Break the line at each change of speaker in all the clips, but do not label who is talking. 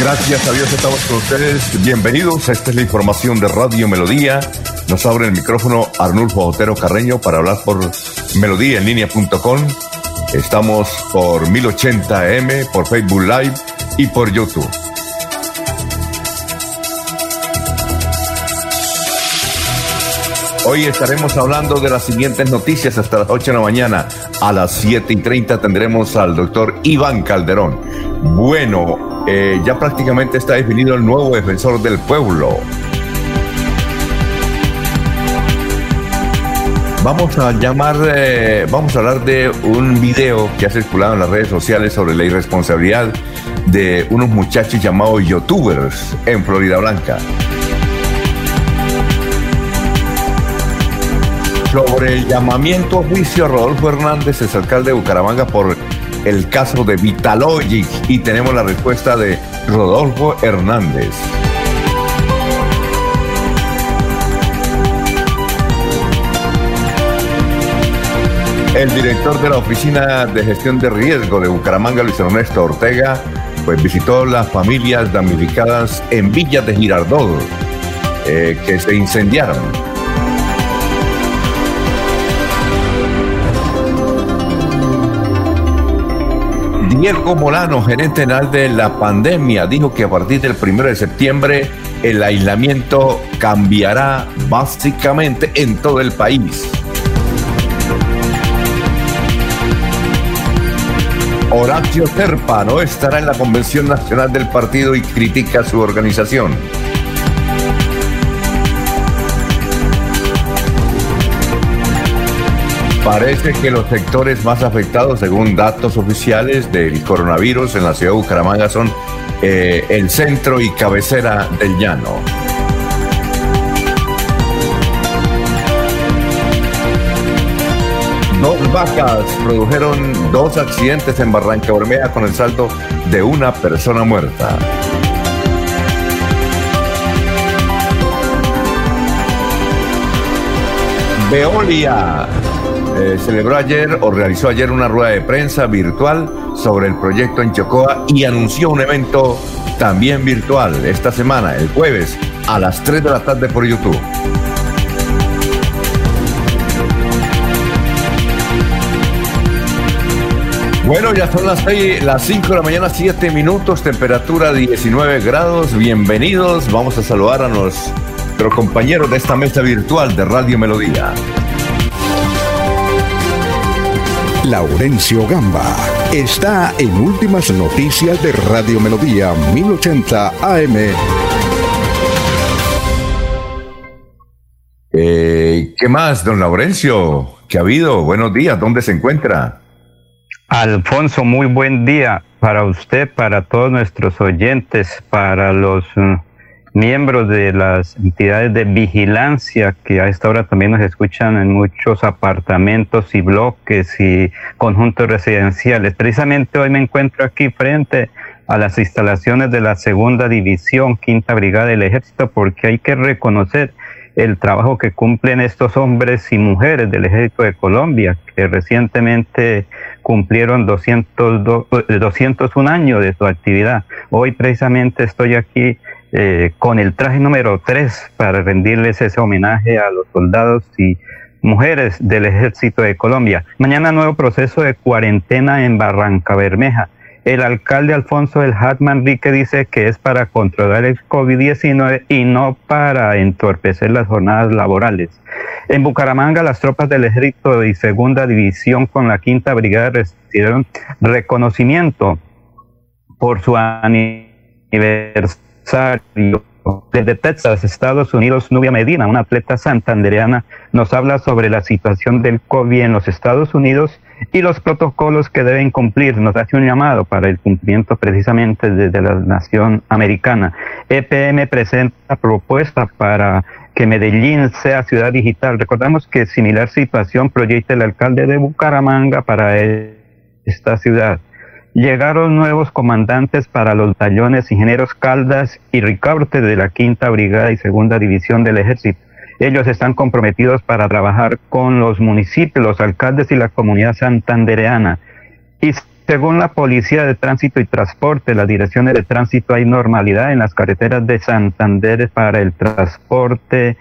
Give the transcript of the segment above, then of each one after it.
Gracias a Dios estamos con ustedes. Bienvenidos. Esta es la información de Radio Melodía. Nos abre el micrófono Arnulfo Otero Carreño para hablar por melodíaenlínea.com. Estamos por 1080m, por Facebook Live y por YouTube. Hoy estaremos hablando de las siguientes noticias hasta las 8 de la mañana. A las 7 y 30 tendremos al doctor Iván Calderón. Bueno, ya prácticamente está definido el nuevo defensor del pueblo. Vamos a llamar, eh, vamos a hablar de un video que ha circulado en las redes sociales sobre la irresponsabilidad de unos muchachos llamados youtubers en Florida Blanca. Sobre el llamamiento a juicio a Rodolfo Hernández, el alcalde de Bucaramanga, por el caso de Vitalogic y tenemos la respuesta de Rodolfo Hernández. El director de la Oficina de Gestión de Riesgo de Bucaramanga, Luis Ernesto Ortega, pues visitó las familias damnificadas en Villa de Girardot, eh, que se incendiaron. Diego Molano, gerente general de la pandemia, dijo que a partir del 1 de septiembre el aislamiento cambiará básicamente en todo el país. Horacio Terpa no estará en la Convención Nacional del Partido y critica su organización. Parece que los sectores más afectados, según datos oficiales del coronavirus en la ciudad de Bucaramanga, son eh, el centro y cabecera del llano. Dos vacas produjeron dos accidentes en Barranca Bermeja con el salto de una persona muerta. Veolia eh, celebró ayer o realizó ayer una rueda de prensa virtual sobre el proyecto en Chocoa y anunció un evento también virtual esta semana, el jueves, a las 3 de la tarde por YouTube. Bueno, ya son las, las 5 de la mañana, 7 minutos, temperatura 19 grados. Bienvenidos. Vamos a saludar a nuestros compañeros de esta mesa virtual de Radio Melodía.
Laurencio Gamba está en Últimas Noticias de Radio Melodía 1080 AM.
Eh, ¿Qué más, don Laurencio? ¿Qué ha habido? Buenos días, ¿dónde se encuentra?
Alfonso, muy buen día para usted, para todos nuestros oyentes, para los mm, miembros de las entidades de vigilancia que a esta hora también nos escuchan en muchos apartamentos y bloques y conjuntos residenciales. Precisamente hoy me encuentro aquí frente a las instalaciones de la segunda división, quinta brigada del ejército, porque hay que reconocer el trabajo que cumplen estos hombres y mujeres del ejército de Colombia, que recientemente cumplieron 200, 201 años de su actividad. Hoy precisamente estoy aquí eh, con el traje número 3 para rendirles ese homenaje a los soldados y mujeres del ejército de Colombia. Mañana nuevo proceso de cuarentena en Barranca Bermeja. El alcalde Alfonso El Hatman Rique dice que es para controlar el COVID-19 y no para entorpecer las jornadas laborales. En Bucaramanga, las tropas del ejército y segunda división con la quinta brigada recibieron reconocimiento por su aniversario desde Texas, Estados Unidos, Nubia Medina, una atleta santandereana, nos habla sobre la situación del COVID en los Estados Unidos y los protocolos que deben cumplir. Nos hace un llamado para el cumplimiento precisamente desde la nación americana. EPM presenta propuesta para que Medellín sea ciudad digital. Recordamos que similar situación proyecta el alcalde de Bucaramanga para esta ciudad. Llegaron nuevos comandantes para los batallones Ingenieros Caldas y Ricaurte de la Quinta Brigada y Segunda División del Ejército. Ellos están comprometidos para trabajar con los municipios, los alcaldes y la comunidad santandereana. Y según la Policía de Tránsito y Transporte, las direcciones de tránsito hay normalidad en las carreteras de Santander para el transporte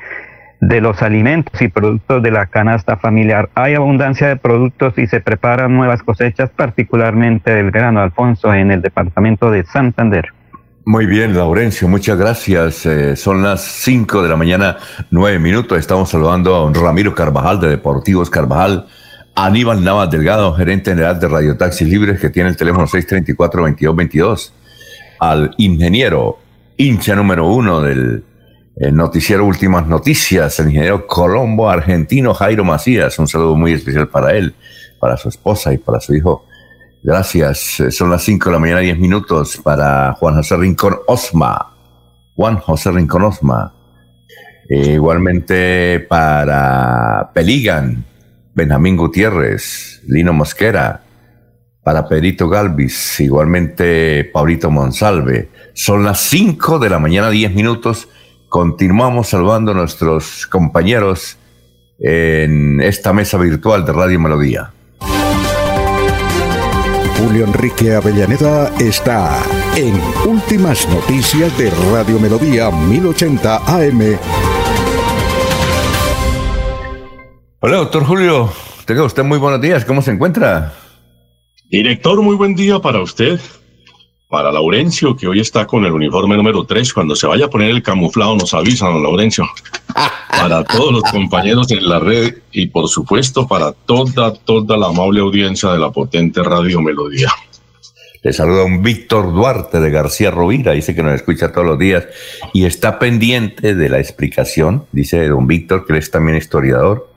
de los alimentos y productos de la canasta familiar. Hay abundancia de productos y se preparan nuevas cosechas, particularmente del grano Alfonso en el departamento de Santander.
Muy bien, Laurencio, muchas gracias. Eh, son las 5 de la mañana, 9 minutos. Estamos saludando a Ramiro Carvajal de Deportivos Carvajal, Aníbal Navas Delgado, gerente general de Radio Taxis Libres, que tiene el teléfono 634-2222, al ingeniero, hincha número uno del el noticiero Últimas Noticias, el ingeniero Colombo argentino Jairo Macías. Un saludo muy especial para él, para su esposa y para su hijo. Gracias. Eh, son las 5 de la mañana, 10 minutos para Juan José Rincón Osma. Juan José Rincón Osma. Eh, igualmente para Peligan, Benjamín Gutiérrez, Lino Mosquera, para Perito Galvis, igualmente Paulito Monsalve. Son las 5 de la mañana, 10 minutos continuamos saludando a nuestros compañeros en esta mesa virtual de Radio Melodía.
Julio Enrique Avellaneda está en Últimas Noticias de Radio Melodía 1080 AM.
Hola, doctor Julio. Tenga usted muy buenos días. ¿Cómo se encuentra?
Director, muy buen día para usted para Laurencio, que hoy está con el uniforme número 3. Cuando se vaya a poner el camuflado, nos avisan, don Laurencio. Para todos los compañeros en la red y, por supuesto, para toda, toda la amable audiencia de la potente Radio Melodía.
Le saluda un Víctor Duarte de García Rovira, dice que nos escucha todos los días y está pendiente de la explicación, dice don Víctor, que él es también historiador,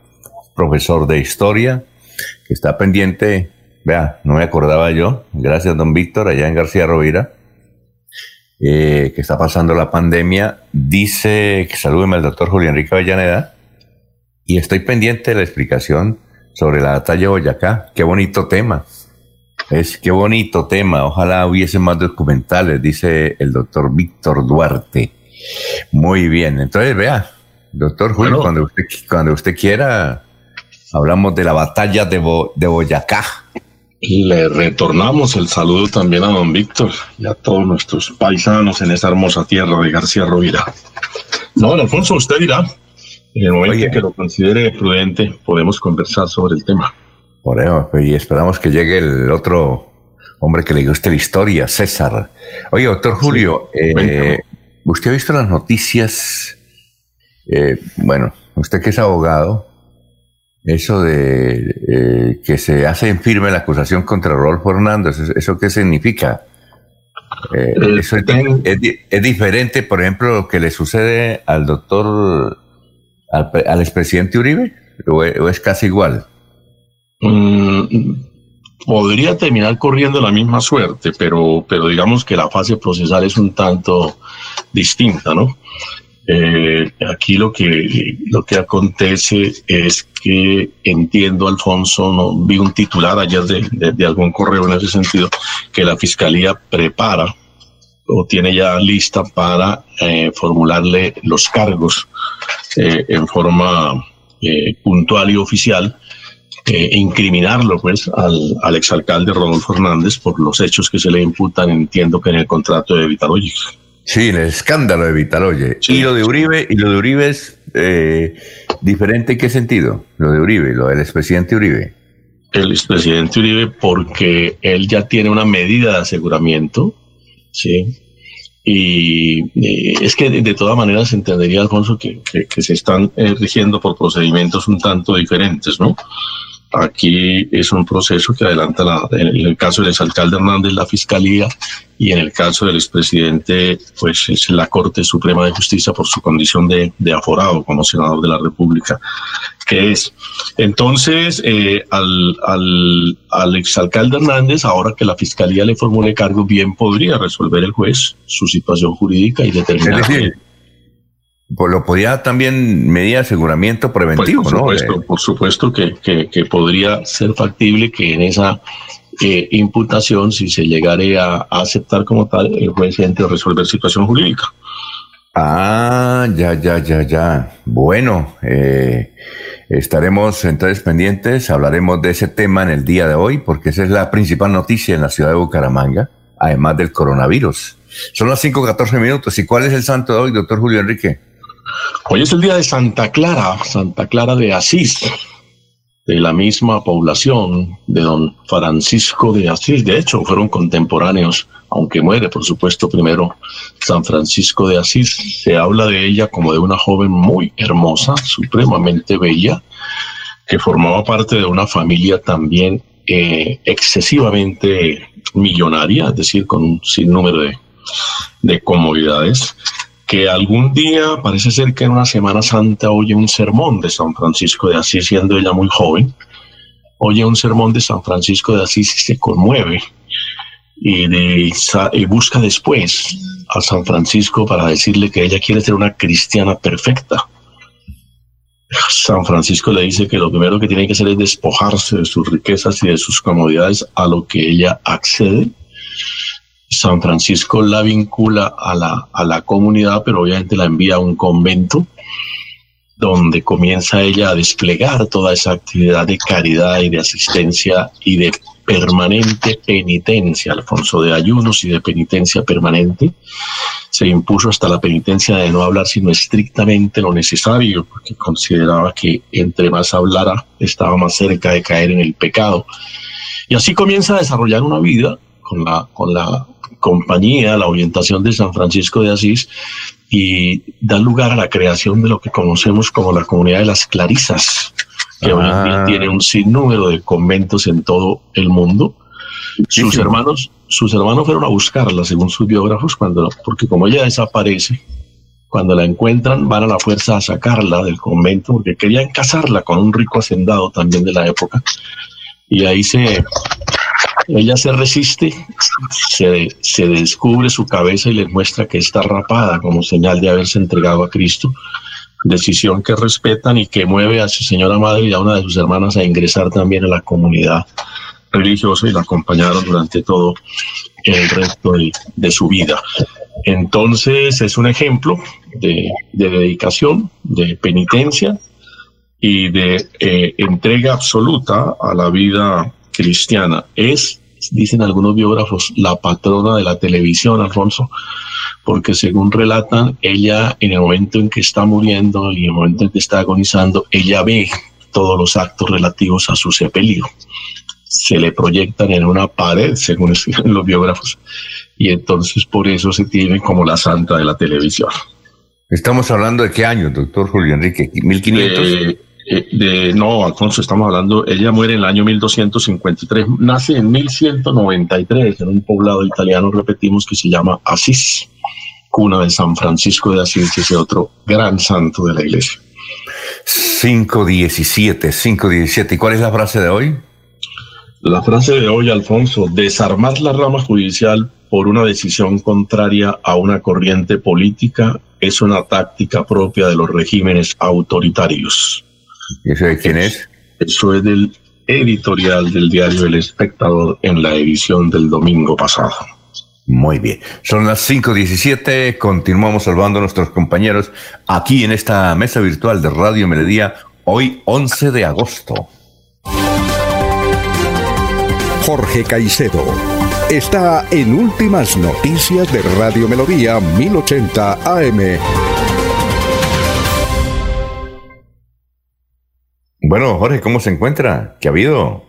profesor de historia, que está pendiente Vea, no me acordaba yo. Gracias, don Víctor, allá en García Rovira, eh, que está pasando la pandemia. Dice que salúdeme al doctor Julián Enrique Avellaneda. Y estoy pendiente de la explicación sobre la batalla de Boyacá. Qué bonito tema. Es qué bonito tema. Ojalá hubiese más documentales, dice el doctor Víctor Duarte. Muy bien. Entonces, vea, doctor Julio, cuando, usted, cuando usted quiera, hablamos de la batalla de, de Boyacá.
Le retornamos el saludo también a don Víctor y a todos nuestros paisanos en esa hermosa tierra de García Rovira. No, don Alfonso, usted dirá, en el momento que lo considere prudente, podemos conversar sobre el tema.
Por pues, y esperamos que llegue el otro hombre que le guste la historia, César. Oye, doctor Julio, eh, ¿usted ha visto las noticias? Eh, bueno, usted que es abogado, eso de eh, que se hace en firme la acusación contra Rodolfo Hernández, ¿eso, qué significa? Eh, eh, eso es, diferente, por ejemplo, lo que le sucede al doctor, al, expresidente Uribe, o, es casi igual.
Mm, podría terminar corriendo la misma suerte, pero, pero digamos que la fase procesal es un tanto distinta, ¿no? Eh, aquí lo que, lo que acontece es que entiendo, Alfonso, no vi un titular ayer de, algún correo en ese sentido, que la Fiscalía prepara o tiene ya lista para eh, formularle los cargos eh, en forma puntual y oficial e incriminarlo pues al, al exalcalde Rodolfo Fernández por los hechos que se le imputan, entiendo que en el contrato de Vitalogic.
Sí, el escándalo de Vitaloye. Y lo de Uribe, y lo de Uribe es eh, diferente en qué sentido? Lo de Uribe, lo del expresidente Uribe.
el expresidente Uribe porque él ya tiene una medida de aseguramiento, ¿sí? Y es que de, todas maneras se entendería, Alfonso, que, que, se están eh, rigiendo por procedimientos un tanto diferentes, ¿no? Aquí es un proceso que adelanta, la, en el caso del exalcalde Hernández, la Fiscalía, y en el caso del expresidente, pues es la Corte Suprema de Justicia por su condición de, de aforado como senador de la República, que es. Entonces, eh, al, al, al exalcalde Hernández, ahora que la Fiscalía le formule cargo, bien podría resolver el juez su situación jurídica y determinar...
Pues lo podía también medir aseguramiento preventivo,
pues, por supuesto, Por supuesto que, que, podría ser factible que en esa eh, imputación, si se llegare a, aceptar como tal, el juez entre resolver situación jurídica.
Ah, ya, ya, ya, ya. Bueno, eh, estaremos entonces pendientes, hablaremos de ese tema en el día de hoy, porque esa es la principal noticia en la ciudad de Bucaramanga, además del coronavirus. Son las 5.14 minutos. ¿Y cuál es el santo de hoy, doctor Julio Enrique?
Hoy es el día de Santa Clara, Santa Clara de Asís, de la misma población de don Francisco de Asís. De hecho, fueron contemporáneos, aunque muere, por supuesto, primero San Francisco de Asís. Se habla de ella como de una joven muy hermosa, supremamente bella, que formaba parte de una familia también eh, excesivamente millonaria, es decir, con un sinnúmero de, de comodidades que algún día, parece ser que en una Semana Santa, oye un sermón de San Francisco de Asís, siendo ella muy joven, oye un sermón de San Francisco de Asís y se conmueve y, y busca después a San Francisco para decirle que ella quiere ser una cristiana perfecta. San Francisco le dice que lo primero que tiene que hacer es despojarse de sus riquezas y de sus comodidades a lo que ella accede San Francisco la vincula a la, a la comunidad, pero obviamente la envía a un convento donde comienza ella a desplegar toda esa actividad de caridad y de asistencia y de permanente penitencia, Alfonso, de ayunos y de penitencia permanente. Se impuso hasta la penitencia de no hablar sino estrictamente lo necesario, porque consideraba que entre más hablara estaba más cerca de caer en el pecado. Y así comienza a desarrollar una vida con la, con la compañía, la orientación de San Francisco de Asís y da lugar a la creación de lo que conocemos como la comunidad de las Clarisas, que hoy en día ah. tiene un sinnúmero de conventos en todo el mundo. Sus hermanos, sus hermanos fueron a buscarla, según sus biógrafos, cuando, porque como ella desaparece, cuando la encuentran, van a la fuerza a sacarla del convento, porque querían casarla con un rico hacendado también de la época. Y ahí se, ella se resiste, se, se, descubre su cabeza y les muestra que está rapada como señal de haberse entregado a Cristo. Decisión que respetan y que mueve a su señora madre y a una de sus hermanas a ingresar también a la comunidad religiosa y la acompañaron durante todo el resto de, su vida. Entonces es un ejemplo de, dedicación, de penitencia y de eh, entrega absoluta a la vida cristiana. Es, dicen algunos biógrafos, la patrona de la televisión, Alfonso, porque según relatan, ella en el momento en que está muriendo y en el momento en que está agonizando, ella ve todos los actos relativos a su sepelio. Se le proyectan en una pared, según los biógrafos, y entonces por eso se tiene como la santa de la televisión.
Estamos hablando de qué año, doctor Julio Enrique, 1500.
Eh, de, no, Alfonso, estamos hablando, ella muere en el año 1253, nace en 1193 en un poblado italiano, repetimos, que se llama Asís, cuna de San Francisco de Asís, ese otro gran santo de la iglesia.
517, 517. ¿Y cuál es la frase de hoy?
La frase de hoy, Alfonso, desarmar la rama judicial por una decisión contraria a una corriente política es una táctica propia de los regímenes autoritarios.
¿Y eso de quién es?
Eso es del editorial del diario El Espectador en la edición del domingo pasado.
Muy bien. Son las 5.17. Continuamos salvando a nuestros compañeros aquí en esta mesa virtual de Radio Melodía, hoy 11 de agosto.
Jorge Caicedo está en Últimas Noticias de Radio Melodía 1080 AM.
Bueno, Jorge, ¿cómo se encuentra? ¿Qué ha habido?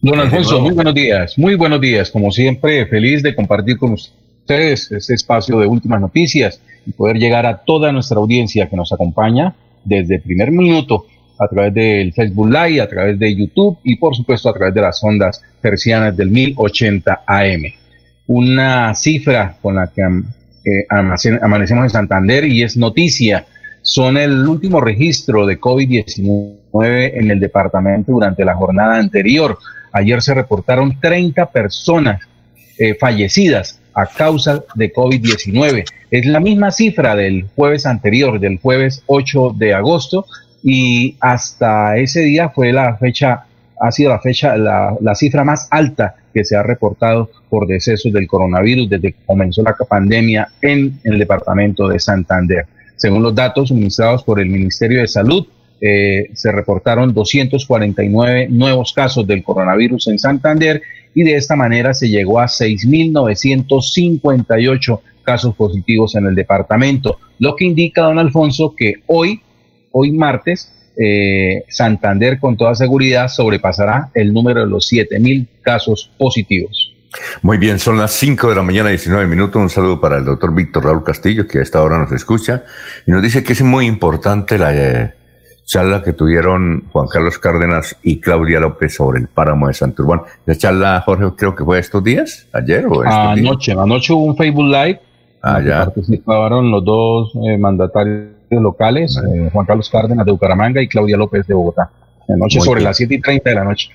Don Alfonso, muy buenos días, muy buenos días. Como siempre, feliz de compartir con ustedes este espacio de últimas noticias y poder llegar a toda nuestra audiencia que nos acompaña desde el primer minuto a través del Facebook Live, a través de YouTube y por supuesto a través de las ondas persianas del 1080 AM. Una cifra con la que amanecemos en Santander y es noticia. Son el último registro de COVID-19 en el departamento durante la jornada anterior. Ayer se reportaron 30 personas eh, fallecidas a causa de COVID-19. Es la misma cifra del jueves anterior, del jueves 8 de agosto, y hasta ese día fue la fecha, ha sido la fecha, la, la cifra más alta que se ha reportado por decesos del coronavirus desde que comenzó la pandemia en el departamento de Santander. Según los datos suministrados por el Ministerio de Salud, eh, se reportaron 249 nuevos casos del coronavirus en Santander y de esta manera se llegó a 6.958 casos positivos en el departamento, lo que indica, don Alfonso, que hoy, hoy martes, eh, Santander con toda seguridad sobrepasará el número de los 7.000 casos positivos.
Muy bien, son las 5 de la mañana, 19 minutos. Un saludo para el doctor Víctor Raúl Castillo, que a esta hora nos escucha y nos dice que es muy importante la eh, charla que tuvieron Juan Carlos Cárdenas y Claudia López sobre el páramo de Santurbán. La charla, Jorge, creo que fue estos días, ayer o
Anoche, anoche hubo un Facebook Live. Ah, ya. Participaron los dos eh, mandatarios locales, eh, Juan Carlos Cárdenas de Bucaramanga y Claudia López de Bogotá. Anoche sobre las 7 y 30 de la noche.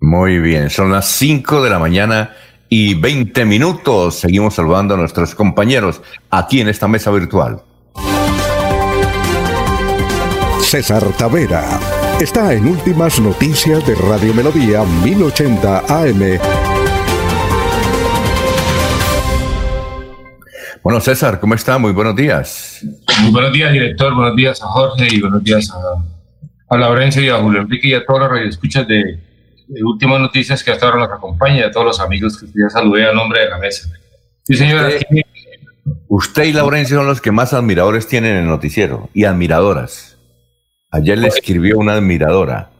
Muy bien, son las 5 de la mañana y 20 minutos. Seguimos saludando a nuestros compañeros aquí en esta mesa virtual.
César Tavera está en Últimas Noticias de Radio Melodía 1080 AM.
Bueno, César, ¿cómo está? Muy buenos días.
Muy buenos días, director. Buenos días a Jorge y buenos días a, a Laurencia y a Julio Enrique y a todos los radioescuchas de, de Últimas Noticias que hasta ahora nos acompañan y a todos los amigos que ya saludé a nombre de la mesa.
Sí, señora. Usted, usted y Laurencia son los que más admiradores tienen en el noticiero y admiradoras. Ayer le escribió una admiradora.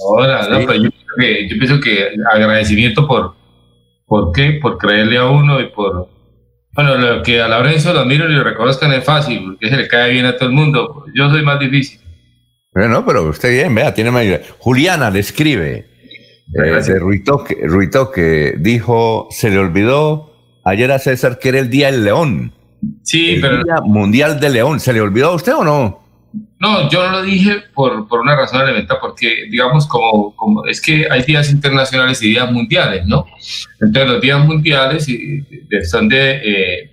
Ahora, no, pero yo, pienso que agradecimiento por, ¿por qué? Por creerle a uno y por, bueno, lo que a Laurencio lo admiro y lo reconozcan es fácil, porque se le cae bien a todo el mundo. Yo soy más difícil.
Bueno, pero usted bien, vea, tiene mayor. Juliana le escribe eh, de Ruitoque, que dijo, se le olvidó ayer a César que era el Día del León.
Sí, pero...
Día Mundial del León. ¿Se le olvidó a usted o no?
No, yo no lo dije por, por una razón elemental, porque digamos como, como es que hay días internacionales y días mundiales, ¿no? Entonces los días mundiales son de eh,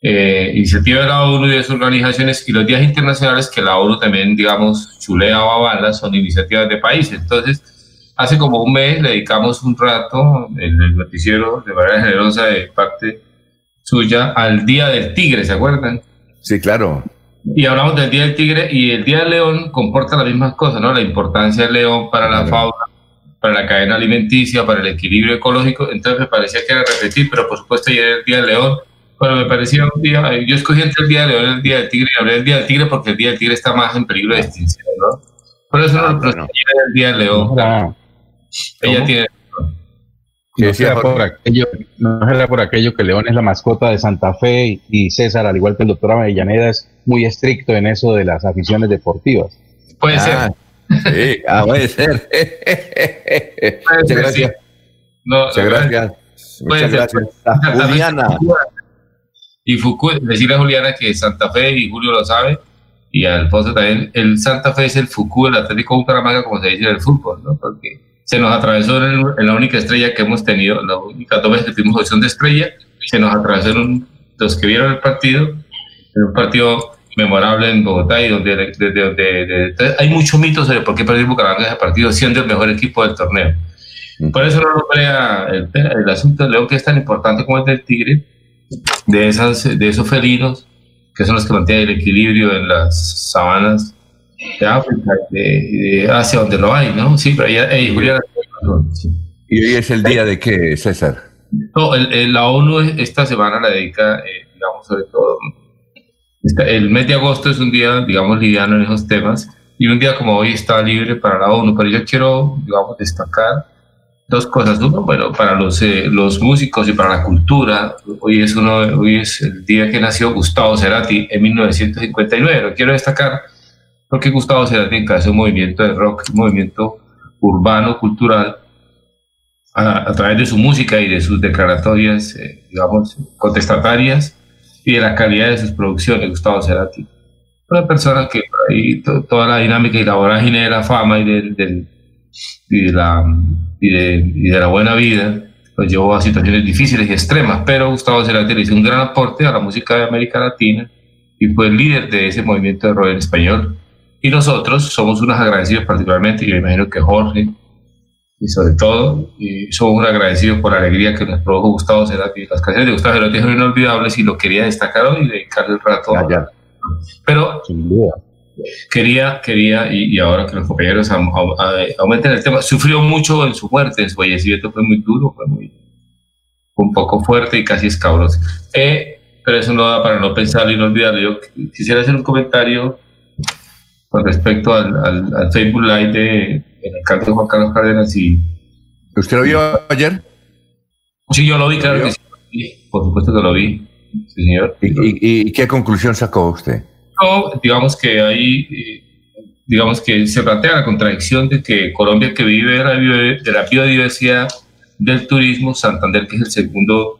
eh, iniciativa de la ONU y de sus organizaciones y los días internacionales que la ONU también, digamos, chulea o avala, son iniciativas de países. Entonces, hace como un mes le dedicamos un rato en el noticiero de manera generosa de parte suya al Día del Tigre, ¿se acuerdan?
Sí, claro.
Y hablamos del Día del Tigre y el Día del León comporta las mismas cosas, ¿no? La importancia del león para la fauna, para la cadena alimenticia, para el equilibrio ecológico. Entonces me parecía que era repetir, pero por supuesto ya era el Día del León. Pero me parecía un día, yo escogí entre el Día del León y el Día del Tigre y hablé del Día del Tigre porque el Día del Tigre está más en peligro de extinción, ¿no? Por eso no lo ah, el Día del León. Ella tiene
no será, por aquello, no por aquello que León es la mascota de Santa Fe y César, al igual que el doctor Avellaneda, es muy estricto en eso de las aficiones deportivas.
Puede ser.
Ah, sí, ah, puede ser. Muchas gracias. Muchas gracias. Muchas gracias. Juliana.
Y Foucault, decirle a Juliana que Santa Fe, y Julio lo sabe, y Alfonso también, el Santa Fe es el Foucault, el Atlético Bucaramanga, como se dice en el fútbol, ¿no? Porque se nos atravesó en, la única estrella que hemos tenido, la única dos veces que tuvimos opción de estrella, se nos atravesaron los que vieron el partido, en un partido memorable en Bogotá y donde, hay muchos mitos sobre por qué perdió Bucaramanga ese partido siendo el mejor equipo del torneo. Por eso no lo crea el, el, asunto del León que es tan importante como el del Tigre, de, esas, de esos felinos que son los que mantienen el equilibrio en las sabanas de África de, Asia donde lo hay, ¿no? Sí, pero ella, ¿Y
hoy es el día de qué, César?
No, el, la ONU esta semana la dedica, eh, digamos, sobre todo, el mes de agosto es un día, digamos, liviano en esos temas, y un día como hoy está libre para la ONU, pero yo quiero, digamos, destacar dos cosas. Uno, bueno, para los, eh, los músicos y para la cultura, hoy es, uno, hoy es el día que nació Gustavo Cerati en 1959. Lo quiero destacar porque Gustavo Cerati un movimiento de rock, movimiento urbano, cultural, a, través de su música y de sus declaratorias, eh, digamos, contestatarias y de la calidad de sus producciones, Gustavo Cerati. Una persona que ahí toda la dinámica y la vorágine de la fama y, de, la, y, de, la buena vida lo llevó a situaciones difíciles y extremas, pero Gustavo Cerati le hizo un gran aporte a la música de América Latina y fue el líder de ese movimiento de rock en español. Y nosotros somos unos agradecidos particularmente, y me imagino que Jorge, y sobre todo, y somos un agradecidos por la alegría que nos produjo Gustavo Cerati. Las canciones de Gustavo Cerati son inolvidables y lo quería destacar hoy y dedicarle el rato.
Allá.
Pero quería, quería, y, ahora que los compañeros aumenten el tema, sufrió mucho en su muerte, en su fallecimiento fue muy duro, fue muy un poco fuerte y casi escabroso. Eh, pero eso no da para no pensarlo y no olvidarlo. Yo quisiera hacer un comentario con respecto al, al Facebook Live de, el alcalde Juan Carlos Cárdenas y...
¿Usted lo vio ayer?
Sí, yo lo vi, claro que sí. Por supuesto que lo vi, señor.
¿Y, qué conclusión sacó usted?
digamos que ahí, digamos que se plantea la contradicción de que Colombia que vive de la, biodiversidad del turismo, Santander que es el segundo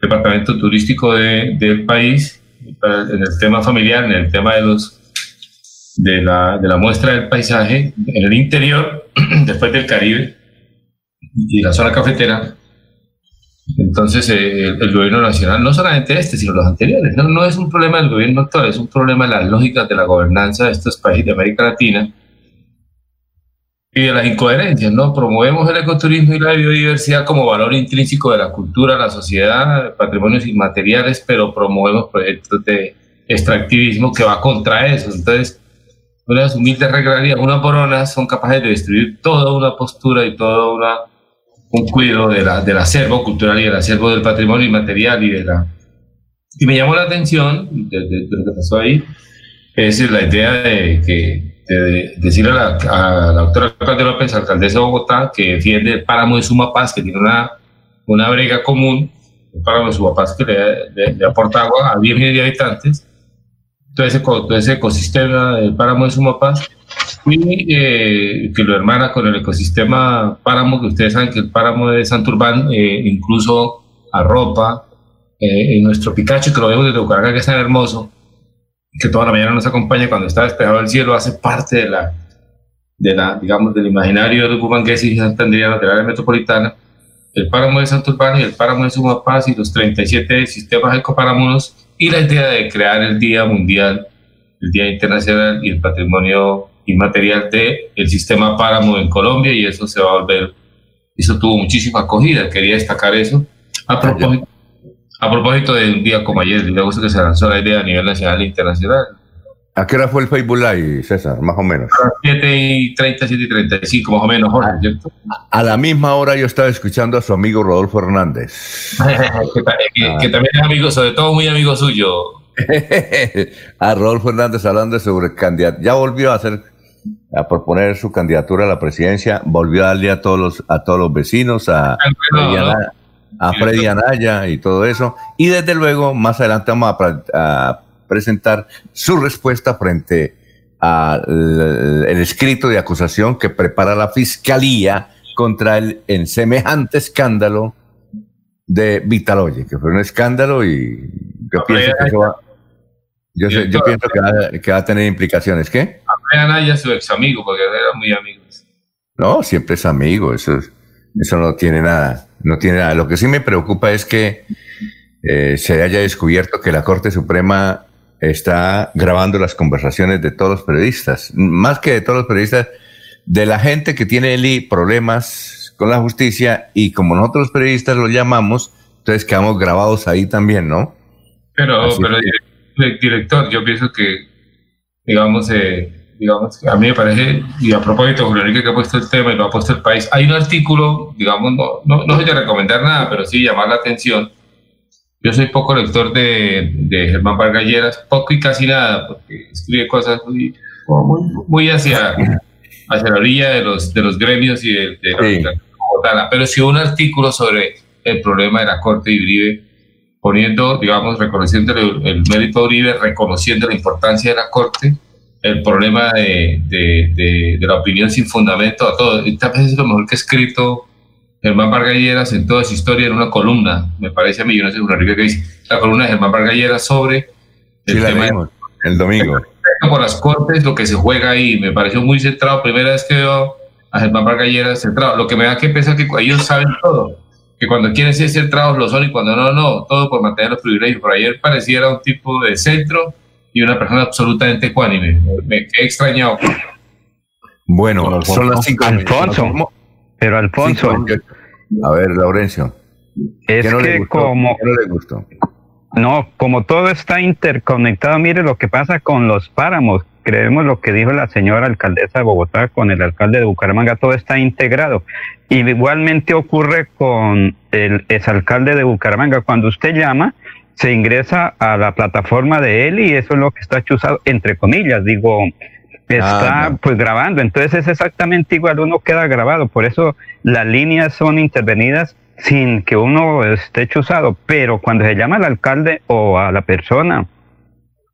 departamento turístico del país, en el tema familiar, en el tema de los de la, de la muestra del paisaje en el interior, después del Caribe y la zona cafetera. Entonces, eh, el, gobierno nacional, no solamente este, sino los anteriores, no, no es un problema del gobierno actual, es un problema de las lógicas de la gobernanza de estos países de América Latina y de las incoherencias, ¿no? Promovemos el ecoturismo y la biodiversidad como valor intrínseco de la cultura, la sociedad, patrimonios inmateriales, pero promovemos proyectos de extractivismo que va contra eso. Entonces, unas humildes reglarías, una por son capaces de destruir toda una postura y todo una, un cuidado de la, del acervo cultural y del acervo del patrimonio inmaterial y de la... Y me llamó la atención de, lo que pasó ahí, es la idea de que de decirle a la, a la doctora Claudia López, alcaldesa de Bogotá, que defiende el páramo de Sumapaz, que tiene una, una brega común, el páramo de Sumapaz que le, le aporta agua a 10 millones de habitantes, todo ese, todo ese ecosistema del páramo de Sumapaz y eh, que lo hermana con el ecosistema páramo, que ustedes saben que el páramo de Santurbán eh, incluso arropa eh, en nuestro Picacho, que lo vemos desde Bucaramanga, que es tan hermoso, que toda la mañana nos acompaña cuando está despejado el cielo, hace parte de la, de la digamos, del imaginario de Bumangués y Santandriano de la área metropolitana, el páramo de Santurbán y el páramo de Sumapaz y los 37 sistemas ecopáramonos y la idea de crear el Día Mundial, el Día Internacional y el Patrimonio Inmaterial del el sistema páramo en Colombia y eso se va a volver, eso tuvo muchísima acogida, quería destacar eso. A propósito, a propósito de un día como ayer, le gusta que se lanzó la idea a nivel nacional e internacional.
¿A qué hora fue el Facebook Live, César? Más o menos.
A las 7 y 30, 7 y 35, más o menos, Jorge, ¿cierto?
A la misma hora yo estaba escuchando a su amigo Rodolfo Hernández.
que, también es amigo, sobre todo muy amigo suyo.
a Rodolfo Hernández hablando sobre candidato. Ya volvió a hacer, a proponer su candidatura a la presidencia, volvió a darle a todos los, a todos los vecinos, a, a Freddy Anaya y todo eso. Y desde luego, más adelante vamos a presentar su respuesta frente al escrito de acusación que prepara la fiscalía contra él en semejante escándalo de Vitaloye, que fue un escándalo y yo pienso que va, yo, pienso que va, a tener implicaciones. ¿Qué?
Anaya su ex amigo, porque eran muy amigos.
No, siempre es amigo, eso, eso no tiene nada, no tiene nada. Lo que sí me preocupa es que eh, se haya descubierto que la Corte Suprema está grabando las conversaciones de todos los periodistas, más que de todos los periodistas, de la gente que tiene problemas con la justicia y como nosotros los periodistas lo llamamos, entonces quedamos grabados ahí también, ¿no?
Pero, pero director, yo pienso que, digamos, eh, digamos, a mí me parece, y a propósito, Julio Enrique que ha puesto el tema y lo ha puesto el país, hay un artículo, digamos, no, no, no a recomendar nada, pero sí llamar la atención, yo soy poco lector de, de Germán Vargas poco y casi nada, porque escribe cosas muy, muy, hacia, hacia la orilla de los, de los gremios y de, de Bogotá, pero sí un artículo sobre el problema de la Corte de Uribe, poniendo, digamos, reconociendo el, mérito de Uribe, reconociendo la importancia de la Corte, el problema de, de, de, la opinión sin fundamento, a todo. Y tal vez es lo mejor que ha escrito Germán Vargalleras en toda su historia en una columna, me parece a mí, yo no sé, una que dice, la columna de Germán Vargalleras sobre
el tema el domingo.
Por las cortes, lo que se juega ahí, me pareció muy centrado, primera vez que veo a Germán Vargalleras centrado, lo que me da que pensar que ellos saben todo, que cuando quieren ser centrados lo son y cuando no, no, todo por mantener los privilegios. Por ayer pareciera un tipo de centro y una persona absolutamente ecuánime, me quedé extrañado.
Bueno, son las cinco.
Alfonso, pero Alfonso.
a ver, Laurencio.
Es que como. no le gustó? No, como todo está interconectado, mire lo que pasa con los páramos. Creemos lo que dijo la señora alcaldesa de Bogotá con el alcalde de Bucaramanga, todo está integrado. Y igualmente ocurre con el exalcalde de Bucaramanga. Cuando usted llama, se ingresa a la plataforma de él y eso es lo que está chuzado, entre comillas, digo, está ah, pues grabando, entonces es exactamente igual, uno queda grabado, por eso las líneas son intervenidas sin que uno esté chuzado, pero cuando se llama al alcalde o a la persona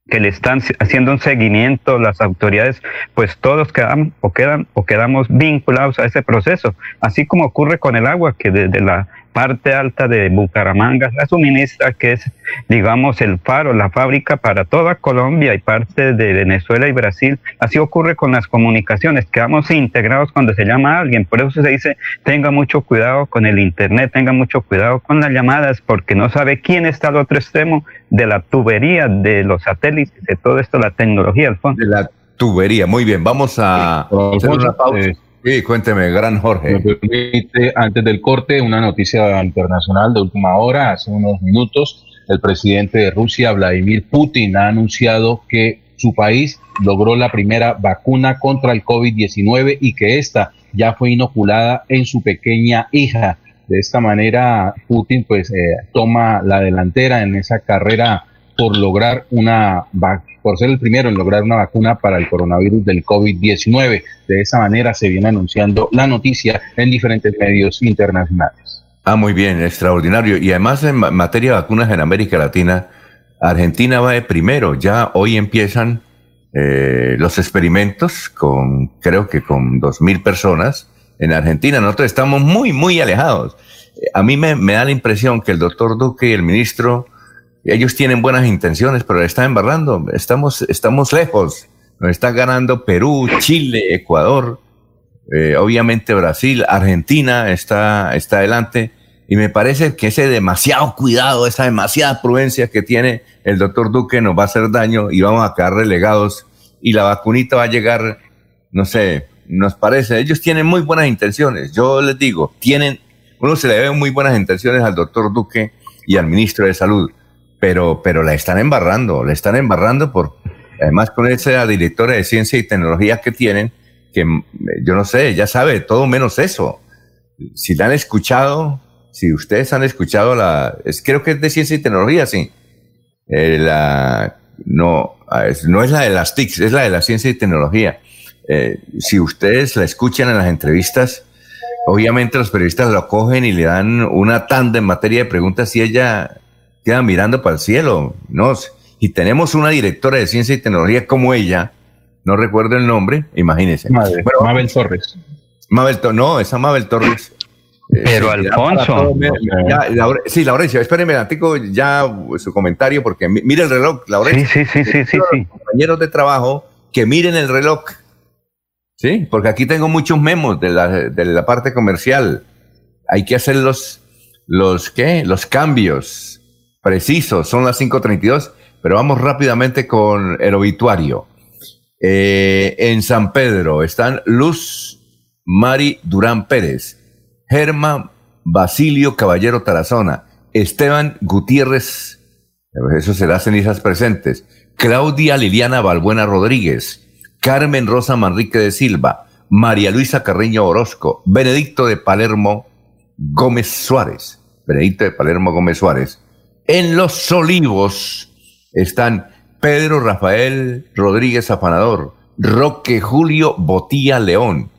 que le están haciendo un seguimiento las autoridades, pues todos quedan o quedan o quedamos vinculados a ese proceso, así como ocurre con el agua que desde la parte alta de Bucaramanga la suministra, que es, digamos, el faro, la fábrica para toda Colombia y parte de Venezuela y Brasil. Así ocurre con las comunicaciones, quedamos integrados cuando se llama a alguien. Por eso se dice, tenga mucho cuidado con el Internet, tenga mucho cuidado con las llamadas, porque no sabe quién está al otro extremo de la tubería, de los satélites, de todo esto, la tecnología,
De la tubería, muy bien. Vamos a hacer una pausa. Sí, cuénteme, gran Jorge.
Me permite, antes del corte, una noticia internacional de última hora, hace unos minutos, el presidente de Rusia, Vladimir Putin, ha anunciado que su país logró la primera vacuna contra el COVID-19 y que esta ya fue inoculada en su pequeña hija. De esta manera, Putin pues eh, toma la delantera en esa carrera por lograr una por ser el primero en lograr una vacuna para el coronavirus del COVID-19. De esa manera se viene anunciando la noticia en diferentes medios internacionales.
Ah, muy bien, extraordinario. Y además en materia de vacunas en América Latina, Argentina va de primero. Ya hoy empiezan eh, los experimentos con, creo que con dos mil personas en Argentina. Nosotros estamos muy, muy alejados. A mí me da la impresión que el doctor Duque y el ministro ellos tienen buenas intenciones, pero están embarrando. Estamos, estamos lejos. Nos está ganando Perú, Chile, Ecuador, eh, obviamente Brasil, Argentina está, está adelante. Y me parece que ese demasiado cuidado, esa demasiada prudencia que tiene el doctor Duque nos va a hacer daño y vamos a quedar relegados. Y la vacunita va a llegar, no sé, nos parece. Ellos tienen muy buenas intenciones. Yo les digo, tienen, uno se le ve muy buenas intenciones al doctor Duque y al ministro de Salud pero, pero la están embarrando, la están embarrando por, además con esa directora de ciencia y tecnología que tienen, que mm, yo no sé, ya sabe todo menos eso. Si la han escuchado, si ustedes han escuchado la, es, creo que es de ciencia y tecnología, sí. Eh, la, no, ah, no es la de las TICs, es la de la ciencia y tecnología. Eh, si ustedes la escuchan en las entrevistas, obviamente los periodistas lo cogen y le dan una tanda en materia de preguntas y ella quedan mirando para el cielo. ¿no? Y tenemos una directora de ciencia y tecnología como ella, no recuerdo el nombre, imagínense.
Mabel Torres.
Mabel, no, esa Mabel Torres.
Eh, Pero Alfonso.
sí, Laurencio, espérenme, Antico, ya su comentario, porque mire el reloj, Laurencio.
Sí, sí, sí, sí, sí,
Compañeros de trabajo, que miren el reloj. Sí, porque aquí tengo muchos memos de la, de la parte comercial. Hay que hacer los, los, ¿qué? Los cambios preciso, son las 5.32, pero vamos rápidamente con el obituario. Eh, en San Pedro están Luz Mari Durán Pérez, Germán Basilio Caballero Tarazona, Esteban Gutiérrez, eso será cenizas presentes, Claudia Liliana Balbuena Rodríguez, Carmen Rosa Manrique de Silva, María Luisa Carreño Orozco, Benedicto de Palermo Gómez Suárez, Benedicto de Palermo Gómez Suárez, en Los Olivos están Pedro Rafael Rodríguez Afanador, Roque Julio Botía León,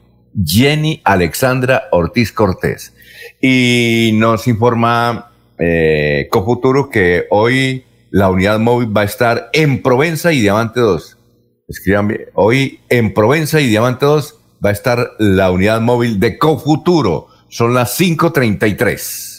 Jenny Alexandra Ortiz Cortés. Y nos informa eh, Cofuturo que hoy la unidad móvil va a estar en Provenza y Diamante 2. Escriban hoy en Provenza y Diamante 2 va a estar la unidad móvil de Cofuturo. Son las 5.33.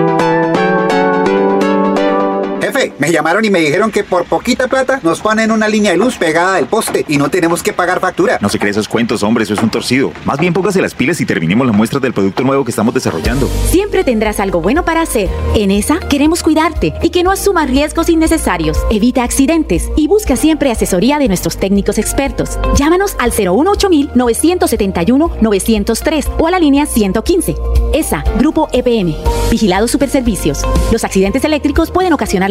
me llamaron y me dijeron que por poquita plata nos ponen una línea de luz pegada del poste y no tenemos que pagar factura.
No se cree esos cuentos, hombre, eso es un torcido. Más bien póngase las pilas y terminemos la muestra del producto nuevo que estamos desarrollando.
Siempre tendrás algo bueno para hacer. En esa queremos cuidarte y que no asumas riesgos innecesarios. Evita accidentes y busca siempre asesoría de nuestros técnicos expertos. Llámanos al 018 971 903 o a la línea 115. ESA, Grupo EPM. Vigilados Superservicios. Los accidentes eléctricos pueden ocasionar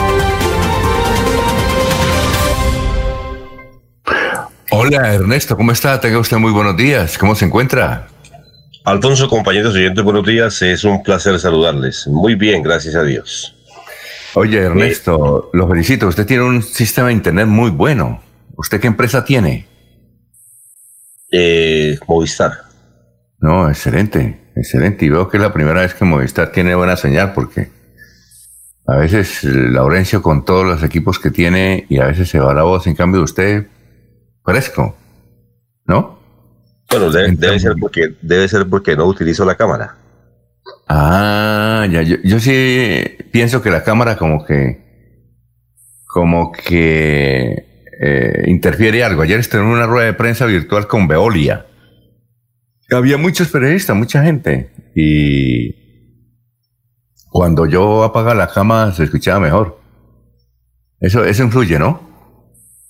Hola Ernesto, ¿cómo está? Tenga usted muy buenos días. ¿Cómo se encuentra?
Alfonso, compañeros oyentes, buenos días. Es un placer saludarles. Muy bien, gracias a Dios.
Oye, Ernesto, lo felicito. Usted tiene un sistema de internet muy bueno. ¿Usted qué empresa tiene?
Eh, Movistar.
No, excelente, excelente. Y veo que es la primera vez que Movistar tiene buena señal porque a veces Laurencio con todos los equipos que tiene y a veces se va la voz. En cambio, usted fresco, ¿no?
Bueno, debe, ser porque, debe ser porque no utilizo la cámara.
Ah, ya, yo, sí pienso que la cámara como que, como que eh, interfiere algo. Ayer estuve en una rueda de prensa virtual con Veolia. Había muchos periodistas, mucha gente. Y cuando yo apagaba la cámara se escuchaba mejor. Eso, eso influye, ¿no?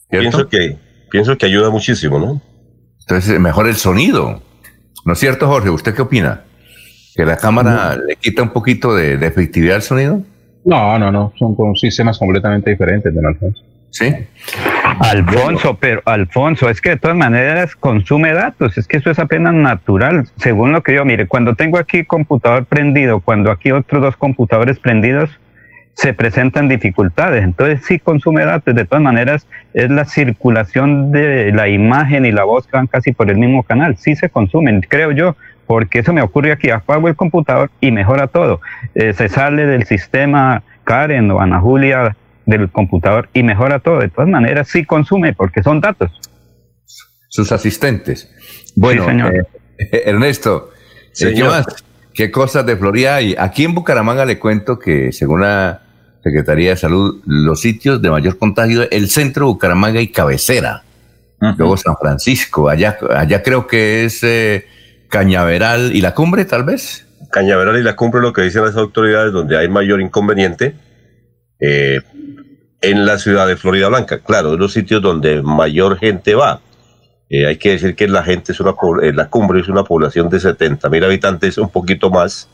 Pienso que pienso que ayuda muchísimo, ¿no?
Entonces, mejor el sonido. ¿No es cierto, Jorge? ¿Usted qué opina? ¿Que la cámara le quita un poquito de, efectividad al sonido?
No, no, no. Son sistemas completamente diferentes, don Alfonso.
Sí.
Alfonso, pero Alfonso, es que de todas maneras consume datos, es que eso es apenas natural, según lo que yo mire, cuando tengo aquí computador prendido, cuando aquí otros dos computadores prendidos, se presentan dificultades. Entonces sí consume datos. De todas maneras, es la circulación de la imagen y la voz que van casi por el mismo canal. Sí se consumen, creo yo, porque eso me ocurre aquí. Apago el computador y mejora todo. Eh, se sale del sistema Karen o Ana Julia del computador y mejora todo. De todas maneras, sí consume porque son datos.
Sus asistentes. Bueno, señor. Eh, Ernesto, ¿qué más? ¿Qué cosas de Florida hay? Aquí en Bucaramanga le cuento que según la Secretaría de Salud, los sitios de mayor contagio, el centro Bucaramanga y cabecera. Luego San Francisco, allá, allá creo que es eh, Cañaveral y la cumbre tal vez.
Cañaveral y la cumbre, lo que dicen las autoridades, donde hay mayor inconveniente, eh, en la ciudad de Florida Blanca. Claro, es los sitios donde mayor gente va. Eh, hay que decir que la gente es una eh, la cumbre es una población de 70 mil habitantes, un poquito más,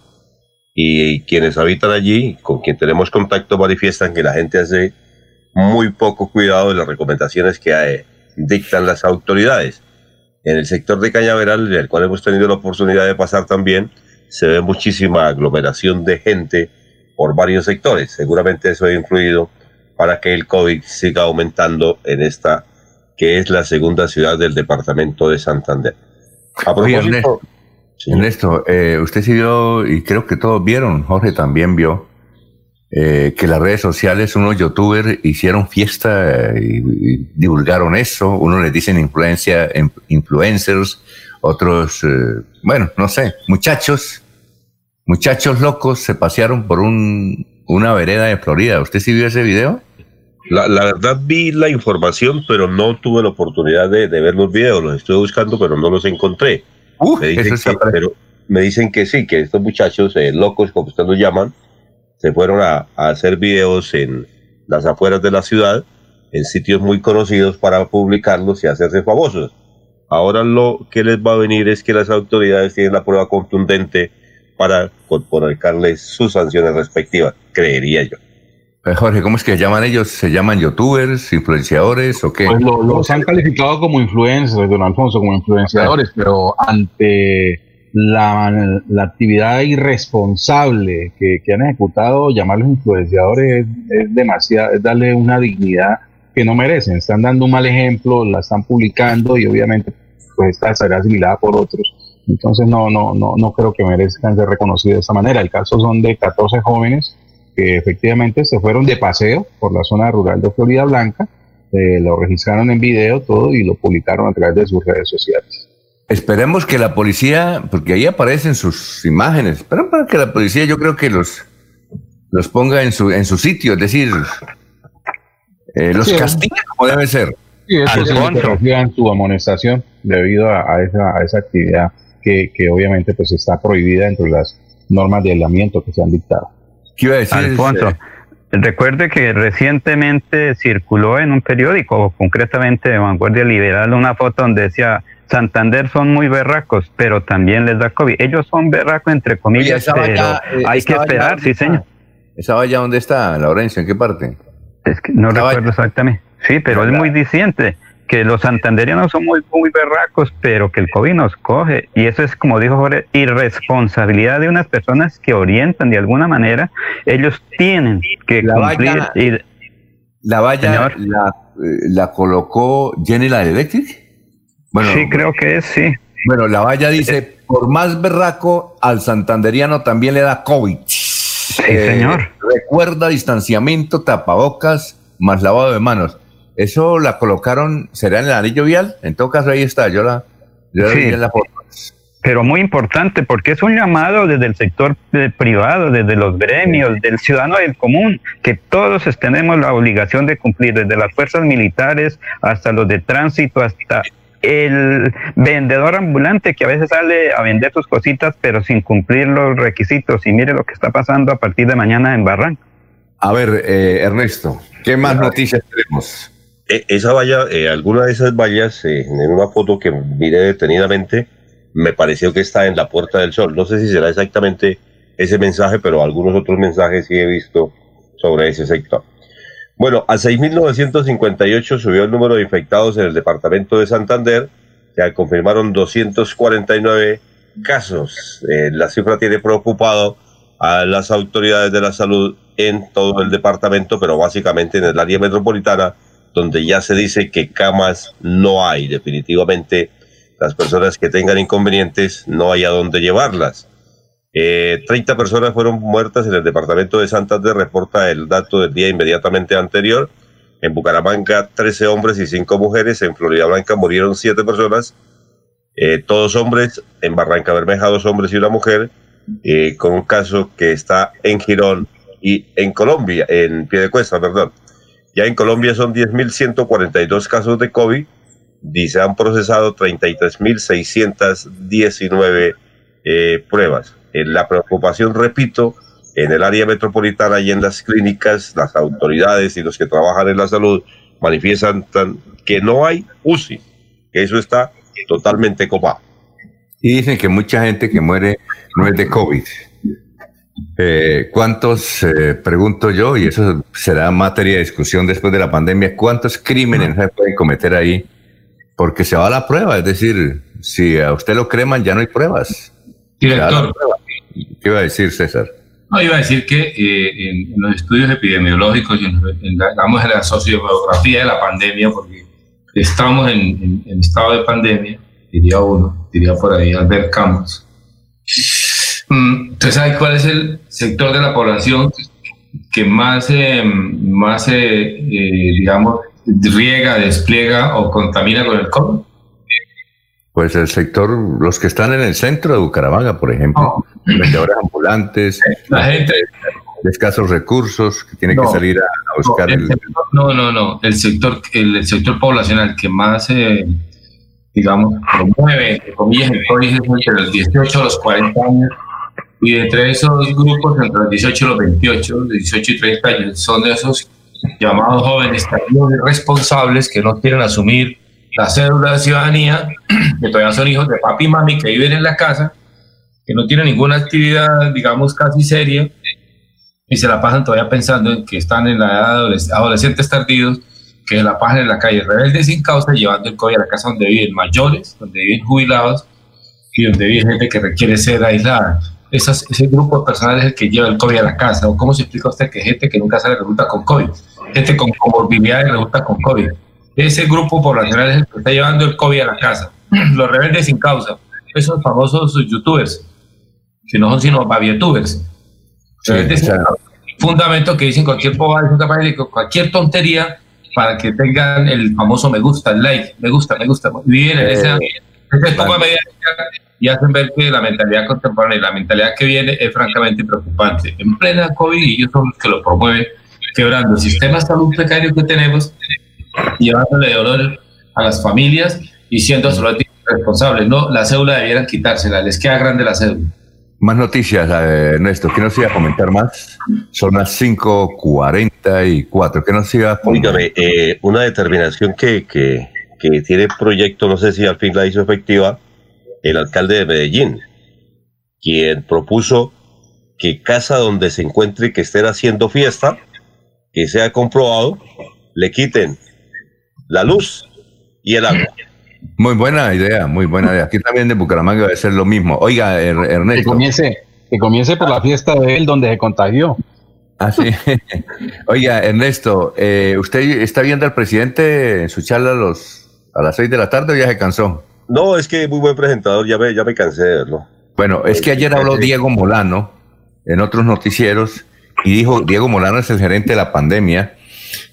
y quienes habitan allí, con quien tenemos contacto, manifiestan que la gente hace muy poco cuidado de las recomendaciones que eh, dictan las autoridades. En el sector de Cañaveral, en el cual hemos tenido la oportunidad de pasar también, se ve muchísima aglomeración de gente por varios sectores. Seguramente eso ha influido para que el COVID siga aumentando en esta que es la segunda ciudad del departamento de Santander.
A propósito, Ernesto, eh, usted sí vio, y creo que todos vieron, Jorge también vio, eh, que las redes sociales, unos youtubers hicieron fiesta y, divulgaron eso, unos les dicen influencia, influencers, otros, eh, bueno, no sé, muchachos, muchachos locos se pasearon por un, una vereda de Florida. ¿Usted sí vio ese video?
La, la, verdad vi la información, pero no tuve la oportunidad de, ver los videos. Los estuve buscando, pero no los encontré. Me, dicen que, pero me dicen que sí, que estos muchachos eh, locos, como ustedes los llaman, se fueron a, a, hacer videos en las afueras de la ciudad, en sitios muy conocidos para publicarlos y hacerse famosos. Ahora lo que les va a venir es que las autoridades tienen la prueba contundente para ponerles sus sanciones respectivas, creería yo.
Eh, Jorge, ¿cómo es que llaman ellos? ¿Se llaman youtubers, influenciadores o qué?
Pues los han calificado como influencers, don Alfonso, como influenciadores, pero ante la, actividad irresponsable que, han ejecutado, llamarlos influenciadores es, demasiado, es darle una dignidad que no merecen. Están dando un mal ejemplo, la están publicando y obviamente pues esta será asimilada por otros. Entonces no, no, no, no creo que merezcan ser reconocidos de esta manera. El caso son de 14 jóvenes que efectivamente se fueron de paseo por la zona rural de Florida Blanca, eh, lo registraron en video todo y lo publicaron a través de sus redes sociales.
Esperemos que la policía, porque ahí aparecen sus imágenes, pero para que la policía yo creo que los, los ponga en su, en su sitio, es decir, eh, los castiga como debe ser.
Sí, eso es su amonestación debido a, esa, a esa actividad que, que obviamente pues está prohibida dentro de las normas de aislamiento que se han dictado.
¿Qué iba a decir? Alfonso, recuerde que recientemente circuló en un periódico, concretamente de Vanguardia Liberal, una foto donde decía Santander son muy berracos, pero también les da COVID. Ellos son berracos entre comillas, pero eh, hay que esperar, sí señor.
¿Esa valla dónde está, Laurencio? ¿En qué parte?
Es que no recuerdo exactamente. Sí, pero es muy diciente que los santanderianos son muy, muy berracos, pero que el COVID nos coge. Y eso es, como dijo Jorge, irresponsabilidad de unas personas que orientan de alguna manera. Ellos tienen que
la
cumplir.
Valla, la valla la, la, colocó General Electric.
Bueno, sí, creo que es, sí.
Bueno, la valla dice, por más berraco, al santanderiano también le da COVID.
Sí, señor. Eh,
recuerda distanciamiento, tapabocas, más lavado de manos. ¿Eso la colocaron, será en el anillo vial? En todo caso, ahí está, yo la, yo
sí, la foto. Pero muy importante, porque es un llamado desde el sector privado, desde los gremios, del ciudadano del común, que todos tenemos la obligación de cumplir, desde las fuerzas militares hasta los de tránsito, hasta el vendedor ambulante que a veces sale a vender sus cositas, pero sin cumplir los requisitos. Y mire lo que está pasando a partir de mañana en Barranco.
A ver, eh, Ernesto, ¿qué más noticias tenemos?
E, esa valla, eh, alguna de esas vallas, eh, en una foto que miré detenidamente, me pareció que está en la Puerta del Sol. No sé si será exactamente ese mensaje, pero algunos otros mensajes sí he visto sobre ese sector. Bueno, a 6.958 subió el número de infectados en el departamento de Santander, se confirmaron 249 casos. Eh, la cifra tiene preocupado a las autoridades de la salud en todo el departamento, pero básicamente en el área metropolitana donde ya se dice que camas no hay. Definitivamente las personas que tengan inconvenientes no hay a dónde llevarlas. Eh, 30 personas fueron muertas en el departamento de Santander, reporta el dato del día inmediatamente anterior. En Bucaramanga, 13 hombres y 5 mujeres. En Florida Blanca murieron 7 personas, eh, todos hombres. En Barranca Bermeja, dos hombres y una mujer. Eh, con un caso que está en Girón y en Colombia, en Piedecuesta, perdón. Ya en Colombia son 10.142 casos de COVID y se han procesado 33.619 eh, pruebas. En la preocupación, repito, en el área metropolitana y en las clínicas, las autoridades y los que trabajan en la salud manifiestan que no hay UCI, que eso está totalmente copado.
Y dicen que mucha gente que muere no es de COVID, eh, ¿Cuántos, eh, pregunto yo, y eso será materia de discusión después de la pandemia, cuántos crímenes se pueden cometer ahí? Porque se va a la prueba, es decir, si a usted lo creman, ya no hay pruebas.
Director,
¿Qué iba a decir César?
No, iba a decir que eh, en, los estudios epidemiológicos y en, la, digamos, en la sociografía de la pandemia, porque estamos en, estado de pandemia, diría uno, diría por ahí Albert Camus. ¿Usted sabe cuál es el sector de la población que más, eh, más eh, digamos, riega, despliega o contamina con el COVID?
Pues el sector, los que están en el centro de Bucaramanga, por ejemplo, vendedores ambulantes, la gente. de escasos recursos que tiene que salir a, buscar
el, No, no, no, el sector, el, sector poblacional que más, eh, digamos, promueve, comillas, el COVID es entre los 18 a los 40 años y entre esos grupos, entre los 18 y los 28, los 18 y 30 años, son esos llamados jóvenes responsables que no quieren asumir la cédula de ciudadanía, que todavía son hijos de papi y mami que viven en la casa, que no tienen ninguna actividad, digamos, casi seria, y se la pasan todavía pensando en que están en la edad de adolescentes tardíos, que se la pasan en la calle rebelde sin causa, llevando el COVID a la casa donde viven mayores, donde viven jubilados y donde vive gente que requiere ser aislada. Ese grupo de personas es el que lleva el COVID a la casa. ¿O cómo se explica usted que gente que nunca sale resulta con COVID? Gente con comorbilidades resulta con COVID ese grupo poblacional es el que está llevando el COVID a la casa. Los rebeldes sin causa. Esos famosos youtubers, que no son sino babietubers. Sí, Fundamento que dicen cualquier bobada, de cualquier tontería para que tengan el famoso me gusta, el like, me gusta, me gusta. Viven en y hacen ver que la mentalidad contemporánea y la mentalidad que viene es francamente preocupante. En plena COVID, y ellos son los que lo promueven, quebrando el sistema de salud precario que tenemos llevándole dolor a las familias y siendo absolutamente responsables. No, la cédula debieran quitársela, les queda grande la cédula.
Más noticias, eh, Ernesto. ¿Qué nos iba a comentar más? Son las 5.44. ¿Qué nos iba a comentar?
Eh, una determinación que, que, que tiene el proyecto, no sé si al fin la hizo efectiva, el alcalde de Medellín, quien propuso que casa donde se encuentre que estén haciendo fiesta, que sea comprobado, le quiten la luz y el agua.
Muy buena idea, muy buena idea. Aquí también de Bucaramanga debe ser lo mismo. Oiga, Ernesto.
Que comience, que comience por la fiesta de él donde se contagió.
Ah, sí. Oiga, Ernesto, eh, ¿usted está viendo al presidente en su charla a, los, a las seis de la tarde o ya se cansó?
No, es que muy buen presentador, ya me, ya me cansé de verlo.
Bueno, es que ayer habló Diego Molano en otros noticieros y dijo, Diego Molano es el gerente de la pandemia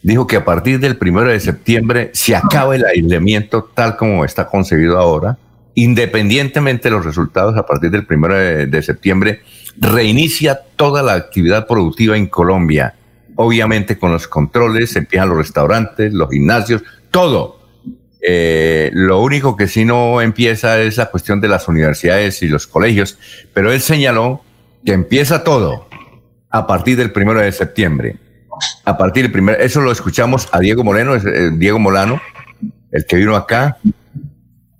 dijo que a partir del primero de septiembre se acaba el aislamiento tal como está concebido ahora, independientemente de los resultados, a partir del primero de, septiembre reinicia toda la actividad productiva en Colombia. Obviamente con los controles, empiezan los restaurantes, los gimnasios, todo. Eh, lo único que sí no empieza es la cuestión de las universidades y los colegios, pero él señaló que empieza todo a partir del primero de septiembre. A partir del primer, eso lo escuchamos a Diego Moreno, eh, Diego Molano, el que vino acá,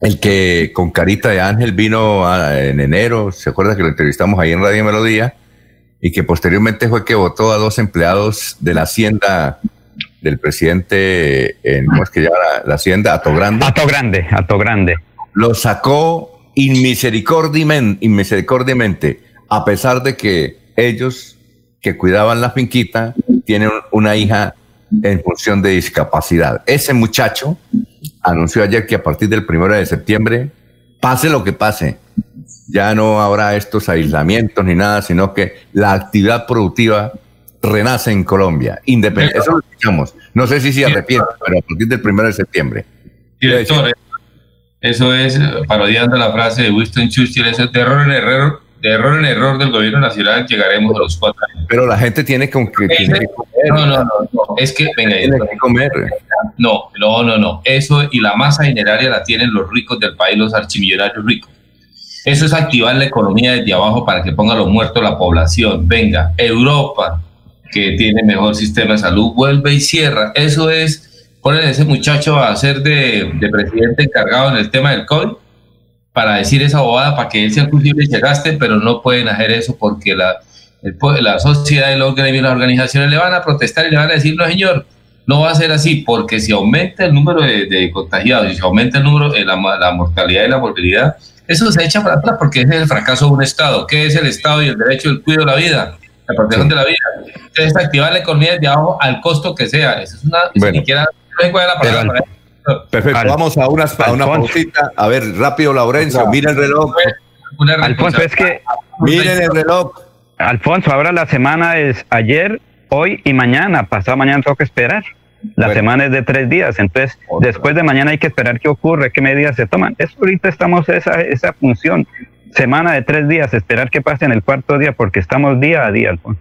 el que con carita de ángel vino en enero, se acuerda que lo entrevistamos ahí en Radio Melodía, y que posteriormente fue que votó a dos empleados de la hacienda del presidente, en, ¿cómo es que llama la, hacienda? Ato Grande.
Ato Grande, Ato Grande.
Lo sacó inmisericordiamente, a pesar de que ellos que cuidaban la finquita tiene una hija en función de discapacidad. Ese muchacho anunció ayer que a partir del primero de septiembre, pase lo que pase, ya no habrá estos aislamientos ni nada, sino que la actividad productiva renace en Colombia. Independiente. Eso lo escuchamos. No sé si se arrepiente, pero a partir del primero de septiembre.
Director, eso es parodiando la frase de Winston Churchill, eso es de error en error, de error en error del gobierno nacional llegaremos a los cuatro años.
Pero la gente tiene, que,
comer. No, no, no, es que, venga,
tiene que comer.
No, no, no, no. Eso y la masa dineraria la tienen los ricos del país, los archimillonarios ricos. Eso es activar la economía desde abajo para que ponga los muertos la población. Venga, Europa, que tiene mejor sistema de salud, vuelve y cierra. Eso es poner a ese muchacho a ser de, de presidente encargado en el tema del COVID para decir esa bobada, para que él sea culpable y se gaste, pero no pueden hacer eso porque la, la sociedad, los gremios, las organizaciones le van a protestar y le van a decir, no señor, no va a ser así, porque si aumenta el número de, contagiados y si aumenta el número, de la, la mortalidad y la morbilidad, eso se echa para atrás porque es el fracaso de un Estado. ¿Qué es el Estado y el derecho del cuidado de la vida? La protección de la vida. Es activar la economía desde abajo al costo que sea. Eso es una. Bueno, ni siquiera la palabra
Perfecto, vamos a una, a una pausita. A ver, rápido, Laurencio, mira el reloj.
Alfonso, es que.
Miren el reloj.
Alfonso, ahora la semana es ayer, hoy y mañana. Pasado mañana tengo que esperar. La semana es de tres días, entonces después de mañana hay que esperar qué ocurre, qué medidas se toman. Eso ahorita estamos esa esa función, semana de tres días, esperar qué pase en el cuarto día, porque estamos día a día, Alfonso.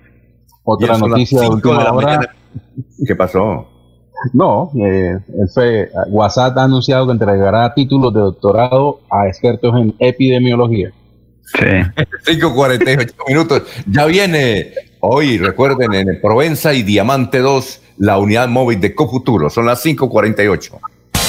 Otra noticia de última hora.
¿Qué pasó?
No, eh, WhatsApp ha anunciado que entregará títulos de doctorado a expertos en epidemiología.
Sí.
5.48 minutos. Ya viene hoy, recuerden, en el Provenza y Diamante 2, la unidad móvil de Cofuturo. Son las 5.48.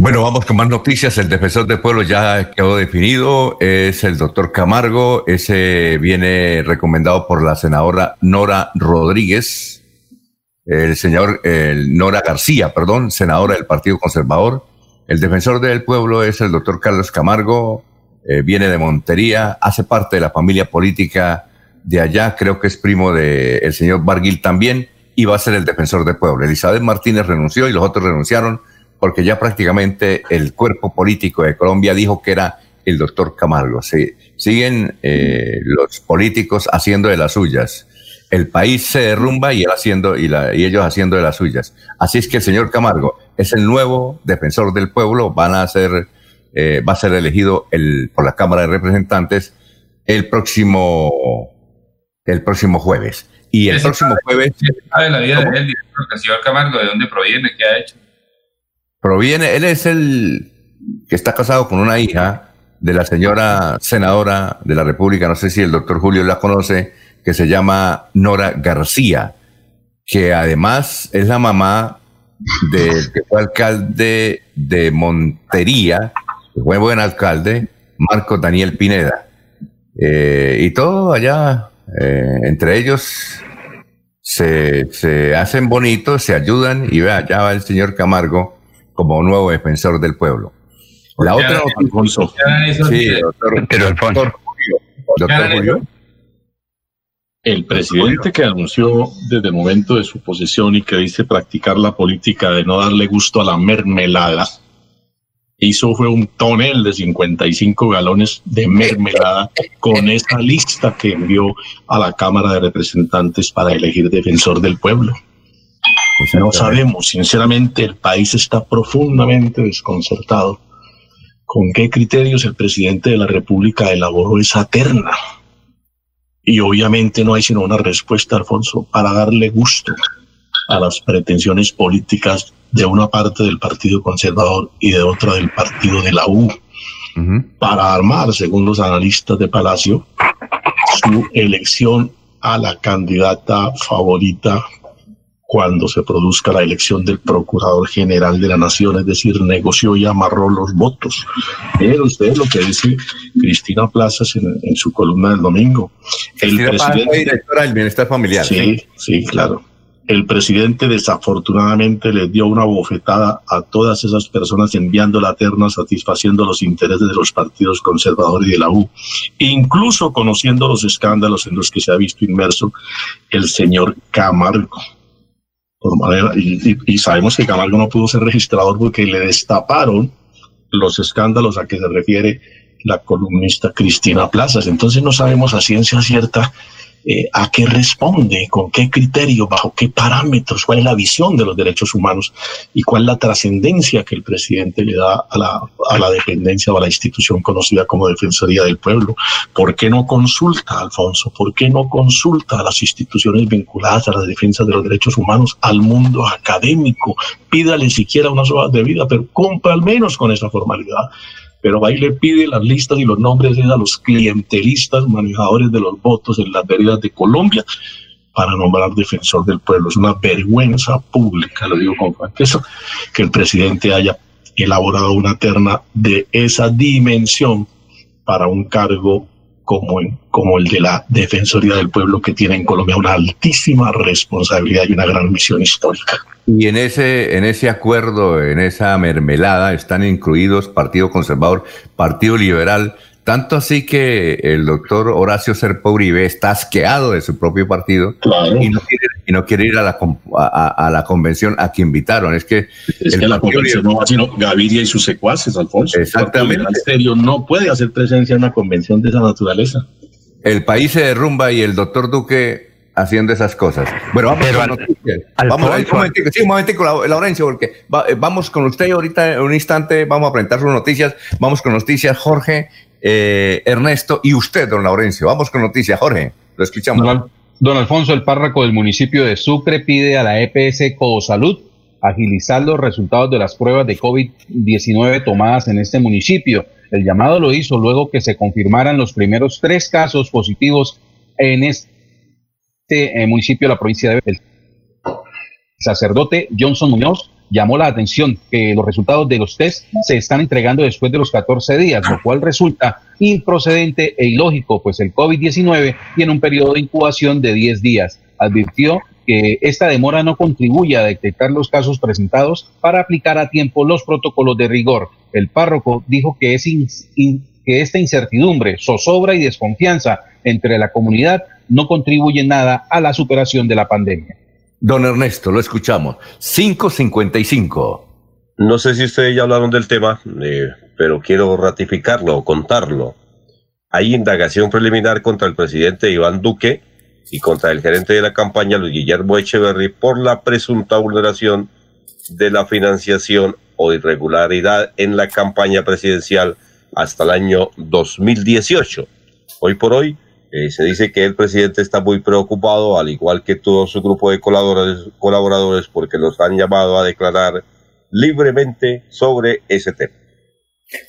Bueno, vamos con más noticias. El defensor del pueblo ya quedó definido. Es el doctor Camargo. Ese viene recomendado por la senadora Nora Rodríguez. El señor Nora García, perdón, senadora del Partido Conservador. El defensor del pueblo es el doctor Carlos Camargo. Eh, viene de Montería. Hace parte de la familia política de allá. Creo que es primo del señor Barguil también. Y va a ser el defensor del pueblo. Elizabeth Martínez renunció y los otros renunciaron porque ya prácticamente el cuerpo político de Colombia dijo que era el doctor Camargo. Sí, siguen eh, los políticos haciendo de las suyas. El país se derrumba y, él haciendo, y, ellos haciendo de las suyas. Así es que el señor Camargo es el nuevo defensor del pueblo. Van a ser, eh, va a ser elegido el, por la Cámara de Representantes el próximo, el próximo jueves. Y el próximo jueves.
¿Sabe la vida de él, el señor Camargo, de dónde proviene, qué ha hecho?
Proviene, él es el que está casado con una hija de la señora senadora de la República, no sé si el doctor Julio la conoce, que se llama Nora García, que además es la mamá del que fue alcalde de Montería, fue buen alcalde, Marco Daniel Pineda. Eh, y todo allá, eh, entre ellos, se, se, hacen bonitos, se ayudan y vea, allá va el señor Camargo como nuevo defensor del pueblo. La otra
Sí, doctor, Julio. El presidente que anunció desde el momento de su posesión y que dice practicar la política de no darle gusto a la mermelada, hizo fue un tonel de 55 galones de mermelada con esa lista que envió a la Cámara de Representantes para elegir defensor del pueblo. No sabemos, sinceramente, el país está profundamente desconcertado. ¿Con qué criterios el presidente de la República elaboró esa terna? Y obviamente no hay sino una respuesta, Alfonso, para darle gusto a las pretensiones políticas de una parte del Partido Conservador y de otra del Partido de la U, para armar, según los analistas de Palacio, su elección a la candidata favorita cuando se produzca la elección del Procurador General de la Nación, es decir, negoció y amarró los votos. Pero usted lo que dice Cristina Plazas en, su columna del domingo.
El presidente, directora del Bienestar Familiar.
Sí, sí, claro. El presidente desafortunadamente le dio una bofetada a todas esas personas enviando la terna satisfaciendo los intereses de los partidos conservadores y de la U, incluso conociendo los escándalos en los que se ha visto inmerso el señor Camargo por manera, y, sabemos que Camargo no pudo ser registrador porque le destaparon los escándalos a que se refiere la columnista Cristina Plazas. Entonces no sabemos a ciencia cierta eh, a qué responde, con qué criterio, bajo qué parámetros, cuál es la visión de los derechos humanos y cuál es la trascendencia que el presidente le da a la, a la dependencia o a la institución conocida como Defensoría del Pueblo. ¿Por qué no consulta, Alfonso? ¿Por qué no consulta a las instituciones vinculadas a la defensa de los derechos humanos, al mundo académico? Pídale siquiera unas horas de vida, pero cumpla al menos con esa formalidad pero ahí le pide las listas y los nombres a los clientelistas, manejadores de los votos en las veredas de Colombia para nombrar defensor del pueblo. Es una vergüenza pública, lo digo con franqueza, que el presidente haya elaborado una terna de esa dimensión para un cargo como, como el de la Defensoría del Pueblo que tiene en Colombia una altísima responsabilidad y una gran misión histórica.
Y en ese, en ese acuerdo, en esa mermelada, están incluidos Partido Conservador, Partido Liberal, tanto así que el doctor Horacio Serpa Uribe está asqueado de su propio partido y, no quiere, y, no quiere, ir a la, a, la convención a que invitaron. Es que,
es que la convención no va sino Gaviria y sus secuaces, Alfonso.
Exactamente. El
ministerio no puede hacer presencia en una convención de esa naturaleza.
El país se derrumba y el doctor Duque haciendo esas cosas. Bueno, vamos con noticias. Vamos, un momentico, sí, un momentico, Laurencio, porque eh, vamos con usted ahorita en un instante, vamos a presentar sus noticias, vamos con noticias, Jorge, eh, Ernesto y usted, don Laurencio. Vamos con noticias, Jorge, lo escuchamos.
Don, Alfonso, el párroco del municipio de Sucre pide a la EPS Codosalud agilizar los resultados de las pruebas de COVID-19 tomadas en este municipio. El llamado lo hizo luego que se confirmaran los primeros tres casos positivos en este este municipio de la provincia de El sacerdote Johnson Muñoz llamó la atención que los resultados de los test se están entregando después de los 14 días, lo cual resulta improcedente e ilógico, pues el COVID-19 tiene un periodo de incubación de 10 días. Advirtió que esta demora no contribuye a detectar los casos presentados para aplicar a tiempo los protocolos de rigor. El párroco dijo que, es que esta incertidumbre, zozobra y desconfianza entre la comunidad no contribuye nada a la superación de la pandemia.
Don Ernesto, lo escuchamos. 555.
No sé si ustedes ya hablaron del tema, eh, pero quiero ratificarlo o contarlo. Hay indagación preliminar contra el presidente Iván Duque y contra el gerente de la campaña, Luis Guillermo Echeverry, por la presunta vulneración de la financiación o irregularidad en la campaña presidencial hasta el año 2018. Hoy por hoy, eh, se dice que el presidente está muy preocupado, al igual que todo su grupo de colaboradores, colaboradores porque los han llamado a declarar libremente sobre ese tema.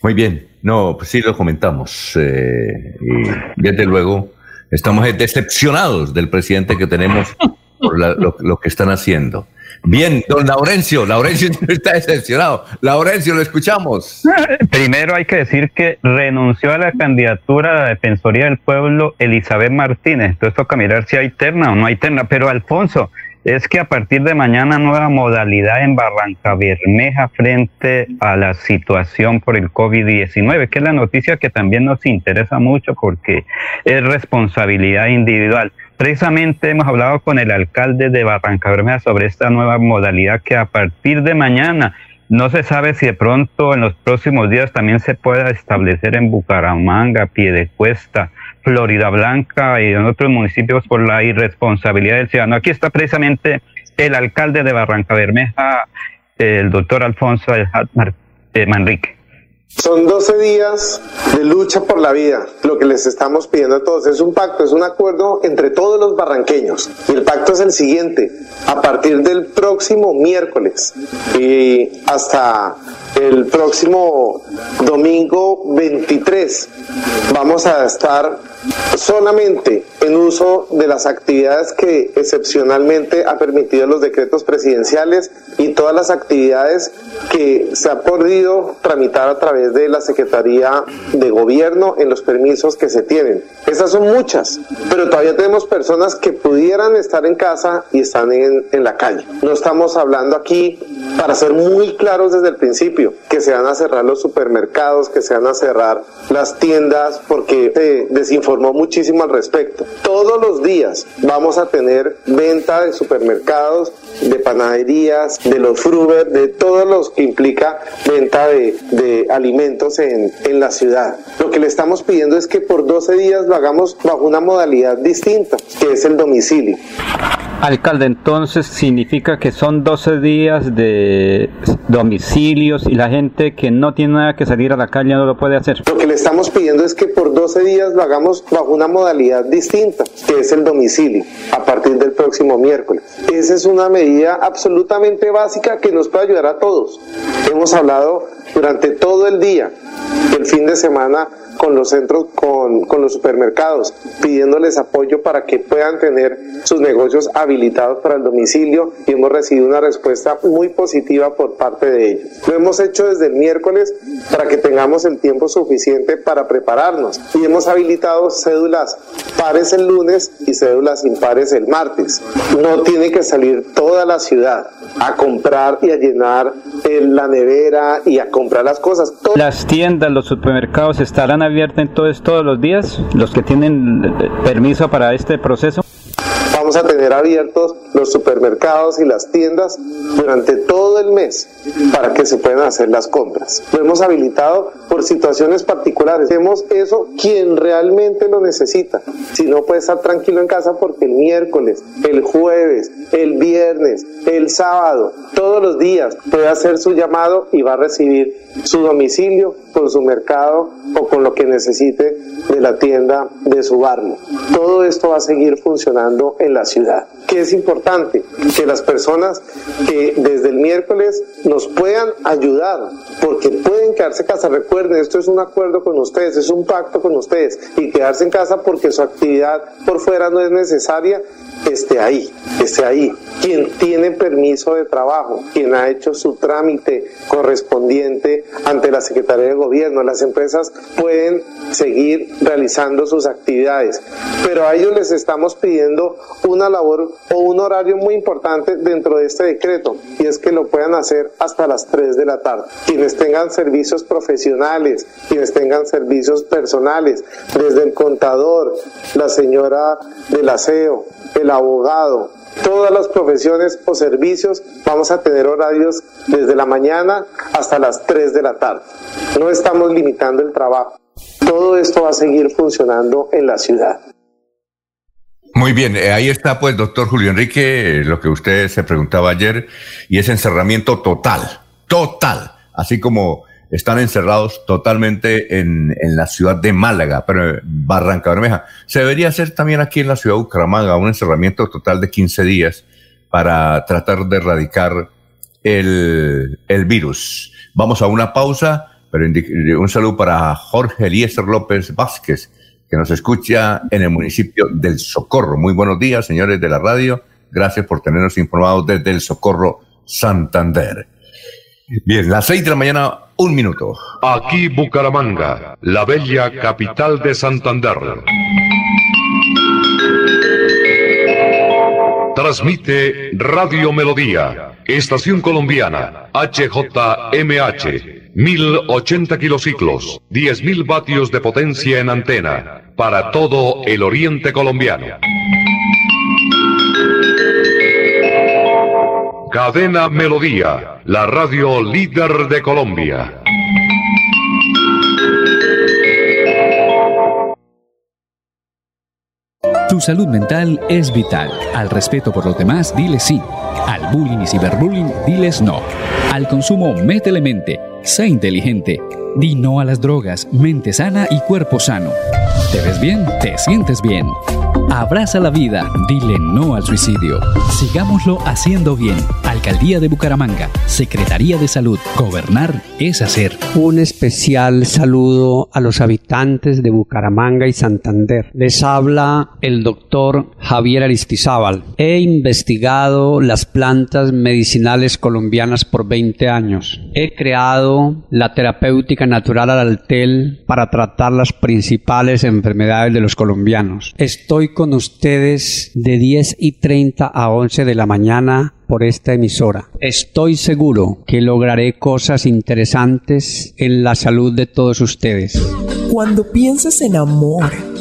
Muy bien, no, pues sí lo comentamos. Eh, y desde luego estamos decepcionados del presidente que tenemos por lo que están haciendo. Bien, don Laurencio, Laurencio está decepcionado. Laurencio, lo escuchamos.
Primero hay que decir que renunció a la candidatura a la Defensoría del Pueblo Elizabeth Martínez. Entonces toca mirar si hay terna o no hay terna. Pero Alfonso, es que a partir de mañana nueva modalidad en Barranca Bermeja frente a la situación por el COVID-19, que es la noticia que también nos interesa mucho porque es responsabilidad individual. Precisamente hemos hablado con el alcalde de Barranca Bermeja sobre esta nueva modalidad que a partir de mañana no se sabe si de pronto en los próximos días también se pueda establecer en Bucaramanga, Piedecuesta, Florida Blanca y en otros municipios por la irresponsabilidad del ciudadano. Aquí está precisamente el alcalde de Barranca Bermeja, el doctor Alfonso eh, Manrique.
Son 12 días de lucha por la vida. Lo que les estamos pidiendo a todos es un pacto, es un acuerdo entre todos los barranqueños. Y el pacto es el siguiente. A partir del próximo miércoles y hasta el próximo domingo 23 vamos a estar solamente en uso de las actividades que excepcionalmente ha permitido los decretos presidenciales y todas las actividades que se ha podido tramitar a través de la Secretaría de Gobierno en los permisos que se tienen. Esas son muchas, pero todavía tenemos personas que pudieran estar en casa y están en, la calle. No estamos hablando aquí, para ser muy claros desde el principio, que se van a cerrar los supermercados, que se van a cerrar las tiendas, porque se desinformó muchísimo al respecto. Todos los días vamos a tener venta de supermercados, de panaderías, de los fruber, de todos los que implica venta de, de alimentos en, en la ciudad. Lo que le estamos pidiendo es que por 12 días lo hagamos bajo una modalidad distinta, que es el domicilio.
Alcalde, entonces significa que son 12 días de domicilios y la gente que no tiene nada que salir a la calle no lo puede hacer.
Lo que le estamos pidiendo es que por 12 días lo hagamos bajo una modalidad distinta, que es el domicilio, a partir del próximo miércoles. Esa es una medida absolutamente básica que nos puede ayudar a todos. Hemos hablado durante todo el día, el fin de semana, con los centros, con, con, los supermercados, pidiéndoles apoyo para que puedan tener sus negocios habilitados para el domicilio y hemos recibido una respuesta muy positiva por parte de ellos. Lo hemos hecho desde el miércoles para que tengamos el tiempo suficiente para prepararnos y hemos habilitado cédulas pares el lunes y cédulas impares el martes. No tiene que salir toda la ciudad a comprar y a llenar la nevera y a comprar las cosas.
Las tiendas, los supermercados estarán abiertos entonces todos los días, los que tienen permiso para este proceso.
Vamos a tener abiertos los supermercados y las tiendas durante todo el mes para que se puedan hacer las compras. Lo hemos habilitado por situaciones particulares. Hacemos eso quien realmente lo necesita. Si no puede estar tranquilo en casa porque el miércoles, el jueves, el viernes, el sábado, todos los días puede hacer su llamado y va a recibir su domicilio con su mercado o con lo que necesite de la tienda de su barrio. Todo esto va a seguir funcionando en la ciudad. Que es importante que las personas que desde el miércoles nos puedan ayudar, porque pueden quedarse en casa. Recuerden, esto es un acuerdo con ustedes, es un pacto con ustedes y quedarse en casa porque su actividad por fuera no es necesaria, esté ahí, esté ahí. Quien tiene permiso de trabajo, quien ha hecho su trámite correspondiente ante la Secretaría de Gobierno, las empresas pueden seguir realizando sus actividades, pero a ellos les estamos pidiendo una labor o un horario muy importante dentro de este decreto y es que lo puedan hacer hasta las 3 de la tarde. Quienes tengan servicios profesionales, quienes tengan servicios personales, desde el contador, la señora del aseo, el abogado, todas las profesiones o servicios vamos a tener horarios desde la mañana hasta las 3 de la tarde. No estamos limitando el trabajo. Todo esto va a seguir funcionando en la ciudad.
Muy bien, eh, ahí está pues, doctor Julio Enrique, lo que usted se preguntaba ayer, y es encerramiento total, total, así como están encerrados totalmente en, en la ciudad de Málaga, pero Barranca Bermeja. Se debería hacer también aquí en la ciudad de Bucaramanga un encerramiento total de 15 días para tratar de erradicar el, el virus. Vamos a una pausa, pero un saludo para Jorge Eliezer López Vázquez, que nos escucha en el municipio del Socorro. Muy buenos días, señores de la radio. Gracias por tenernos informados desde el Socorro Santander. Bien, las seis de la mañana, un minuto.
Aquí Bucaramanga, la bella capital de Santander. Transmite Radio Melodía, Estación Colombiana, HJMH, 1080 kilociclos, 10.000 vatios de potencia en antena, para todo el oriente colombiano. Cadena Melodía, la radio líder de Colombia.
Tu salud mental es vital. Al respeto por los demás, dile sí. Al bullying y ciberbullying, diles no. Al consumo, métele mente. Sé inteligente. Di no a las drogas, mente sana y cuerpo sano. ¿Te ves bien? ¿Te sientes bien? Abraza la vida, dile no al suicidio. Sigámoslo haciendo bien. Al Alcaldía de Bucaramanga, Secretaría de Salud. Gobernar es hacer.
Un especial saludo a los habitantes de Bucaramanga y Santander. Les habla el doctor Javier Aristizábal. He investigado las plantas medicinales colombianas por 20 años. He creado la terapéutica natural al altel para tratar las principales enfermedades de los colombianos. Estoy con ustedes de 10 y 30 a 11 de la mañana por esta emisora. Estoy seguro que lograré cosas interesantes en la salud de todos ustedes.
Cuando pienses en amor,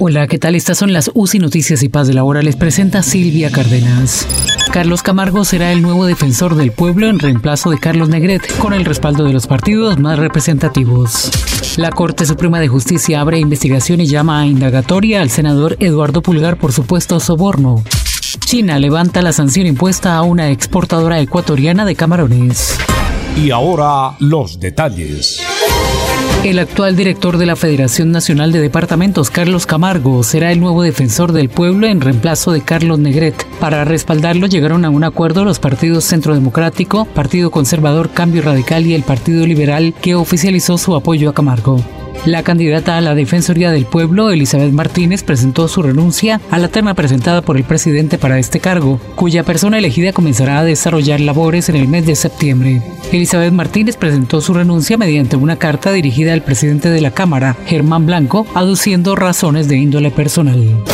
Hola, ¿qué tal? Estas son las UCI Noticias y Paz de la Hora. Les presenta Silvia Cárdenas. Carlos Camargo será el nuevo defensor del pueblo en reemplazo de Carlos Negret, con el respaldo de los partidos más representativos. La Corte Suprema de Justicia abre investigación y llama a indagatoria al senador Eduardo Pulgar por supuesto soborno. China levanta la sanción impuesta a una exportadora ecuatoriana de camarones.
Y ahora los detalles.
El actual director de la Federación Nacional de Departamentos, Carlos Camargo, será el nuevo defensor del pueblo en reemplazo de Carlos Negret. Para respaldarlo llegaron a un acuerdo los partidos Centro Democrático, Partido Conservador Cambio Radical y el Partido Liberal, que oficializó su apoyo a Camargo. La candidata a la Defensoría del Pueblo, Elizabeth Martínez, presentó su renuncia a la terna presentada por el presidente para este cargo, cuya persona elegida comenzará a desarrollar labores en el mes de septiembre. Elizabeth Martínez presentó su renuncia mediante una carta dirigida al presidente de la Cámara, Germán Blanco, aduciendo razones de índole personal.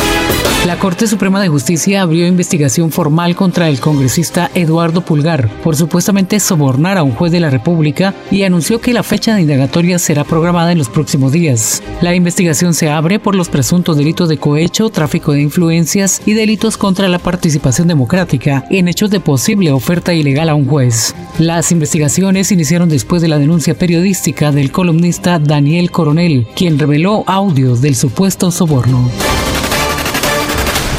La Corte Suprema de Justicia abrió investigación formal contra el congresista Eduardo Pulgar por supuestamente sobornar a un juez de la República y anunció que la fecha de indagatoria será programada en los próximos días. La investigación se abre por los presuntos delitos de cohecho, tráfico de influencias y delitos contra la participación democrática en hechos de posible oferta ilegal a un juez. Las investigaciones iniciaron después de la denuncia periodística del columnista Daniel Coronel, quien reveló audios del supuesto soborno.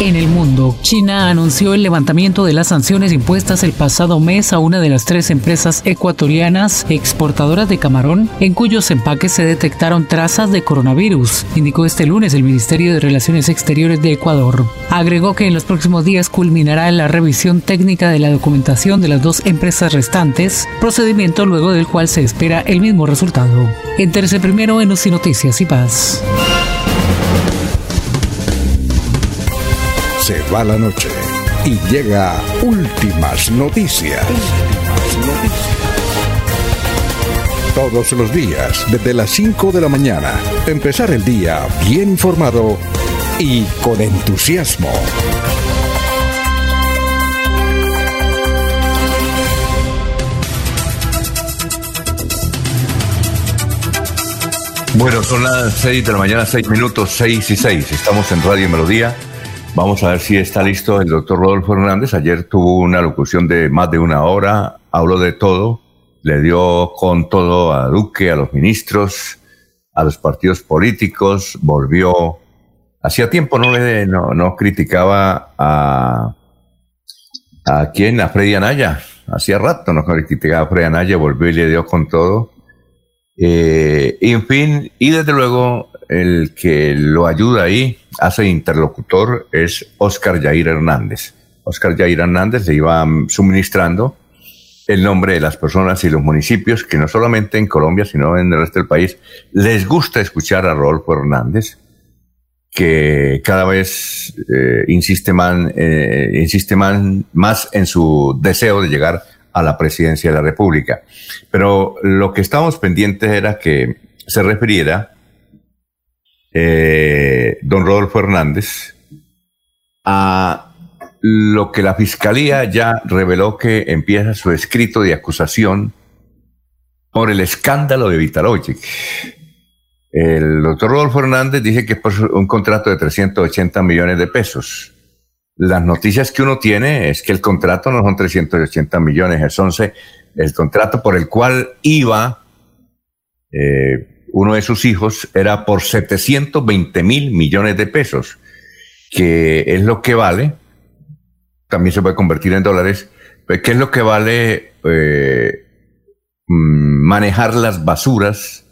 En el mundo, China anunció el levantamiento de las sanciones impuestas el pasado mes a una de las tres empresas ecuatorianas exportadoras de camarón, en cuyos empaques se detectaron trazas de coronavirus, indicó este lunes el Ministerio de Relaciones Exteriores de Ecuador. Agregó que en los próximos días culminará la revisión técnica de la documentación de las dos empresas restantes, procedimiento luego del cual se espera el mismo resultado. Entérese primero en UCI Noticias y Paz.
Se va la noche y llega últimas noticias. Todos los días, desde las 5 de la mañana, empezar el día bien informado y con entusiasmo.
Bueno, son las 6 de la mañana, 6 minutos, 6 y 6. Estamos en Radio Melodía. Vamos a ver si está listo el doctor Rodolfo Hernández. Ayer tuvo una locución de más de una hora, habló de todo, le dio con todo a Duque, a los ministros, a los partidos políticos, volvió. Hacía tiempo no le criticaba a a quién, a Freddy Anaya. Hacía rato no criticaba a Freddy Anaya, volvió y le dio con todo. Eh, en fin, y desde luego el que lo ayuda ahí, hace interlocutor, es Oscar Yair Hernández. Oscar Yair Hernández le iba suministrando el nombre de las personas y los municipios que no solamente en Colombia, sino en el resto del país, les gusta escuchar a Rodolfo Hernández, que cada vez eh, eh, insiste más, más en su deseo de llegar a la presidencia de la República. Pero lo que estábamos pendientes era que se refiriera eh, don Rodolfo Hernández a lo que la fiscalía ya reveló que empieza su escrito de acusación por el escándalo de Vitalogic. El doctor Rodolfo Hernández dice que es por un contrato de 380 millones de pesos. Las noticias que uno tiene es que el contrato no son 380 millones, es 11, el contrato por el cual iba eh, uno de sus hijos era por 720 mil millones de pesos, que es lo que vale también se puede convertir en dólares, pues, ¿qué es lo que vale eh, mm, manejar las basuras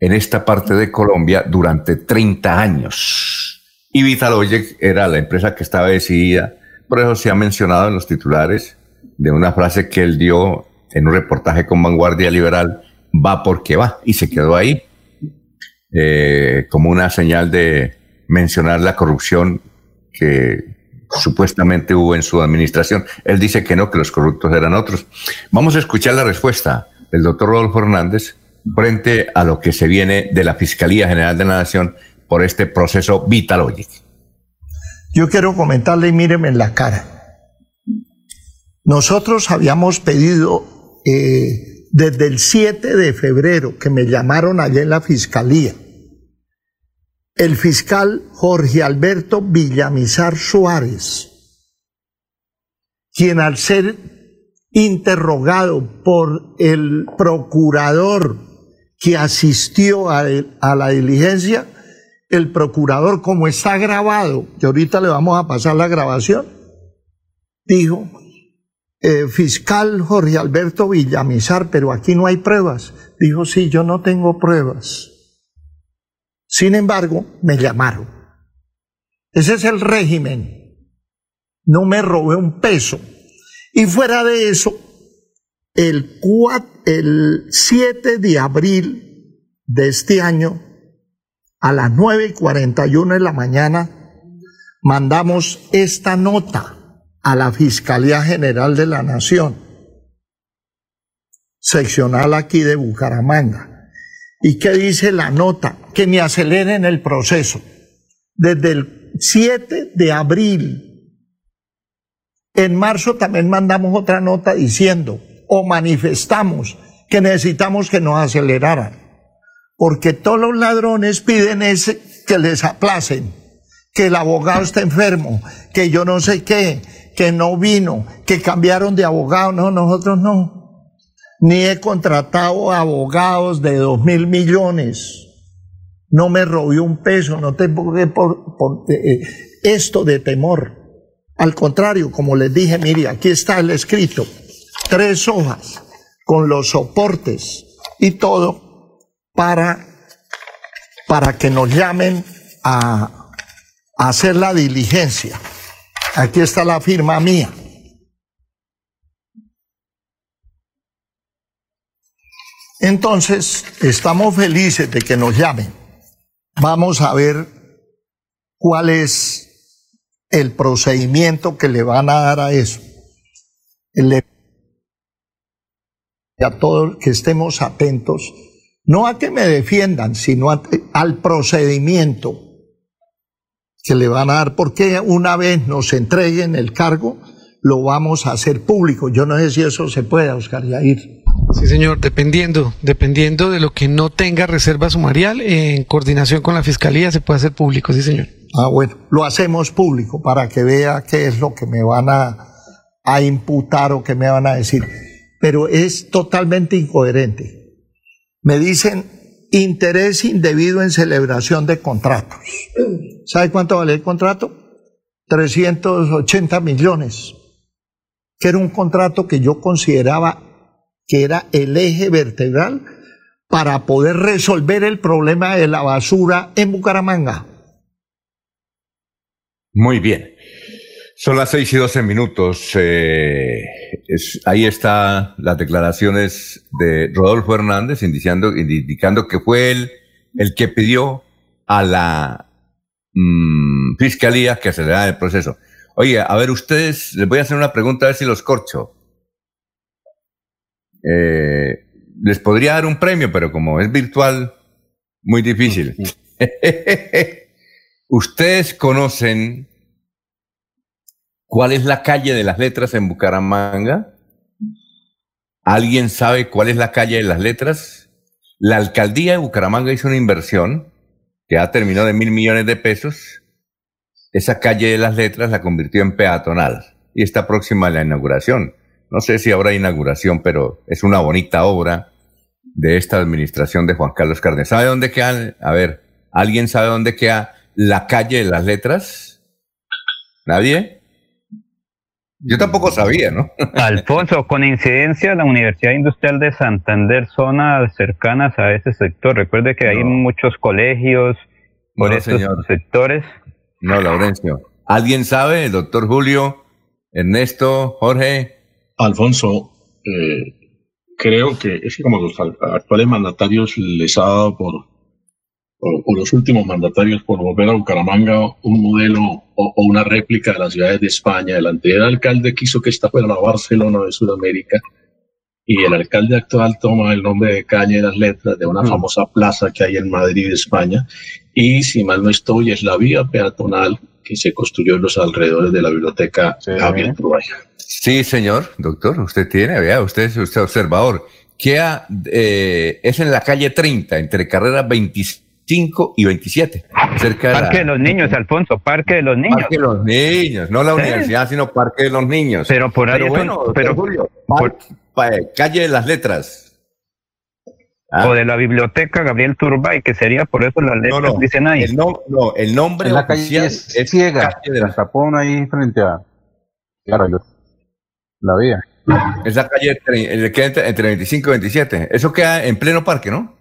en esta parte de Colombia durante 30 años? Y Vitalogic era la empresa que estaba decidida, por eso se ha mencionado en los titulares de una frase que él dio en un reportaje con Vanguardia Liberal, va porque va, y se quedó ahí, eh, como una señal de mencionar la corrupción que supuestamente hubo en su administración. Él dice que no, que los corruptos eran otros. Vamos a escuchar la respuesta del doctor Rodolfo Hernández frente a lo que se viene de la Fiscalía General de la Nación por este proceso Vitalogic.
Yo quiero comentarle y míreme en la cara. Nosotros habíamos pedido eh, desde el 7 de febrero que me llamaron allá en la Fiscalía el fiscal Jorge Alberto Villamizar Suárez, quien al ser interrogado por el procurador que asistió a, la diligencia, el procurador, como está grabado, que ahorita le vamos a pasar la grabación, dijo, eh, fiscal Jorge Alberto Villamizar, pero aquí no hay pruebas. Dijo, sí, yo no tengo pruebas. Sin embargo, me llamaron. Ese es el régimen. No me robé un peso. Y fuera de eso, el, el 7 de abril de este año, a las 9 y 41 de la mañana, mandamos esta nota a la Fiscalía General de la Nación, seccional aquí de Bucaramanga. ¿Y qué dice la nota? Que me aceleren el proceso. Desde el 7 de abril. En marzo también mandamos otra nota diciendo o manifestamos que necesitamos que nos aceleraran. Porque todos los ladrones piden ese, que les aplacen, que el abogado está enfermo, que yo no sé qué, que no vino, que cambiaron de abogado. No, nosotros no ni he contratado abogados de dos mil millones. No me robé un peso, no tengo que por, por eh, esto de temor. Al contrario, como les dije, mire, aquí está el escrito, tres hojas con los soportes y todo para, para que nos llamen a hacer la diligencia. Aquí está la firma mía. Entonces, estamos felices de que nos llamen. Vamos a ver cuál es el procedimiento que le van a dar a eso. a todos que estemos atentos, no a que me defiendan, sino al procedimiento que le van a dar, porque una vez nos entreguen el cargo, lo vamos a hacer público. Yo no sé si eso se puede, Oscar Yair.
Sí, señor, dependiendo, dependiendo de lo que no tenga reserva sumarial, en coordinación con la Fiscalía se puede hacer público, sí, señor.
Ah, bueno, lo hacemos público para que vea qué es lo que me van a, a imputar o qué me van a decir. Pero es totalmente incoherente. Me dicen interés indebido en celebración de contratos. ¿Sabe cuánto vale el contrato? 380 millones, que era un contrato que yo consideraba que era el eje vertebral para poder resolver el problema de la basura en Bucaramanga.
Muy bien. Son las seis y doce minutos. eh, es- ahí están las declaraciones de Rodolfo Hernández indicando, indicando que fue él el que pidió a la mm, fiscalía que acelerara el proceso. Oye, a ver, ustedes, les voy a hacer una pregunta a ver si los corcho. Eh, les podría dar un premio, pero como es virtual, muy difícil. ustedes conocen ¿Cuál es la calle de las letras en Bucaramanga? ¿Alguien sabe cuál es la calle de las letras? La alcaldía de Bucaramanga hizo una inversión que ha terminado de mil millones de pesos. Esa calle de las letras la convirtió en peatonal y está próxima a la inauguración. No sé si habrá inauguración, pero es una bonita obra de esta administración de Juan Carlos Cárdenas. ¿Sabe dónde queda? A ver, ¿alguien sabe dónde queda la calle de las letras? ¿Nadie? Yo tampoco sabía, ¿no?
Alfonso, con incidencia, la Universidad Industrial de Santander, zonas cercanas a ese sector. Recuerde que hay muchos colegios por
No,
esos
señor.
sectores.
No, Laurencio. ¿Alguien sabe? El doctor Julio, Ernesto, Jorge.
Alfonso, eh, creo que es que como los al- actuales mandatarios les ha dado por, o, o los últimos mandatarios por volver a Bucaramanga un modelo o, o una réplica de las ciudades de España. El anterior alcalde quiso que esta fuera la Barcelona de Sudamérica y el alcalde actual toma el nombre de Calle de las Letras de una famosa plaza que hay en Madrid, España, y si mal no estoy es la vía peatonal que se construyó en los alrededores de la biblioteca Gabriel Turbay.
Sí, señor, doctor, usted tiene, vea, usted es usted observador. Queda, eh, es en la calle 30, entre carreras 25 y 27. Cerca de la-
Parque de los Niños, Alfonso, Parque de los Niños.
Parque de los Niños, no la
Sí.
universidad, sino Parque de los Niños.
Pero por ahí
bueno,
pero-
Julio, pa- calle de las letras. Ah.
O de la biblioteca Gabriel Turbay, que sería por eso las letras
no,
dicen ahí.
El, no, no, el nombre
En la calle
oficial
es
es
ciega,
calle de
el tapón ahí frente a claro, yo- la vía.
Es la calle tre- el que entra entre 25 y 27. Eso queda en pleno parque, ¿no?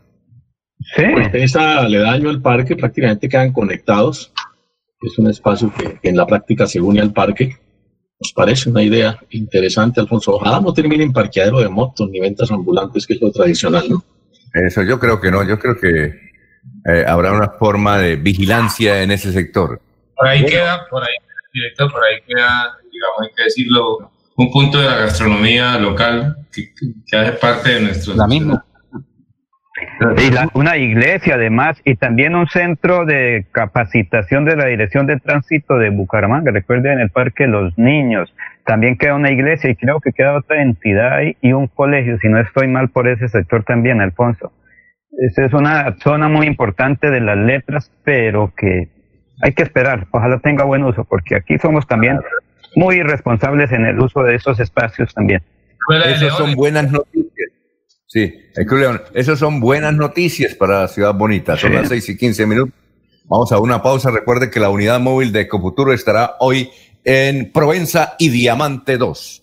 Sí.
Pues esa aledaño al parque prácticamente quedan conectados. Es un espacio que, que en la práctica se une al parque. Nos parece una idea interesante, Alfonso. Ojalá no termine en parqueadero de motos ni ventas ambulantes, que es lo tradicional, ¿no?
Eso yo creo que no. Yo creo que eh, habrá una forma de vigilancia en ese sector.
Por ahí queda, por ahí, director, por ahí queda, digamos, hay que decirlo, un punto de la gastronomía local que, que hace parte de nuestro.
La misma.
Y la- una iglesia además y también un centro de capacitación de la Dirección de Tránsito de Bucaramanga. Recuerden el Parque Los Niños. También queda una iglesia y creo que queda otra entidad ahí y un colegio, si no estoy mal por ese sector también, Alfonso. Esa es una zona muy importante de las letras, pero que hay que esperar. Ojalá tenga buen uso, porque aquí somos también muy responsables en el uso de esos espacios también.
Esas son buenas noticias. Sí, el Club León. Esas son buenas noticias para la ciudad bonita. Son
Sí.
las 6 y 15 minutos. Vamos a una pausa. Recuerde que la unidad móvil de Ecofuturo estará hoy en Provenza y Diamante 2.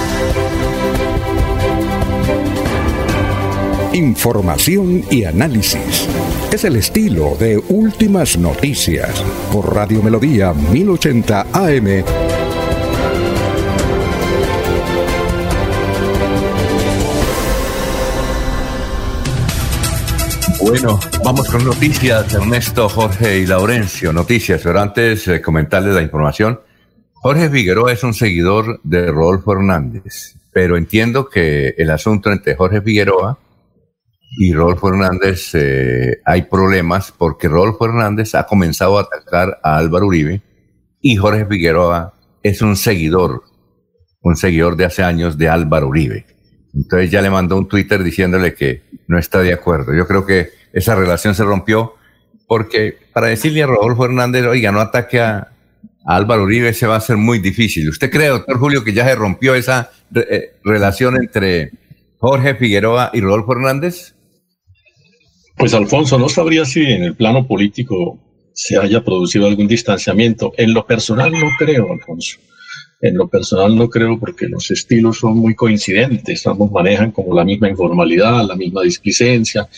Información y análisis. Es el estilo de Últimas Noticias por Radio Melodía 1080 AM.
Bueno, vamos con noticias, Ernesto, Jorge y Laurencio. Noticias, pero antes eh, comentarles la información. Jorge Figueroa es un seguidor de Rodolfo Hernández, pero entiendo que el asunto entre Jorge Figueroa y Rodolfo Hernández eh, hay problemas porque Rodolfo Hernández ha comenzado a atacar a Álvaro Uribe y Jorge Figueroa es un seguidor, un seguidor de hace años de Álvaro Uribe. Entonces ya le mandó un Twitter diciéndole que no está de acuerdo. Yo creo que esa relación se rompió porque para decirle a Rodolfo Hernández, oiga, no ataque a, Álvaro Uribe, se va a ser muy difícil. ¿Usted cree, doctor Julio, que ya se rompió esa eh, relación entre Jorge Figueroa y Rodolfo Hernández?
Pues Alfonso, no sabría si en el plano político se haya producido algún distanciamiento. En lo personal no creo, Alfonso. En lo personal no creo porque los estilos son muy coincidentes. Ambos manejan como la misma informalidad, la misma displicencia.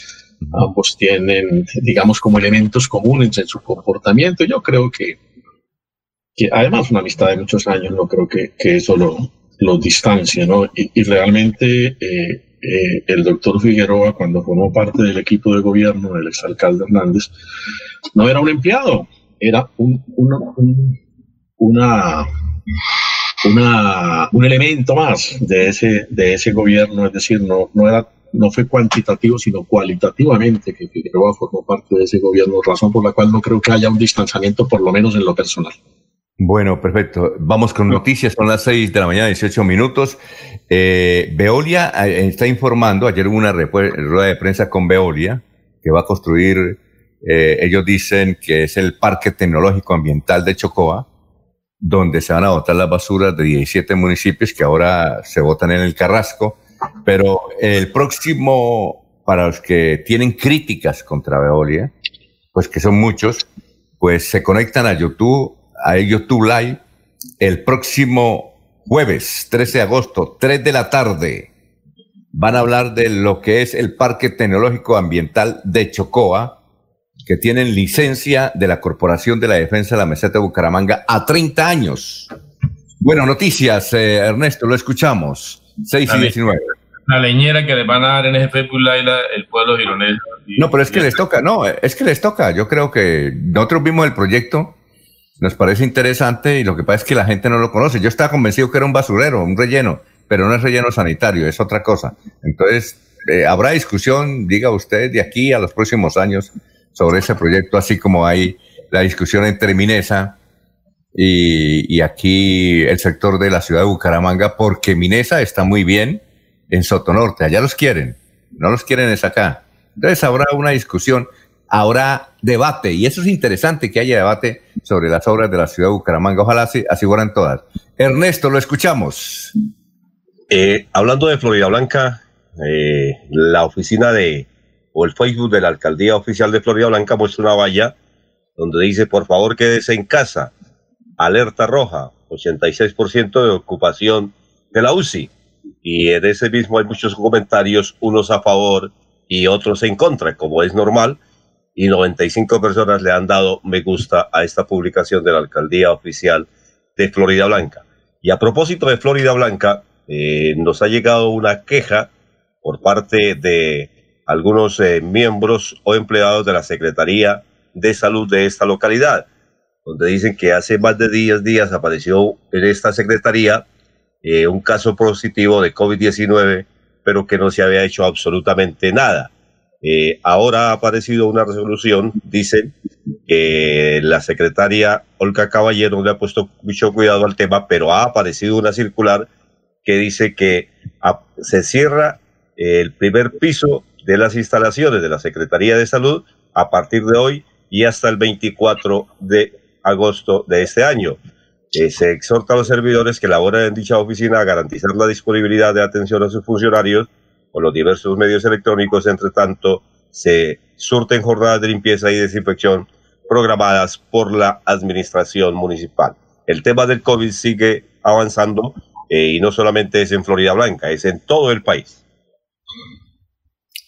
Ambos tienen, digamos, como elementos comunes en su comportamiento. Yo creo que, que además una amistad de muchos años, no creo que, que eso lo, lo distancia, ¿no? Y, realmente eh, eh, el doctor Figueroa, cuando formó parte del equipo de gobierno del exalcalde Hernández, no era un empleado, era un, una, un elemento más de ese, de ese gobierno, es decir, no, no, era, no fue cuantitativo, sino cualitativamente que Figueroa formó parte de ese gobierno, razón por la cual no creo que haya un distanciamiento, por lo menos en lo personal.
Bueno, perfecto. Vamos con noticias. Son las 6 de la mañana, 18 minutos. Eh, Veolia eh, está informando, ayer hubo una rueda de prensa con Veolia, que va a construir, eh, ellos dicen que es el Parque Tecnológico Ambiental de Chocoa, donde se van a botar las basuras de 17 municipios que ahora se votan en el Carrasco. Pero el próximo, para los que tienen críticas contra Veolia, pues que son muchos, pues se conectan a YouTube a YouTube Live el próximo jueves 13 de agosto, 3 de la tarde. Van a hablar de lo que es el Parque Tecnológico Ambiental de Chocoa, que tienen licencia de la Corporación de la Defensa de la Meseta de Bucaramanga a 30 años. Bueno, noticias, eh, Ernesto, lo escuchamos. 6 y 19.
La leñera que le van a dar en ese el pueblo gironés.
No, pero es que les toca, no, es que les toca. Yo creo que nosotros vimos el proyecto nos parece interesante y lo que pasa es que la gente no lo conoce. Yo estaba convencido que era un basurero, un relleno, pero no es relleno sanitario, es otra cosa. Entonces, eh, habrá discusión, diga usted, de aquí a los próximos años sobre ese proyecto, así como hay la discusión entre Minesa y, y aquí el sector de la ciudad de Bucaramanga, porque Minesa está muy bien en Sotonorte, allá los quieren, no los quieren es acá. Entonces habrá una discusión habrá debate, y eso es interesante que haya debate sobre las obras de la ciudad de Bucaramanga. Ojalá así, así fueran todas. Ernesto, lo escuchamos.
Eh, hablando de Florida Blanca, eh, la oficina de, o el Facebook de la alcaldía oficial de Florida Blanca muestra una valla donde dice, por favor, quédese en casa. Alerta roja, 86% de ocupación de la UCI. Y en ese mismo hay muchos comentarios, unos a favor y otros en contra, como es normal y 95 personas le han dado me gusta a esta publicación de la alcaldía oficial de Florida Blanca. Y a propósito de Florida Blanca, eh, nos ha llegado una queja por parte de algunos eh, miembros o empleados de la Secretaría de Salud de esta localidad, donde dicen que hace más de 10 días apareció en esta Secretaría eh, un caso positivo de COVID-19, pero que no se había hecho absolutamente nada. Eh, ahora ha aparecido una resolución, dicen que la secretaria Olga Caballero le ha puesto mucho cuidado al tema, pero ha aparecido una circular que dice que se cierra el primer piso de las instalaciones de la Secretaría de Salud a partir de hoy y hasta el 24 de agosto de este año. Eh, se exhorta a los servidores que laboran en dicha oficina a garantizar la disponibilidad de atención a sus funcionarios con los diversos medios electrónicos. Entre tanto, se surten jornadas de limpieza y desinfección programadas por la administración municipal. El tema del COVID sigue avanzando eh, y no solamente es en Florida Blanca, es en todo el país.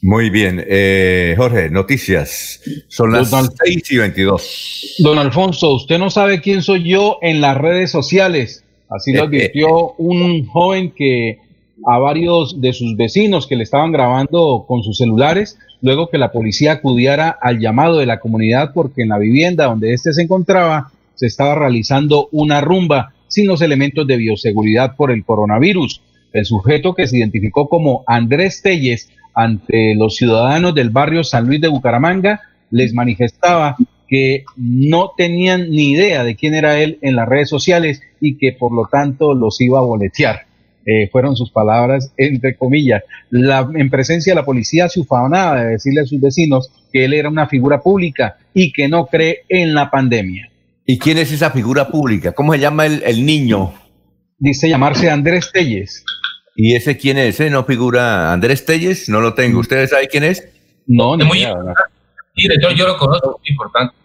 Muy bien. Eh, Jorge, noticias. Son las don, 6 y 22.
Don Alfonso, usted no sabe quién soy yo en las redes sociales. Así lo eh, advirtió un joven que a varios de sus vecinos que le estaban grabando con sus celulares, luego que la policía acudiera al llamado de la comunidad porque en la vivienda donde éste se encontraba se estaba realizando una rumba sin los elementos de bioseguridad por el coronavirus. El sujeto que se identificó como Andrés Telles ante los ciudadanos del barrio San Luis de Bucaramanga, les manifestaba que no tenían ni idea de quién era él en las redes sociales y que por lo tanto los iba a boletear. Eh, fueron sus palabras, entre comillas. La, en presencia de la policía se ufanaba de decirle a sus vecinos que él era una figura pública y que no cree en la pandemia.
¿Y quién es esa figura pública? ¿Cómo se llama el, el niño?
Dice llamarse Andrés Telles.
¿Y ese quién es? ¿Ese no figura Andrés Telles? No lo tengo. ¿Ustedes saben quién es?
No,
Es muy Mire, yo, yo lo conozco, muy importante.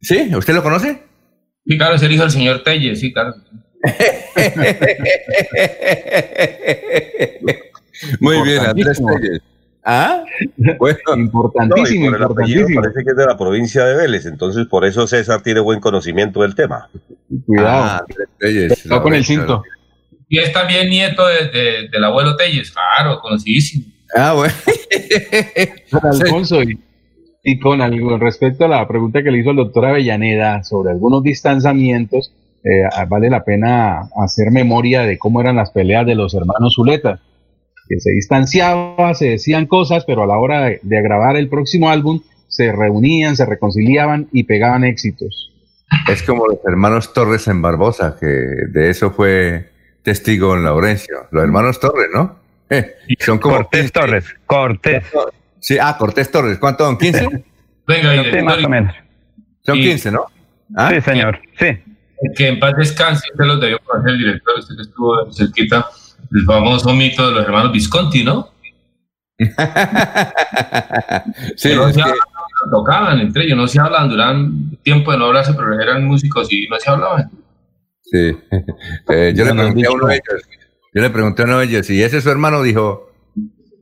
¿Sí? ¿Usted lo conoce?
Sí, claro, es el hijo del señor Telles, sí, claro.
Muy bien, Andrés Telles. ¿Ah? Bueno,
importantísimo,
No, parece que es de la provincia de Vélez, entonces por eso César tiene buen conocimiento del tema.
Cuidado.
Ah, Andrés Telles.
Cuidado con el cinto.
Y es también nieto de- de- del abuelo Telles, claro, conocidísimo.
Ah, bueno.
Don Alfonso, y, y con algo respecto a la pregunta que le hizo el doctor Avellaneda sobre algunos distanciamientos, eh, vale la pena hacer memoria de cómo eran las peleas de los hermanos Zuleta, que se distanciaban, se decían cosas, pero a la hora de, de grabar el próximo álbum se reunían, se reconciliaban y pegaban éxitos.
Es como los hermanos Torres en Barbosa, que de eso fue testigo en Laurencio. Los hermanos Torres, ¿no? Eh, son como
Cortés Torres, Cortés.
Sí, ah, Cortés Torres. ¿Cuánto son? ¿15?
Venga,
Sí, más o menos.
Son
Sí.
15, ¿no? ¿Ah?
Sí, señor. Sí.
Que en paz descanse, usted lo debió conocer el director, usted que estuvo cerquita, el famoso mito de los hermanos Visconti, ¿no?
Sí,
no se
que-
hablan, no tocaban entre ellos, no se hablan, duran tiempo de no hablarse, pero eran músicos y no se hablaban.
sí. Eh, yo, le pregunté a uno de ellos, yo le pregunté a uno de ellos, y ese es su hermano, dijo,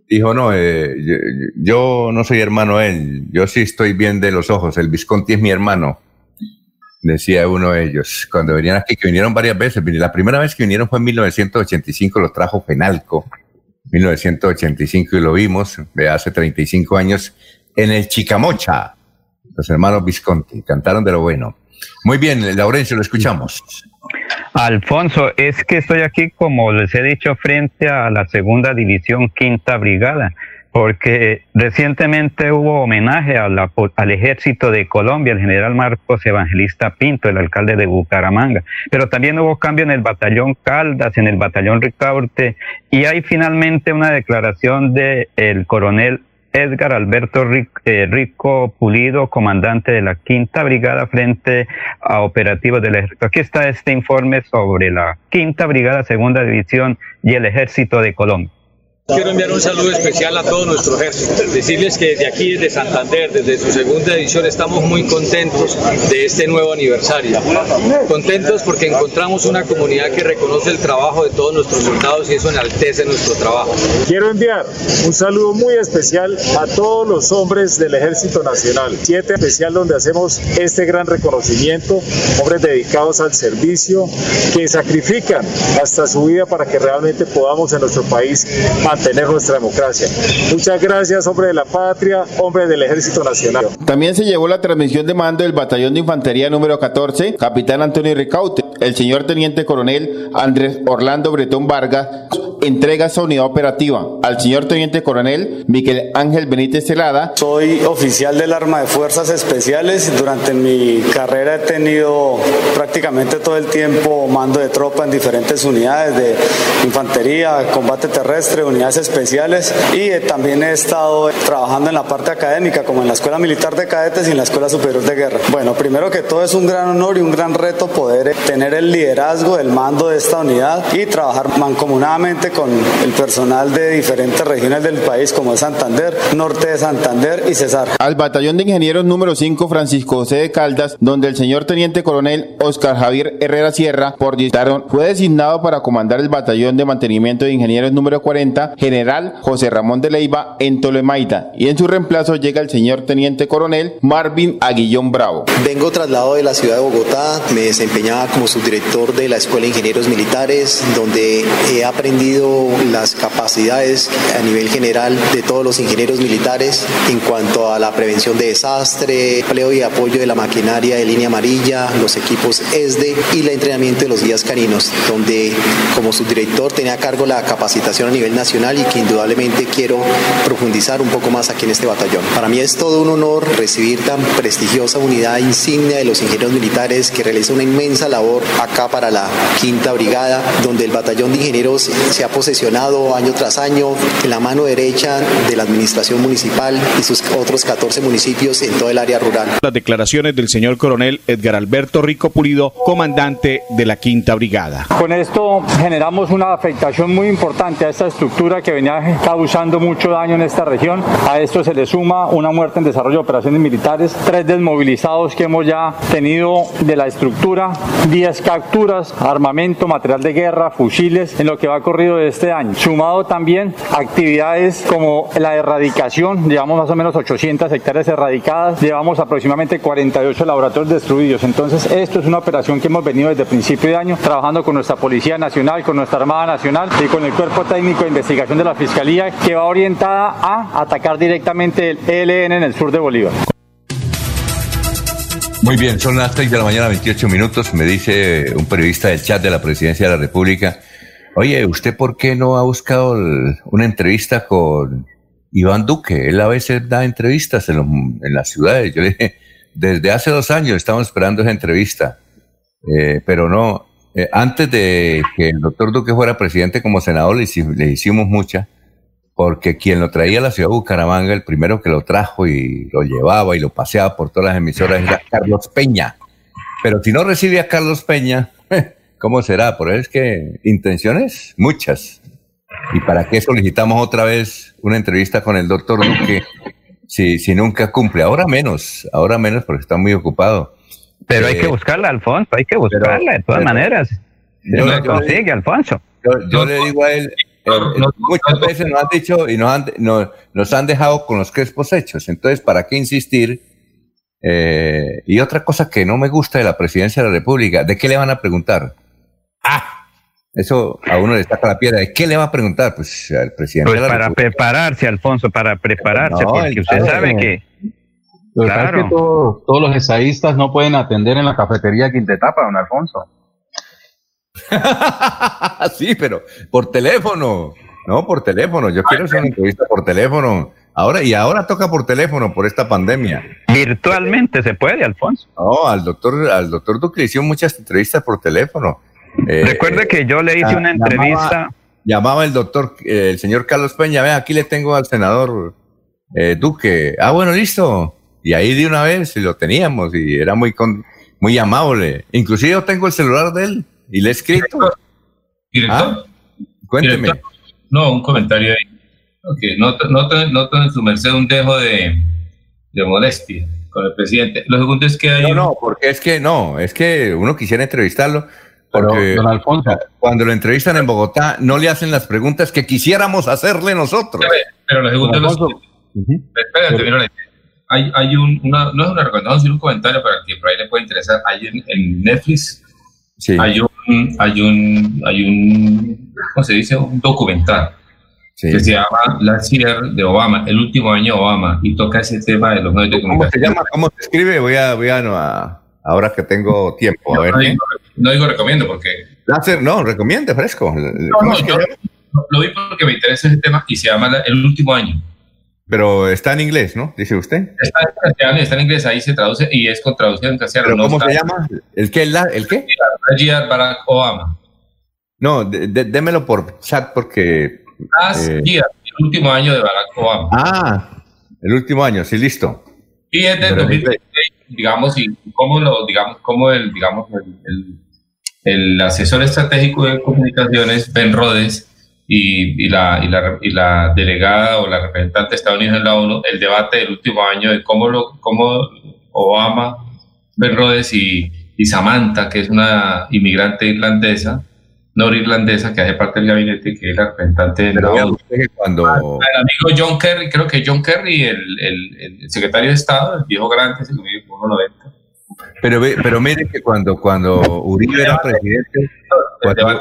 dijo, no, eh, yo, yo no soy hermano él, yo sí estoy bien de los ojos, el Visconti es mi hermano. Decía uno de ellos, cuando venían aquí, que vinieron varias veces, la primera vez que vinieron fue en 1985, los trajo Fenalco, 1985 y lo vimos de hace 35 años en el Chicamocha. Los hermanos Visconti cantaron de lo bueno. Muy bien, Laurencio, lo escuchamos.
Alfonso, es que estoy aquí, como les he dicho, frente a la segunda división quinta brigada, porque recientemente hubo homenaje a la- al ejército de Colombia, el general Marcos Evangelista Pinto, el alcalde de Bucaramanga, pero también hubo cambio en el batallón Caldas, en el batallón Ricaurte, y hay finalmente una declaración del el coronel Edgar Alberto Ric- eh, Rico Pulido, comandante de la quinta brigada frente a operativos del ejército. Aquí está este informe sobre la quinta brigada, segunda división y el ejército de Colombia.
Quiero enviar un saludo especial a todo nuestro ejército. Decirles que desde aquí, desde Santander, desde su segunda edición, estamos muy contentos de este nuevo aniversario. Contentos porque encontramos una comunidad que reconoce el trabajo de todos nuestros soldados y eso enaltece nuestro trabajo.
Quiero enviar un saludo muy especial a todos los hombres del Ejército Nacional. Siete especial donde hacemos este gran reconocimiento, hombres dedicados al servicio, que sacrifican hasta su vida para que realmente podamos en nuestro país mantener nuestra democracia. Muchas gracias, hombre de la patria, hombre del Ejército Nacional.
También se llevó la transmisión de mando del Batallón de Infantería número 14, capitán Antonio Ricaute. El señor Teniente Coronel Andrés Orlando Bretón Vargas entrega esta unidad operativa al señor Teniente Coronel Miguel Ángel Benítez Celada.
Soy oficial del Arma de Fuerzas Especiales. Durante mi carrera he tenido prácticamente todo el tiempo mando de tropa en diferentes unidades de infantería, combate terrestre, unidades especiales y también he estado trabajando en la parte académica como en la Escuela Militar de Cadetes y en la Escuela Superior de Guerra. Bueno, primero que todo es un gran honor y un gran reto poder eh, tener el liderazgo del mando de esta unidad y trabajar mancomunadamente con el personal de diferentes regiones del país como es Santander, Norte de Santander y Cesar.
Al batallón de ingenieros número 5 Francisco José de Caldas, donde el señor teniente coronel Oscar Javier Herrera Sierra, por distaron, fue designado para comandar el batallón de mantenimiento de ingenieros número 40, general José Ramón de Leiva en Tolemaida, y en su reemplazo llega el señor teniente coronel Marvin Aguillón Bravo.
Vengo trasladado de la ciudad de Bogotá, me desempeñaba como subdirector de la Escuela de Ingenieros Militares, donde he aprendido
las capacidades a nivel general de todos los ingenieros militares en cuanto a la prevención de desastre, empleo y apoyo de la maquinaria de línea amarilla, los equipos ESDE y el entrenamiento de los guías caninos, donde como subdirector tenía a cargo la capacitación a nivel nacional y que indudablemente quiero profundizar un poco más aquí en este batallón. Para mí es todo un honor recibir tan prestigiosa unidad insignia de los ingenieros militares que realiza una inmensa labor acá para la quinta brigada, donde el batallón de ingenieros se ha posesionado año tras año en la mano derecha de la administración municipal y sus otros 14 municipios en todo el área rural.
Las declaraciones del señor coronel Edgar Alberto Rico Pulido, comandante de la quinta brigada.
Con esto generamos una afectación muy importante a esta estructura que venía causando mucho daño en esta región. A esto se le suma una muerte en desarrollo de operaciones militares, tres desmovilizados que hemos ya tenido de la estructura, 10 capturas, armamento, material de guerra, fusiles, en lo que va corrido de este año. Sumado también actividades como la erradicación, llevamos más o menos 800 hectáreas erradicadas, llevamos aproximadamente 48 laboratorios destruidos. Entonces, esto es una operación que hemos venido desde principio de año trabajando con nuestra Policía Nacional, con nuestra Armada Nacional y con el Cuerpo Técnico de Investigación de la Fiscalía, que va orientada a atacar directamente el ELN en el sur de Bolívar.
Muy bien, son las 6 de la mañana, 28 minutos. Me dice un periodista del chat de la Presidencia de la República, oye, ¿usted por qué no ha buscado una entrevista con Iván Duque? Él a veces da entrevistas en, las ciudades. Yo le dije, desde hace dos años estamos esperando esa entrevista, eh, pero no. Eh, antes de que el doctor Duque fuera presidente como senador, le, le hicimos mucha porque quien lo traía a la ciudad de Bucaramanga, el primero que lo trajo y lo llevaba y lo paseaba por todas las emisoras era Carlos Peña. Pero si no recibe a Carlos Peña, ¿cómo será? Por eso es que intenciones, muchas. ¿Y para qué solicitamos otra vez una entrevista con el doctor Duque si, si nunca cumple? Ahora menos, ahora menos porque está muy ocupado.
Pero hay que eh, buscarla, Alfonso, hay que buscarla de todas maneras. Yo, no consigue, Alfonso.
yo le digo a él, eh, muchas veces nos han dicho y nos han, nos han dejado con los crespos hechos. Entonces, ¿para qué insistir? Eh, y otra cosa que no me gusta de la presidencia de la República, ¿de qué le van a preguntar? Ah, eso a uno le saca la piedra. ¿De qué le va a preguntar? Pues al presidente.
Pues para prepararse, Alfonso, para prepararse, porque usted sabe que.
Claro. todos, los esaístas no pueden atender en la cafetería Quintetapa, don Alfonso.
sí, pero por teléfono. No, por teléfono. Yo quiero hacer una entrevista por teléfono. Ahora, y ahora toca por teléfono por esta pandemia.
Virtualmente se puede, Alfonso.
No, al doctor, al doctor Duque hicieron muchas entrevistas por teléfono.
Eh, Recuerde que yo le hice una entrevista.
Llamaba, el doctor, eh, el señor Carlos Peña, ve, aquí le tengo al senador eh, Duque. Ah, bueno, listo. Y ahí de una vez lo teníamos y era muy, muy amable. Inclusive yo tengo el celular de él. ¿Y le he escrito?
¿Director?
Ah, cuénteme.
No, un comentario ahí. Okay. Noto, noto, en su merced un dejo de, de modestia con el presidente. Lo segundo es que hay...
No, no, porque es que no, es que uno quisiera entrevistarlo, porque
don Alfonso.
cuando lo entrevistan en Bogotá no le hacen las preguntas que quisiéramos hacerle nosotros.
Pero lo segundo es... Espérate, hay, hay un, una, no es una recomendación, sino un comentario para que por ahí le pueda interesar. Hay en Netflix hay un, hay un, hay un, ¿cómo se dice? Un documental que se llama La Year de Obama, el último año de Obama, y toca ese tema de los medios de
comunicación. ¿Cómo se llama? ¿Cómo se escribe? Voy a, voy a, ahora que tengo tiempo, a ver.
No, digo, recomiendo porque...
Láser, no, recomiende, fresco.
No, yo, lo vi porque me interesa ese tema y se llama El último año.
Pero está en inglés, ¿no? Dice usted.
Está en castellano, está en inglés, ahí se traduce y es con traducción en castellano.
¿Pero cómo se llama? ¿El qué? ¿El qué?
Barack Obama.
No, démelo por chat porque...
Last eh, el último año de Barack Obama.
Ah, el último año, sí, listo.
Y es de 2016, digamos, y cómo lo, digamos, cómo el, digamos, el, el asesor estratégico de comunicaciones, Ben Rhodes, y, y, la, y, la, y, la, delegada o la representante de Estados Unidos en la ONU el debate del último año de cómo, lo, cómo Obama, Ben Rhodes y, y Samantha, que es una inmigrante irlandesa, norirlandesa que hace parte del gabinete, que es la representante de la ONU.
Cuando...
Ah, el amigo John Kerry, creo que John Kerry, el, el, el secretario de Estado, el viejo grande, se lo 1.90.
Pero, pero mire que cuando, cuando Uribe era presidente,
cuando,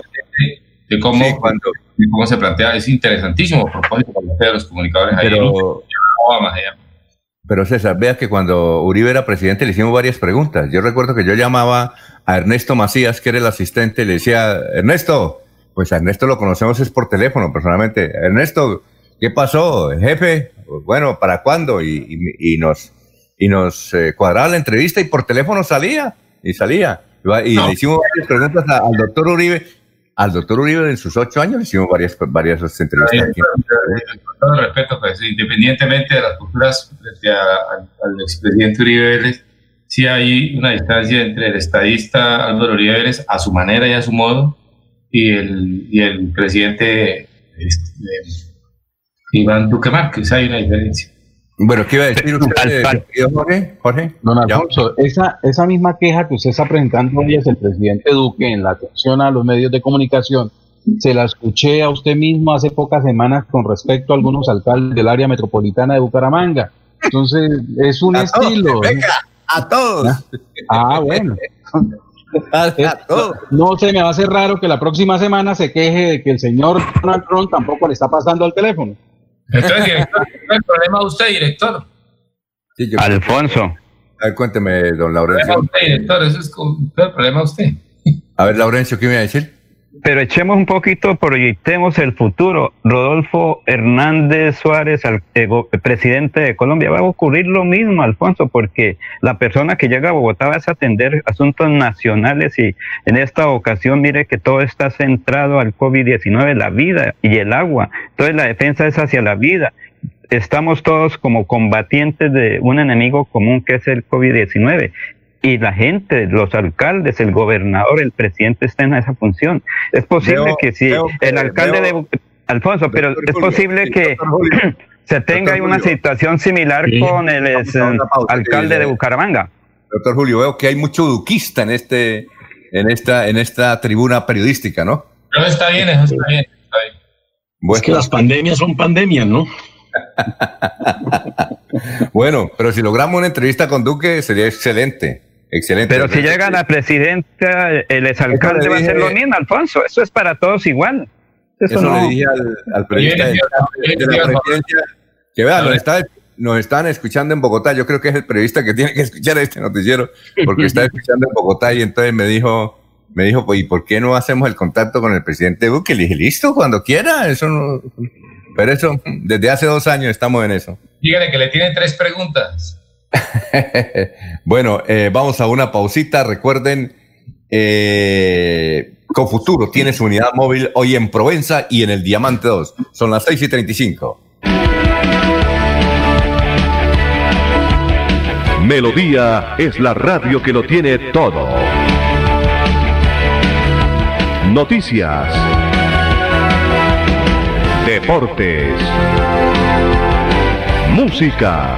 de cómo,
cuando,
cómo se plantea es interesantísimo a propósito de los comunicadores
Pero-. Pero César, vea que cuando Uribe era presidente le hicimos varias preguntas. Yo recuerdo que yo llamaba a Ernesto Macías, que era el asistente, y le decía, Ernesto, pues a Ernesto lo conocemos es por teléfono personalmente. Ernesto, ¿qué pasó, jefe? Bueno, ¿para cuándo? Y, y- y nos, y nos eh, cuadraba la entrevista y por teléfono salía, y salía. Y
No.
le hicimos varias preguntas al doctor Uribe. Al doctor Uribe en sus ocho años hicimos varias, varias entrevistas.
Con todo respeto, pues, independientemente de las posturas frente a- al, expresidente Uribe Vélez, sí hay una distancia entre el estadista Álvaro Uribe a su manera y a su modo y el, y el presidente este, Iván Duque Márquez. Hay una diferencia.
Bueno, ¿qué iba a decir usted,
Al-
Jorge? Jorge.
Don Alfonso, esa, esa misma queja que usted está presentando hoy es el presidente Duque en la atención a los medios de comunicación. Se la escuché a usted mismo hace pocas semanas con respecto a algunos alcaldes del área metropolitana de Bucaramanga. Entonces, es un
A todos,
estilo. ¿eh?
venga, a todos.
Ah, bueno. Es- no se me va a hacer raro que la próxima semana se queje de que el señor Donald Trump tampoco le está pasando al teléfono.
Entonces, director, ¿cuál es el problema de usted, director?
Alfonso.
A ver, cuénteme, don
El
Laurencio.
problema de usted, director, eso es con- ¿cuál es el problema de usted.
A ver, Laurencio, ¿qué me iba a decir?
Pero echemos un poquito, proyectemos el futuro. Rodolfo Hernández Suárez, al- eh, go- presidente de Colombia, va a ocurrir lo mismo, Alfonso, porque la persona que llega a Bogotá va a atender asuntos nacionales y en esta ocasión mire que todo está centrado al COVID-19, la vida y el agua. Entonces la defensa es hacia la vida. Estamos todos como combatientes de un enemigo común que es el COVID-19 y la gente, los alcaldes, el gobernador, el presidente está en esa función. Es posible
Veo-
que si
veo
el alcalde
veo-
de Alfonso, pero es
Julio,
posible que
Julio.
se tenga una
Julio.
situación similar
Sí.
con el
pausa,
alcalde de. Bucaramanga.
Doctor Julio, veo que hay mucho duquista en este, en esta, en esta tribuna periodística, ¿no?
Pero está bien, eso está bien. Está bien.
Es que las pandemias son pandemias, ¿no?
Bueno, pero si logramos una entrevista con Duque sería excelente, excelente.
Pero si llega la presidenta, el exalcalde va a
dije-
lo mismo, Alfonso. Eso es para todos igual. Eso,
Eso
no.
le dije al, al periodista de, de la presidencia que vea, nos, está, nos están escuchando en Bogotá. Yo creo que es el periodista que tiene que escuchar este noticiero porque está escuchando en Bogotá y entonces me dijo, me dijo, pues, ¿y por qué no hacemos el contacto con el presidente Duque? Le dije, listo, cuando quiera. Eso no. Pero eso, desde hace dos años estamos en eso.
Dígale que le tiene tres preguntas.
Bueno, eh, vamos a una pausita. Recuerden, eh, Confuturo tiene su unidad móvil hoy en Provenza y en el Diamante 2. Son las 6 y 35.
Melodía es la radio que lo tiene todo. Noticias. Deportes. Música.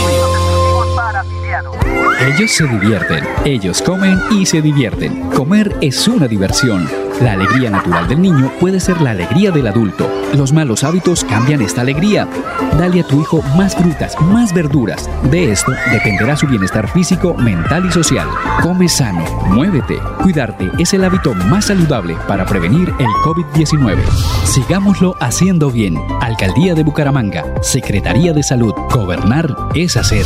Ellos se divierten, ellos comen y se divierten. Comer es una diversión. La alegría natural del niño puede ser la alegría del adulto. Los malos hábitos cambian esta alegría. Dale a tu hijo más frutas, más verduras. De esto dependerá su bienestar físico, mental y social. Come sano, muévete. Cuidarte es el hábito más saludable para prevenir el COVID-19. Sigámoslo haciendo bien. Alcaldía de Bucaramanga, Secretaría de Salud. Gobernar es hacer.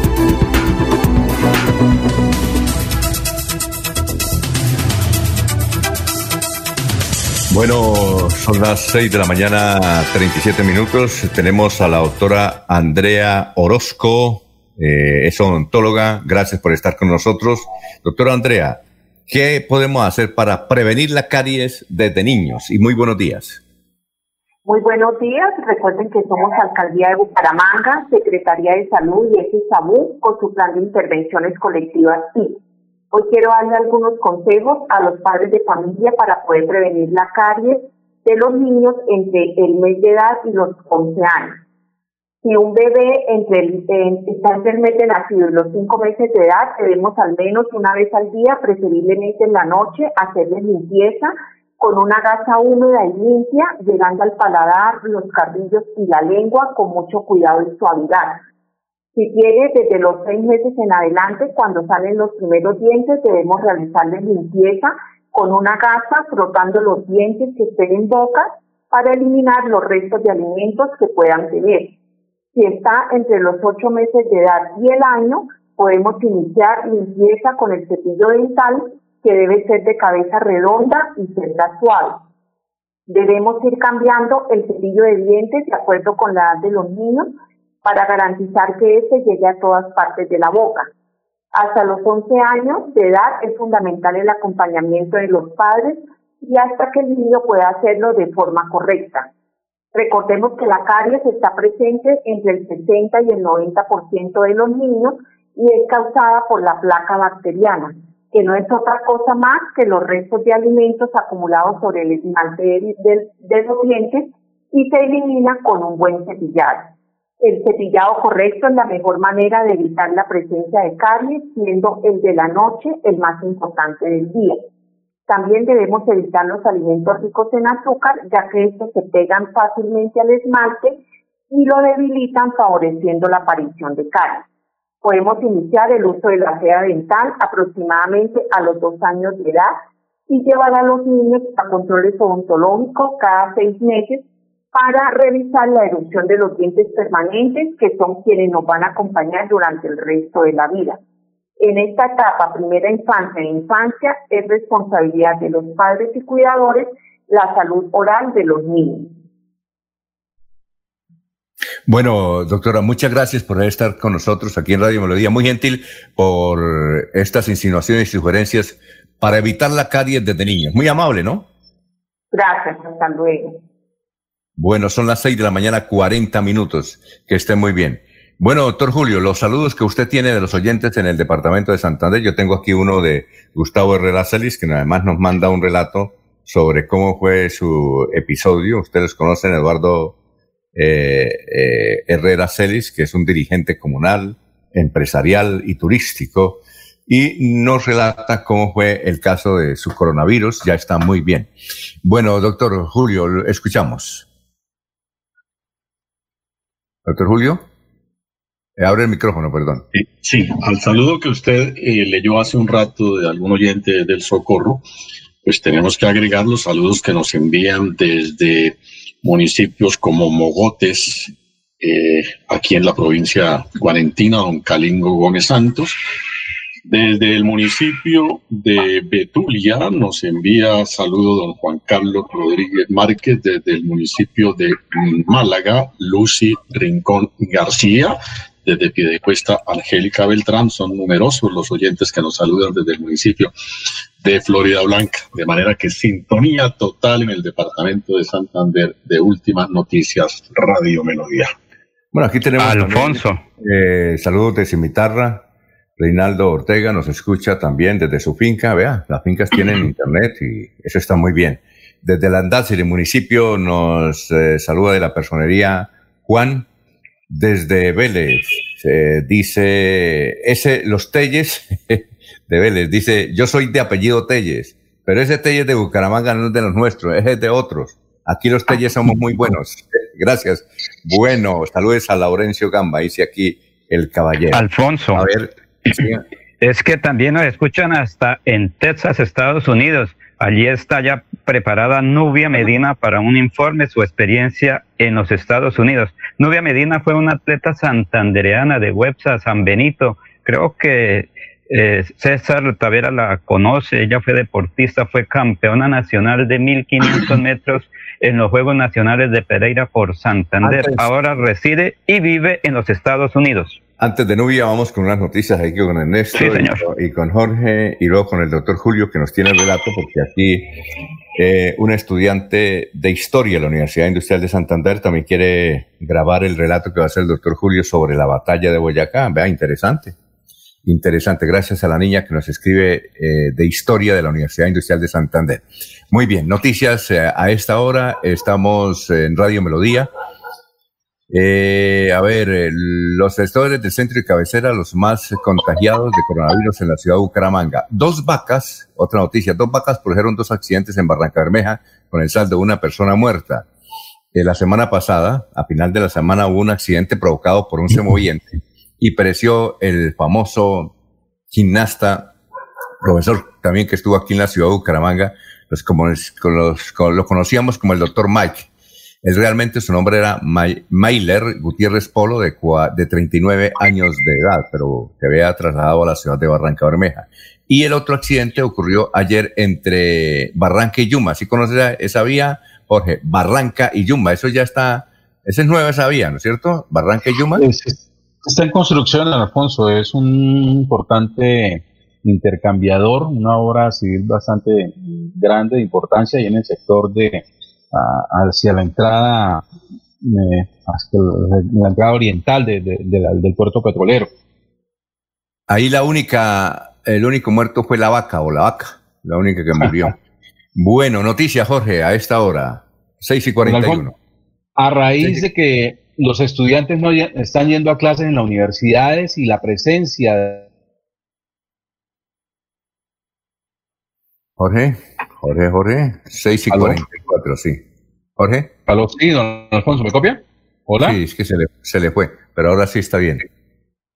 Bueno, son las 6 de la mañana, 37 minutos. Tenemos a la doctora Andrea Orozco, eh, es odontóloga. Gracias por estar con nosotros. Doctora Andrea, ¿qué podemos hacer para prevenir la caries desde niños? Y muy buenos días.
Muy buenos días. Recuerden que somos Alcaldía de Bucaramanga, Secretaría de Salud y ese SABU con su plan de intervenciones colectivas Hoy quiero darle algunos consejos a los padres de familia para poder prevenir la caries de los niños entre el mes de edad y los 11 años. Si un bebé entre el, está entre el mes de nacido y los 5 meses de edad, debemos al menos una vez al día, preferiblemente en la noche, hacerle limpieza con una gasa húmeda y limpia, llegando al paladar, los carrillos y la lengua con mucho cuidado y suavidad si tiene desde los seis meses en adelante, cuando salen los primeros dientes, debemos realizarle limpieza con una gasa, frotando los dientes que estén en boca para eliminar los restos de alimentos que puedan tener. Si está entre los ocho meses de edad y el año, podemos iniciar limpieza con el cepillo dental, que debe ser de cabeza redonda y cerda suave. Debemos ir cambiando el cepillo de dientes de acuerdo con la edad de los niños para garantizar que éste llegue a todas partes de la boca. Hasta los 11 años de edad es fundamental el acompañamiento de los padres y hasta que el niño pueda hacerlo de forma correcta. Recordemos que la caries está presente entre el 60 y el 90% de los niños y es causada por la placa bacteriana, que no es otra cosa más que los restos de alimentos acumulados sobre el esmalte de, de los dientes y se elimina con un buen cepillado. El cepillado correcto es la mejor manera de evitar la presencia de caries, siendo el de la noche el más importante del día. También debemos evitar los alimentos ricos en azúcar, ya que estos se pegan fácilmente al esmalte y lo debilitan favoreciendo la aparición de caries. Podemos iniciar el uso de la seda dental aproximadamente a los dos años de edad y llevar a los niños a controles odontológicos cada seis meses para revisar la erupción de los dientes permanentes, que son quienes nos van a acompañar durante el resto de la vida. En esta etapa, primera infancia e infancia, es responsabilidad de los padres y cuidadores la salud oral de los niños.
Bueno, doctora, muchas gracias por estar con nosotros aquí en Radio Melodía. Muy gentil por estas insinuaciones y sugerencias para evitar la caries desde niños. Muy amable, ¿no?
Gracias, hasta luego.
Bueno, son las seis de la mañana, 40 minutos. Que esté muy bien. Bueno, doctor Julio, los saludos que usted tiene de los oyentes en el departamento de Santander. Yo tengo aquí uno de Gustavo Herrera Celis, que además nos manda un relato sobre cómo fue su episodio. Ustedes conocen a Eduardo eh, eh, Herrera Celis, que es un dirigente comunal, empresarial y turístico, y nos relata cómo fue el caso de su coronavirus. Ya está muy bien. Bueno, doctor Julio, escuchamos. Doctor Julio. Eh, abre el micrófono, perdón.
Sí, al saludo que usted eh, leyó hace un rato de algún oyente del Socorro, pues tenemos que agregar los saludos que nos envían desde municipios como Mogotes, eh, aquí en la provincia guarentina, don Calingo Gómez Santos, desde el municipio de Betulia nos envía saludo don Juan Carlos Rodríguez Márquez, desde el municipio de Málaga, Lucy Rincón García, desde Piedecuesta Angélica Beltrán. Son numerosos los oyentes que nos saludan desde el municipio de Florida Blanca, de manera que sintonía total en el departamento de Santander de Últimas Noticias Radio Melodía.
Bueno, aquí tenemos
Alfonso.
eh, saludos de Cimitarra, Reinaldo Ortega nos escucha también desde su finca. Vea, las fincas tienen internet y eso está muy bien. Desde y el municipio, nos eh, saluda de la personería Juan. Desde Vélez, dice, ese, los Telles de Vélez, dice, yo soy de apellido Telles, pero ese Telles de Bucaramanga no es de los nuestros, es de otros. Aquí los Telles somos muy buenos. Gracias. Bueno, saludos a Laurencio Gamba, dice aquí el caballero.
Alfonso.
A ver,
es que también nos escuchan hasta en Texas, Estados Unidos. Allí está ya preparada Nubia Medina para un informe, su experiencia en los Estados Unidos. Nubia Medina fue una atleta santandereana de Websa San Benito. Creo que eh, César Tavera la conoce, ella fue deportista, fue campeona nacional de 1500 metros en los Juegos Nacionales de Pereira por Santander. Ahora reside y vive en los Estados Unidos.
Antes de Nubia, vamos con unas noticias aquí con Ernesto Y, con Jorge y luego con el doctor Julio que nos tiene el relato, porque aquí eh, un estudiante de historia de la Universidad Industrial de Santander también quiere grabar el relato que va a hacer el doctor Julio sobre la batalla de Boyacá. Vea, interesante. Interesante, gracias a la niña que nos escribe eh, de historia de la Universidad Industrial de Santander. Muy bien, noticias eh, a esta hora. Estamos en Radio Melodía eh, a ver, los sectores del centro y cabecera, los más contagiados de coronavirus en la ciudad de Bucaramanga. Dos vacas, otra noticia, dos vacas produjeron dos accidentes en Barranca Bermeja con el saldo de una persona muerta. Eh, la semana pasada, a final de la semana, hubo un accidente provocado por un semoviente y pereció el famoso gimnasta, profesor también que estuvo aquí en la ciudad de Bucaramanga, los, como, los, lo conocíamos como el doctor Mike es realmente su nombre era Mailer Gutiérrez Polo, de, de 39 años de edad, pero que había trasladado a la ciudad de Barranca Bermeja. Y el otro accidente ocurrió ayer entre Barranca y Yuma. ¿Sí conoces esa vía, Jorge? Barranca y Yuma. Eso ya está, esa es nueva esa vía, ¿no es cierto? Barranca y Yuma.
Está en construcción, Alfonso. Es un importante intercambiador, una obra civil bastante grande de importancia y en el sector de hacia la entrada, eh, hacia la entrada oriental del puerto petrolero.
Ahí la única, el único muerto fue la vaca o la vaca, la única que murió. bueno, noticia Jorge, a esta hora, 6 y 41.
A raíz de que los estudiantes no están yendo a clases en las universidades y la presencia
Jorge. Jorge, Jorge, 6 y 44, sí. Jorge.
Aló, sí, don Alfonso, ¿me copia? Hola.
Sí, es que se le, se le fue, pero ahora sí está bien.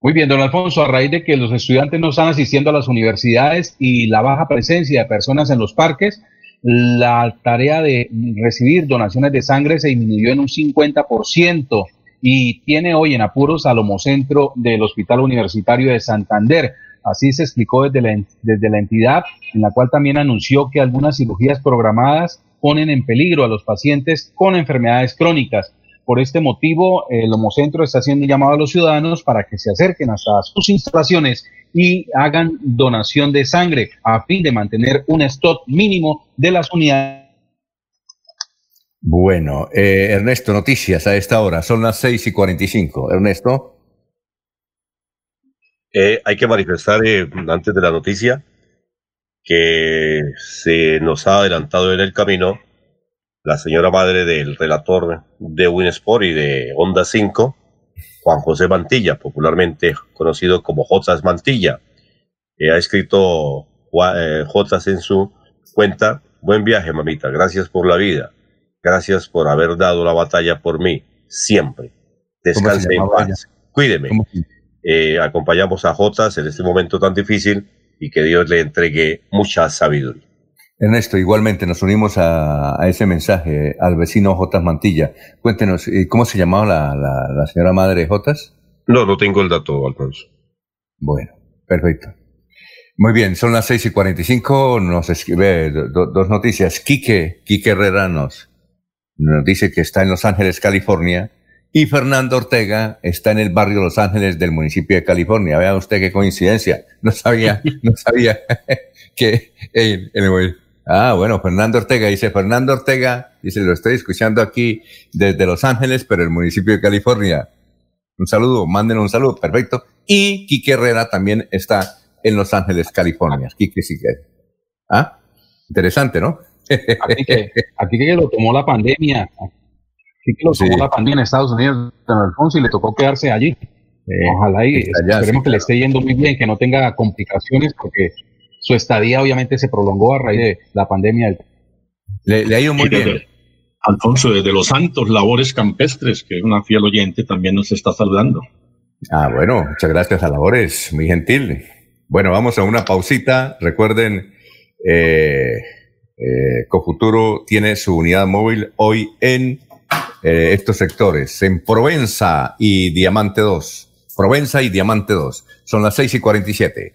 Muy bien, don Alfonso, a raíz de que los estudiantes no están asistiendo a las universidades y la baja presencia de personas en los parques, la tarea de recibir donaciones de sangre se disminuyó en un 50% y tiene hoy en apuros al homocentro del Hospital Universitario de Santander. Así se explicó desde la, desde la entidad, en la cual también anunció que algunas cirugías programadas ponen en peligro a los pacientes con enfermedades crónicas. Por este motivo, el Homocentro está haciendo llamado a los ciudadanos para que se acerquen hasta sus instalaciones y hagan donación de sangre a fin de mantener un stock mínimo de las unidades.
Bueno, eh, Ernesto, noticias a esta hora. Son las 6 y 45. Ernesto.
Eh, hay que manifestar eh, antes de la noticia que se nos ha adelantado en el camino la señora madre del relator de Winsport y de Onda 5, Juan José Mantilla, popularmente conocido como Jotas Mantilla. Eh, ha escrito Jotas en su cuenta, buen viaje mamita, gracias por la vida, gracias por haber dado la batalla por mí, siempre. Descanse en paz, cuídeme. Eh, acompañamos a Jotas en este momento tan difícil y que Dios le entregue mucha sabiduría.
Ernesto, igualmente nos unimos a, ese mensaje al vecino Jotas Mantilla. Cuéntenos, eh, ¿cómo se llamaba la, señora madre de Jotas?
No, no tengo el dato, Alfonso.
Bueno, perfecto. Muy bien, son las seis y cuarenta y cinco, nos escribe dos noticias. Quique, Quique Herrera nos, nos dice que está en Los Ángeles, California, y Fernando Ortega está en el barrio Los Ángeles del municipio de California. Vea usted qué coincidencia. No sabía, no sabía que Ah, bueno, Fernando Ortega dice, Fernando Ortega, dice, lo estoy escuchando aquí desde Los Ángeles, pero el municipio de California. Un saludo, manden un saludo, perfecto. Y Quique Herrera también está en Los Ángeles, California. Quique sí que. Ah, interesante, ¿no?
Aquí que, aquí que lo tomó la pandemia, sí que lo tomó la pandemia en Estados Unidos, don Alfonso, y le tocó quedarse allí. Eh, ojalá y esperemos que le esté yendo muy bien, que no tenga complicaciones, porque su estadía obviamente se prolongó a raíz de la pandemia.
Le, ha ido muy bien.
Alfonso, desde Los Santos, Labores Campestres, que es una fiel oyente, también nos está saludando.
Ah, bueno, muchas gracias a Labores, muy gentil. Bueno, vamos a una pausita. Recuerden, eh, eh, Cofuturo tiene su unidad móvil hoy en eh, estos sectores, en Provenza y Diamante 2. Provenza y Diamante 2. Son las 6 y 47.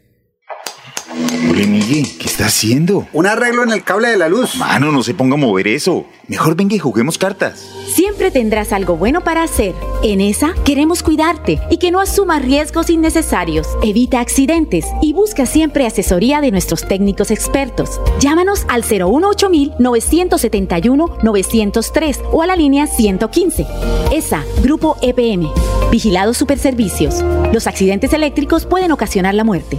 Ole, Miguel, ¿qué está haciendo?
Un arreglo en el cable de la luz.
Mano, no se ponga a mover eso. Mejor venga y juguemos cartas.
Siempre tendrás algo bueno para hacer. En esa queremos cuidarte y que no asumas riesgos innecesarios. Evita accidentes y busca siempre asesoría de nuestros técnicos expertos. Llámanos al 018 971 903 o a la línea 115. ESA, Grupo EPM. Vigilados Superservicios. Los accidentes eléctricos pueden ocasionar la muerte.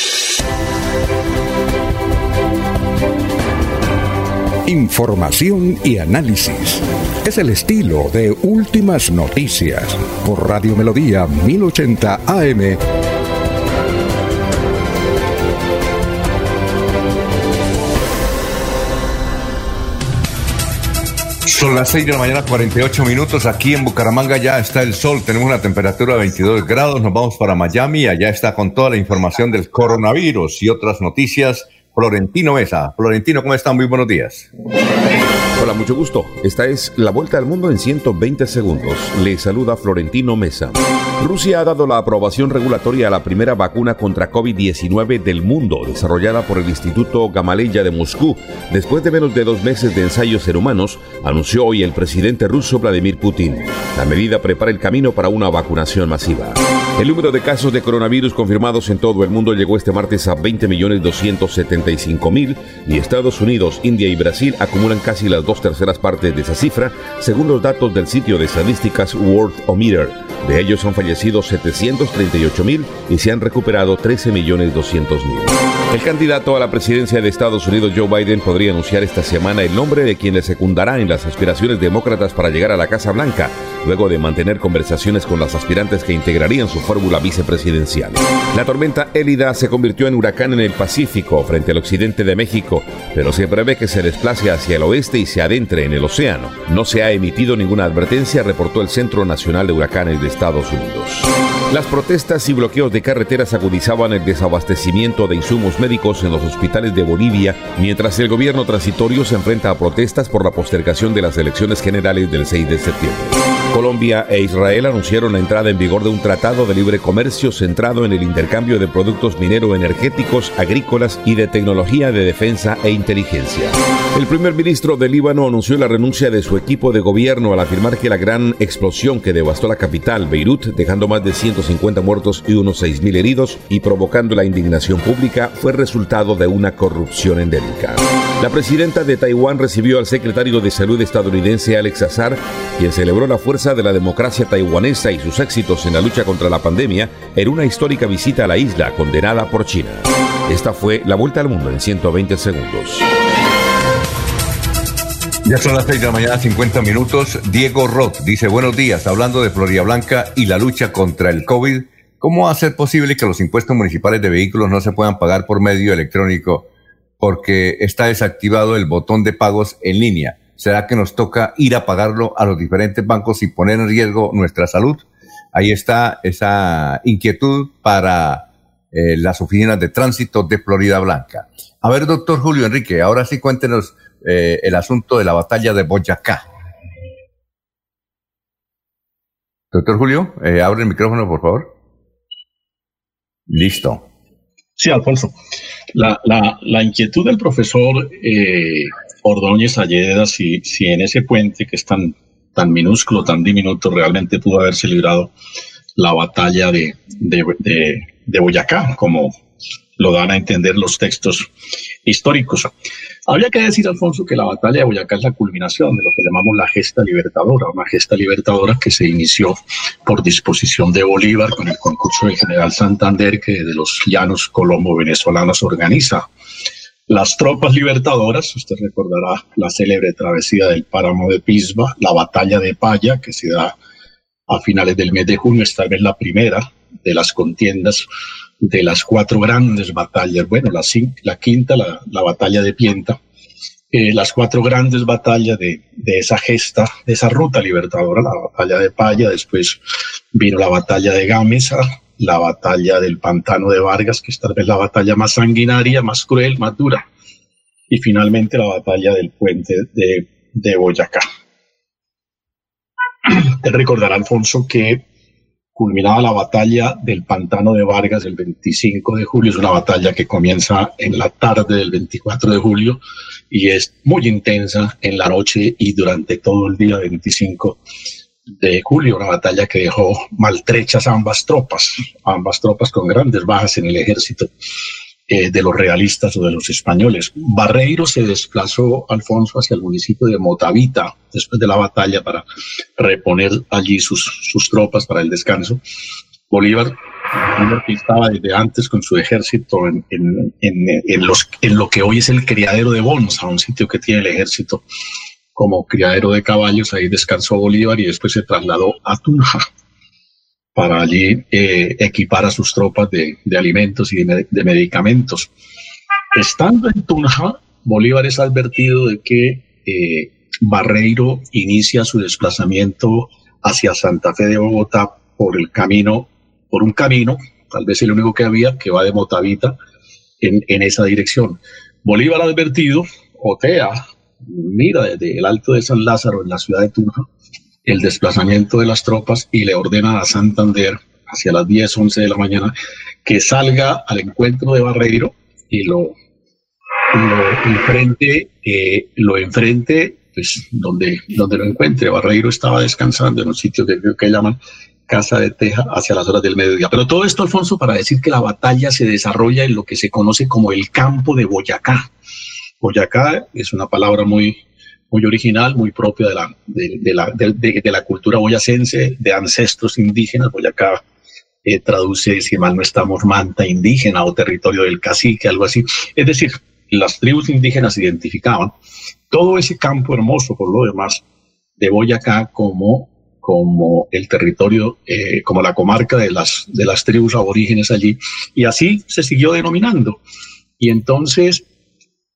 Información y análisis. Es el estilo de Últimas Noticias por Radio Melodía 1080 AM.
Son las 6 de la mañana, 48 minutos. Aquí en Bucaramanga ya está el sol. Tenemos una temperatura de 22 grados. Nos vamos para Miami. Allá está con toda la información del coronavirus y otras noticias. Florentino Mesa. Florentino, ¿cómo está? Muy buenos días.
Hola, mucho gusto. Esta es la vuelta al mundo en 120 segundos. Le saluda Florentino Mesa. Rusia ha dado la aprobación regulatoria a la primera vacuna contra COVID-19 del mundo, desarrollada por el Instituto Gamaleya de Moscú. Después de menos de dos meses de ensayos en humanos, anunció hoy el presidente ruso Vladimir Putin. La medida prepara el camino para una vacunación masiva. El número de casos de coronavirus confirmados en todo el mundo llegó este martes a 20.275.000 y Estados Unidos, India y Brasil acumulan casi las dos terceras partes de esa cifra, según los datos del sitio de estadísticas Worldometer. De ellos han fallecido 738.000 y se han recuperado 13.200.000. El candidato a la presidencia de Estados Unidos, Joe Biden, podría anunciar esta semana el nombre de quien le secundará en las aspiraciones demócratas para llegar a la Casa Blanca, luego de mantener conversaciones con las aspirantes que integrarían su fórmula vicepresidencial. La tormenta Élida se convirtió en huracán en el Pacífico, frente al occidente de México, pero se prevé que se desplace hacia el oeste y se adentre en el océano. No se ha emitido ninguna advertencia, reportó el Centro Nacional de Huracanes de Estados Unidos. Las protestas y bloqueos de carreteras agudizaban el desabastecimiento de insumos médicos en los hospitales de Bolivia, mientras el gobierno transitorio se enfrenta a protestas por la postergación de las elecciones generales del 6 de septiembre. Colombia e Israel anunciaron la entrada en vigor de un tratado de libre comercio centrado en el intercambio de productos minero-energéticos, agrícolas y de tecnología de defensa e inteligencia. El primer ministro de Líbano anunció la renuncia de su equipo de gobierno al afirmar que la gran explosión que devastó la capital, Beirut, dejando más de 150 muertos y unos 6.000 heridos y provocando la indignación pública, fue resultado de una corrupción endémica. La presidenta de Taiwán recibió al secretario de Salud estadounidense Alex Azar, quien celebró la fuerza de la democracia taiwanesa y sus éxitos en la lucha contra la pandemia en una histórica visita a la isla condenada por China. Esta fue la vuelta al mundo en 120 segundos.
Ya son las 6 de la mañana, 50 minutos. Diego Roth dice, buenos días, hablando de Florida Blanca y la lucha contra el COVID, ¿cómo ser posible que los impuestos municipales de vehículos no se puedan pagar por medio electrónico porque está desactivado el botón de pagos en línea? ¿Será que nos toca ir a pagarlo a los diferentes bancos y poner en riesgo nuestra salud? Ahí está esa inquietud para eh, las oficinas de tránsito de Florida Blanca. A ver, doctor Julio Enrique, ahora sí cuéntenos eh, el asunto de la batalla de Boyacá. Doctor Julio, eh, abre el micrófono, por favor. Listo.
Sí, Alfonso. La, la, la inquietud del profesor eh, Ordóñez Alleda, si, si en ese puente que es tan, tan minúsculo, tan diminuto, realmente pudo haberse librado la batalla de, de, de, de Boyacá, como lo dan a entender los textos históricos. Habría que decir, Alfonso, que la batalla de Boyacá es la culminación de lo que llamamos la gesta libertadora, una gesta libertadora que se inició por disposición de Bolívar con el concurso del general Santander, que de los llanos colombo-venezolanos organiza. Las tropas libertadoras, usted recordará la célebre travesía del páramo de Pisba, la batalla de Paya, que se da a finales del mes de junio, esta vez la primera de las contiendas de las cuatro grandes batallas. Bueno, la, la quinta, la, la, batalla de Pienta, eh, las cuatro grandes batallas de, de, esa gesta, de esa ruta libertadora, la batalla de Paya, después vino la batalla de Gámeza, la batalla del pantano de Vargas, que es tal vez la batalla más sanguinaria, más cruel, más dura, y finalmente la batalla del puente de, de Boyacá. Te recordará, Alfonso, que culminaba la batalla del pantano de Vargas el 25 de julio. Es una batalla que comienza en la tarde del 24 de julio y es muy intensa en la noche y durante todo el día 25 de julio, una batalla que dejó maltrechas a ambas tropas, ambas tropas con grandes bajas en el ejército eh, de los realistas o de los españoles. Barreiro se desplazó, Alfonso, hacia el municipio de Motavita después de la batalla para reponer allí sus, sus tropas para el descanso. Bolívar estaba desde antes con su ejército en, en, en, los, en lo que hoy es el criadero de Bonza, un sitio que tiene el ejército como criadero de caballos. Ahí descansó Bolívar y después se trasladó a Tunja para allí eh, equipar a sus tropas de, alimentos y de, de, medicamentos. Estando en Tunja, Bolívar es advertido de que eh, Barreiro inicia su desplazamiento hacia Santa Fe de Bogotá por el camino, por un camino, tal vez el único que había, que va de Motavita en, en esa dirección. Bolívar advertido, otea, mira desde el alto de San Lázaro en la ciudad de Tunja, el desplazamiento de las tropas y le ordena a Santander hacia las 10, 11 de la mañana que salga al encuentro de Barreiro y lo, lo enfrente, eh, lo enfrente pues, donde, donde lo encuentre. Barreiro estaba descansando en un sitio que creo que llaman Casa de Teja hacia las horas del mediodía. Pero todo esto, Alfonso, para decir que la batalla se desarrolla en lo que se conoce como el campo de Boyacá. Boyacá es una palabra muy, muy original, muy propia de la, de, la, de, la cultura boyacense, de ancestros indígenas. Boyacá eh, traduce, si mal no estamos, manta indígena o territorio del cacique, algo así. Es decir, las tribus indígenas identificaban todo ese campo hermoso, por lo demás, de Boyacá como, como el territorio, eh, como la comarca de las, de las tribus aborígenes allí. Y así se siguió denominando. Y entonces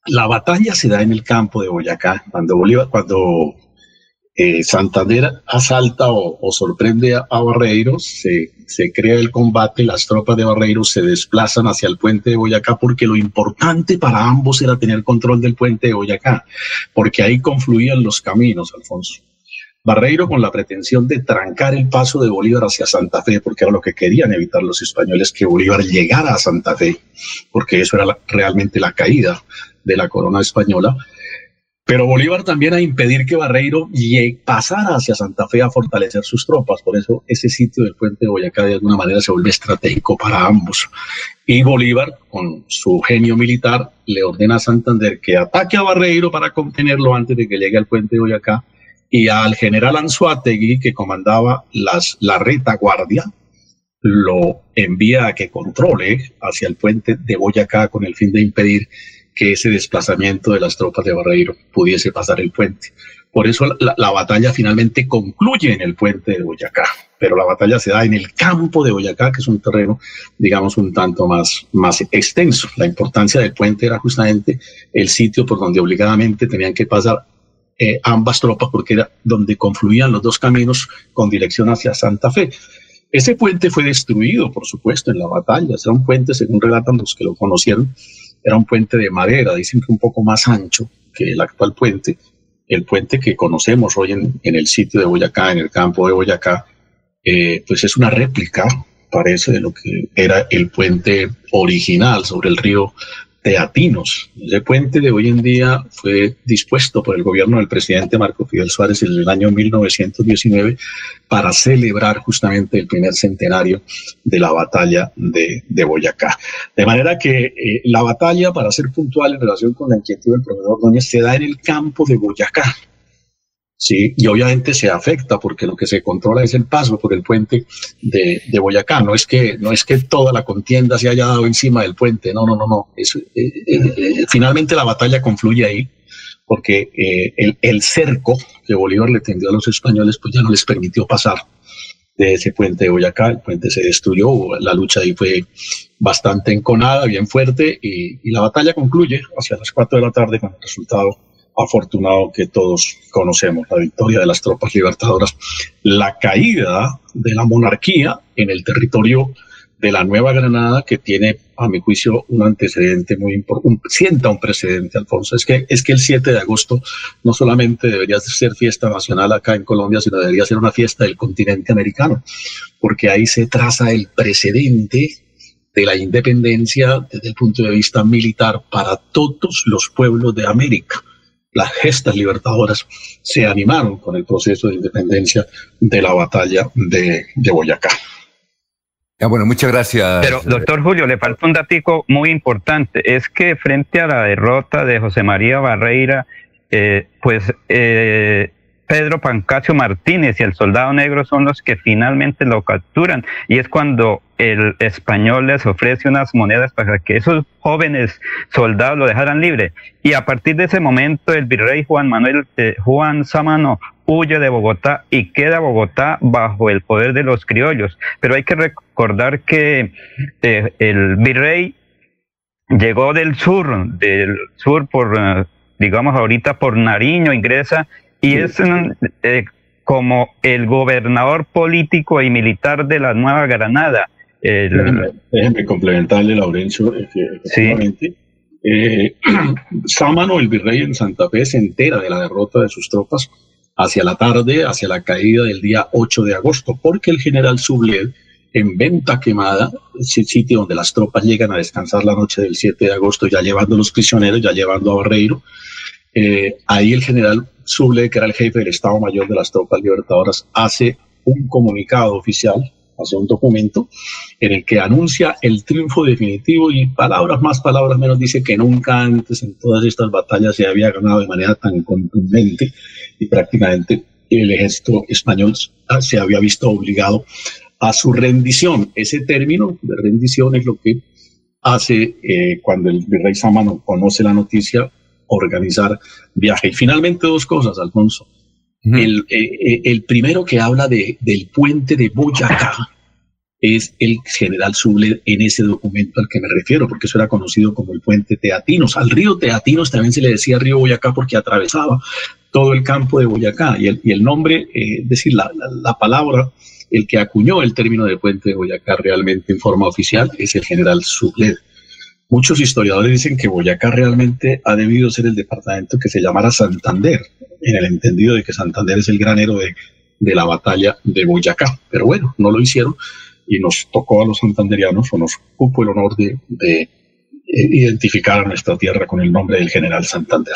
la batalla se da en el campo de Boyacá, cuando Bolívar, cuando eh, Santander asalta o, sorprende a, a Barreiro, se, crea el combate, las tropas de Barreiro se desplazan hacia el puente de Boyacá porque lo importante para ambos era tener control del puente de Boyacá, porque ahí confluían los caminos, Alfonso. Barreiro con la pretensión de trancar el paso de Bolívar hacia Santa Fe, porque era lo que querían evitar los españoles, que Bolívar llegara a Santa Fe, porque eso era realmente la caída de la corona española. Pero Bolívar también a impedir que Barreiro pasara hacia Santa Fe a fortalecer sus tropas. Por eso ese sitio del puente de Boyacá de alguna manera se vuelve estratégico para ambos. Y Bolívar, con su genio militar, le ordena a Santander que ataque a Barreiro para contenerlo antes de que llegue al puente de Boyacá y al general Anzuategui, que comandaba las, la retaguardia, lo envía a que controle hacia el puente de Boyacá con el fin de impedir que ese desplazamiento de las tropas de Barreiro pudiese pasar el puente. Por eso la, la, batalla finalmente concluye en el puente de Boyacá, pero la batalla se da en el campo de Boyacá, que es un terreno, digamos, un tanto más, más extenso. La importancia del puente era justamente el sitio por donde obligadamente tenían que pasar eh, ambas tropas, porque era donde confluían los dos caminos con dirección hacia Santa Fe. Ese puente fue destruido, por supuesto, en la batalla. Era un puente, según relatan los que lo conocieron, era un puente de madera, dicen que un poco más ancho que el actual puente. El puente que conocemos hoy en, el sitio de Boyacá, en el campo de Boyacá, eh, pues es una réplica, parece, de lo que era el puente original sobre el río Teatinos. Ese puente de hoy en día fue dispuesto por el gobierno del presidente Marco Fidel Suárez en el año 1919 para celebrar justamente el primer centenario de la batalla de, de Boyacá. De manera que eh, la batalla, para ser puntual en relación con la inquietud del profesor Núñez, se da en el campo de Boyacá. Sí, y obviamente se afecta porque lo que se controla es el paso por el puente de, Boyacá. No es que no es que toda la contienda se haya dado encima del puente. No, no, no, no. Es, eh, eh, finalmente la batalla confluye ahí porque eh, el, cerco que Bolívar le tendió a los españoles pues ya no les permitió pasar de ese puente de Boyacá. El puente se destruyó. La lucha ahí fue bastante enconada, bien fuerte y, y la batalla concluye hacia las cuatro de la tarde con el resultado afortunado que todos conocemos, la victoria de las tropas libertadoras, la caída de la monarquía en el territorio de la Nueva Granada, que tiene, a mi juicio, un antecedente muy importante, sienta un precedente, Alfonso. Es que, es que el 7 de agosto no solamente debería ser fiesta nacional acá en Colombia, sino debería ser una fiesta del continente americano, porque ahí se traza el precedente de la independencia desde el punto de vista militar para todos los pueblos de América. Las gestas libertadoras se animaron con el proceso de independencia de la batalla de, de Boyacá.
Ya, bueno, muchas gracias.
Pero, doctor Julio, le falta un datico muy importante. Es que frente a la derrota de José María Barreira, eh, pues eh, Pedro Pancasio Martínez y el soldado negro son los que finalmente lo capturan. Y es cuando el español les ofrece unas monedas para que esos jóvenes soldados lo dejaran libre. Y a partir de ese momento el virrey Juan Manuel eh, Juan Samano huye de Bogotá y queda Bogotá bajo el poder de los criollos. Pero hay que recordar que eh, el virrey llegó del sur del sur por eh, digamos ahorita por Nariño ingresa y es eh, como el gobernador político y militar de la Nueva Granada.
déjeme, complementarle, Laurencio, efectivamente. Eh, Sámano, el virrey en Santa Fe, se entera de la derrota de sus tropas hacia la tarde, hacia la caída del día 8 de agosto, porque el general Sublet, en Venta Quemada, sitio donde las tropas llegan a descansar la noche del 7 de agosto, ya llevando a los prisioneros, ya llevando a Barreiro, eh, ahí el general Suble, que era el jefe del Estado Mayor de las Tropas Libertadoras, hace un comunicado oficial, hace un documento en el que anuncia el triunfo definitivo y palabras más, palabras menos, dice que nunca antes en todas estas batallas se había ganado de manera tan contundente y prácticamente el ejército español se había visto obligado a su rendición. Ese término de rendición es lo que hace eh, cuando el virrey Sámano conoce la noticia, organizar viaje. Y finalmente dos cosas, Alfonso. el, eh, eh, el, primero que habla de, del puente de Boyacá es el general Suble en ese documento al que me refiero, porque eso era conocido como el puente Teatinos. Al río Teatinos también se le decía río Boyacá porque atravesaba todo el campo de Boyacá. Y el, y el nombre, eh, es decir, la, la, palabra, el que acuñó el término de puente de Boyacá realmente en forma oficial es el general Suble. Muchos historiadores dicen que Boyacá realmente ha debido ser el departamento que se llamara Santander, en el entendido de que Santander es el granero de, de la batalla de Boyacá. Pero bueno, no lo hicieron y nos tocó a los santanderianos o nos cupo el honor de, de eh, identificar a nuestra tierra con el nombre del general Santander.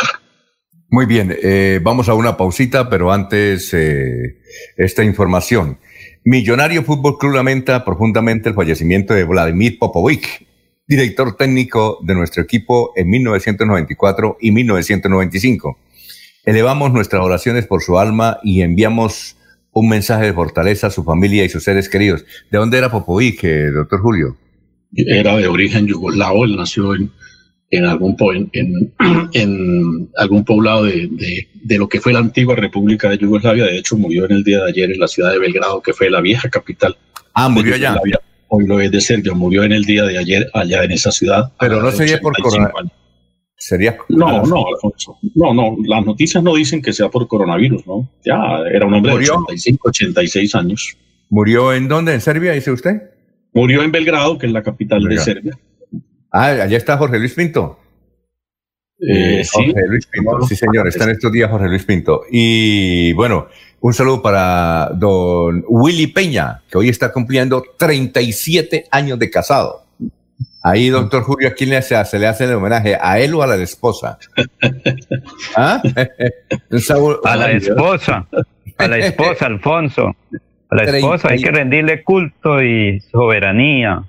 Muy bien, eh, vamos a una pausita, pero antes eh, esta información. Millonario Fútbol Club lamenta profundamente el fallecimiento de Vladimir Popovic, director técnico de nuestro equipo en 1994 y 1995. Elevamos nuestras oraciones por su alma y enviamos un mensaje de fortaleza a su familia y sus seres queridos. ¿De dónde era Popovic, doctor Julio?
Era de origen yugoslavo, él nació en, en algún, en, en, algún poblado de, de, de, lo que fue la antigua República de Yugoslavia. De hecho, murió en el día de ayer en la ciudad de Belgrado, que fue la vieja capital.
Ah, murió allá
lo es de Serbia, murió en el día de ayer allá en esa ciudad.
Pero no sería por coronavirus. Sería.
No, no, Alfonso. No, no, las noticias no dicen que sea por coronavirus, ¿no? Ya era un hombre ¿Murió? de 85, 86 años.
¿Murió en dónde? ¿En Serbia, dice usted?
Murió en Belgrado, que es la capital Belgrado. de Serbia.
Ah, allá está Jorge Luis Pinto.
Eh,
Jorge
sí.
Luis Pinto, sí señor, está en estos días Jorge Luis Pinto. Y bueno, un saludo para don Willy Peña, que hoy está cumpliendo 37 años de casado. Ahí, doctor Julio, ¿a quién le hace, se le hace el homenaje? ¿A él o a la esposa?
¿Ah? a la esposa, a la esposa, Alfonso. A la esposa hay que rendirle culto y soberanía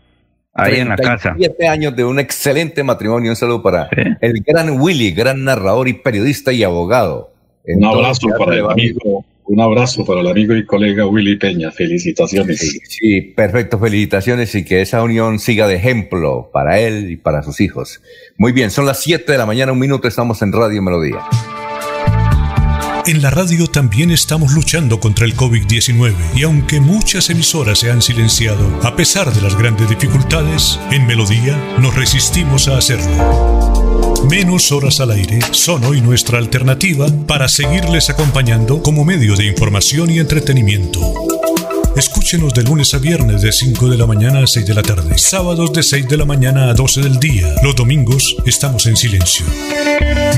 ahí en la casa.
Siete años de un excelente matrimonio. Un saludo para ¿Sí? el gran Willy, gran narrador y periodista y abogado.
Un abrazo para el amigo, un abrazo para el amigo y colega Willy Peña. Felicitaciones.
Sí, sí, perfecto, felicitaciones y que esa unión siga de ejemplo para él y para sus hijos. Muy bien, son las 7 de la mañana, un minuto, estamos en Radio Melodía.
En la radio también estamos luchando contra el COVID-19 y aunque muchas emisoras se han silenciado, a pesar de las grandes dificultades, en Melodía nos resistimos a hacerlo. Menos horas al aire son hoy nuestra alternativa para seguirles acompañando como medio de información y entretenimiento. Escúchenos de lunes a viernes de 5 de la mañana a 6 de la tarde, sábados de 6 de la mañana a 12 del día. Los domingos estamos en silencio.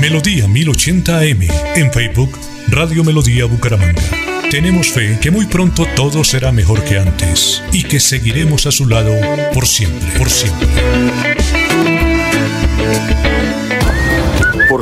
Melodía 1080 AM en Facebook, Radio Melodía Bucaramanga. Tenemos fe que muy pronto todo será mejor que antes y que seguiremos a su lado por siempre, por siempre.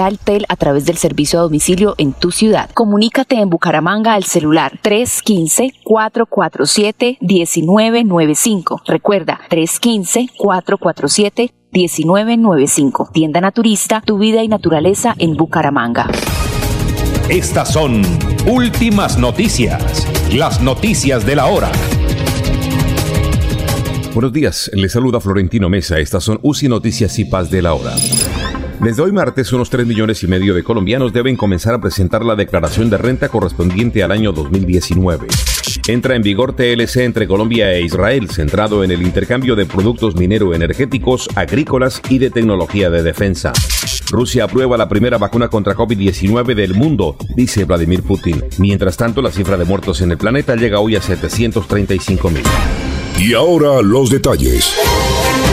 a través del servicio a domicilio en tu ciudad. Comunícate en Bucaramanga al celular 315-447-1995. Recuerda, 315-447-1995. Tienda Naturista, tu vida y naturaleza en Bucaramanga.
Estas son últimas noticias, las noticias de la hora.
Buenos días, les saluda Florentino Mesa. Estas son UCI Noticias y Paz de la Hora. Desde hoy martes, unos 3 millones y medio de colombianos deben comenzar a presentar la declaración de renta correspondiente al año 2019. Entra en vigor TLC entre Colombia e Israel, centrado en el intercambio de productos minero-energéticos, agrícolas y de tecnología de defensa. Rusia aprueba la primera vacuna contra COVID-19 del mundo, dice Vladimir Putin. Mientras tanto, la cifra de muertos en el planeta llega hoy a 735 mil.
Y ahora los detalles.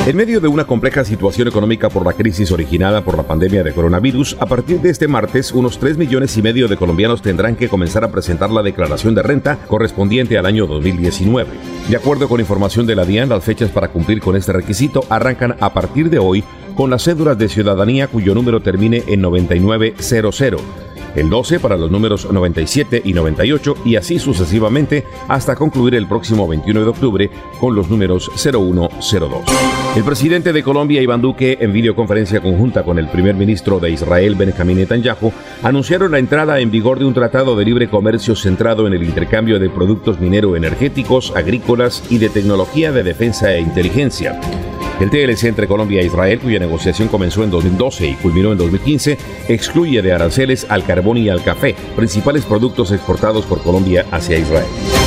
En medio de una compleja situación económica por la crisis originada por la pandemia de coronavirus, a partir de este martes, unos 3 millones y medio de colombianos tendrán que comenzar a presentar la declaración de renta correspondiente al año 2019. De acuerdo con información de la DIAN, las fechas para cumplir con este requisito arrancan a partir de hoy con las cédulas de ciudadanía cuyo número termine en 9900 el 12 para los números 97 y 98 y así sucesivamente hasta concluir el próximo 21 de octubre con los números 0102. El presidente de Colombia, Iván Duque, en videoconferencia conjunta con el primer ministro de Israel, Benjamin Netanyahu, anunciaron la entrada en vigor de un tratado de libre comercio centrado en el intercambio de productos minero-energéticos, agrícolas y de tecnología de defensa e inteligencia. El TLC entre Colombia e Israel, cuya negociación comenzó en 2012 y culminó en 2015, excluye de aranceles al carbón y al café, principales productos exportados por Colombia hacia Israel.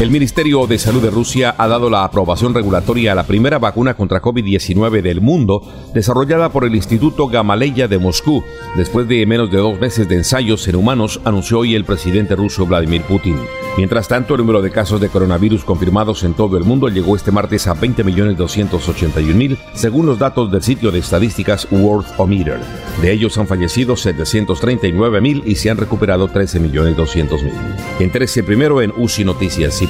El Ministerio de Salud de Rusia ha dado la aprobación regulatoria a la primera vacuna contra COVID-19 del mundo, desarrollada por el Instituto Gamaleya de Moscú. Después de menos de dos meses de ensayos en humanos, anunció hoy el presidente ruso Vladimir Putin. Mientras tanto, el número de casos de coronavirus confirmados en todo el mundo llegó este martes a 20.281.000, según los datos del sitio de estadísticas Worldometer. De ellos han fallecido 739.000 y se han recuperado 13.200.000. Entérese primero en UCI Noticias y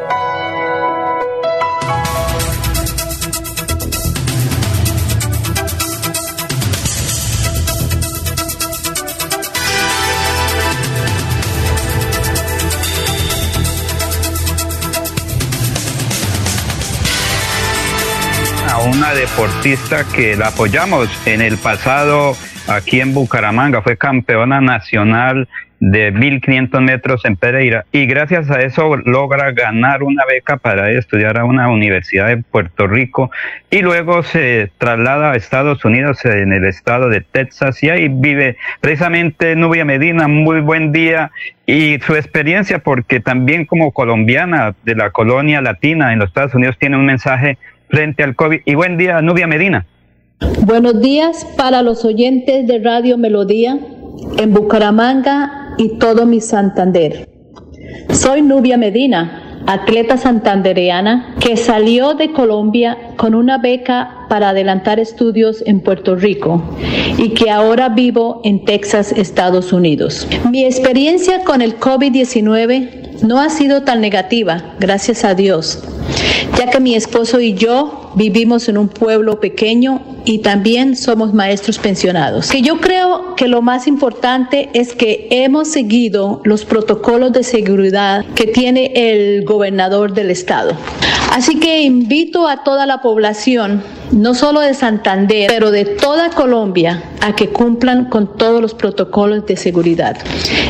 deportista que la apoyamos. En el pasado aquí en Bucaramanga, fue campeona nacional de 1500 metros en Pereira. Y gracias a eso logra ganar una beca para estudiar a una universidad de Puerto Rico. Y luego se traslada a Estados Unidos en el estado de Texas. Y ahí vive precisamente Nubia Medina, muy buen día. Y su experiencia porque también como colombiana de la colonia latina en los Estados Unidos tiene un mensaje frente al COVID. Y buen día, Nubia Medina.
Buenos días para los oyentes de Radio Melodía en Bucaramanga y todo mi Santander. Soy Nubia Medina, atleta santandereana que salió de Colombia con una beca para adelantar estudios en Puerto Rico y que ahora vivo en Texas, Estados Unidos. Mi experiencia con el COVID-19 no ha sido tan negativa, gracias a Dios ya que mi esposo y yo vivimos en un pueblo pequeño y también somos maestros pensionados. Que yo creo que lo más importante es que hemos seguido los protocolos de seguridad que tiene el gobernador del estado. Así que invito a toda la población, no solo de Santander, pero de toda Colombia, a que cumplan con todos los protocolos de seguridad.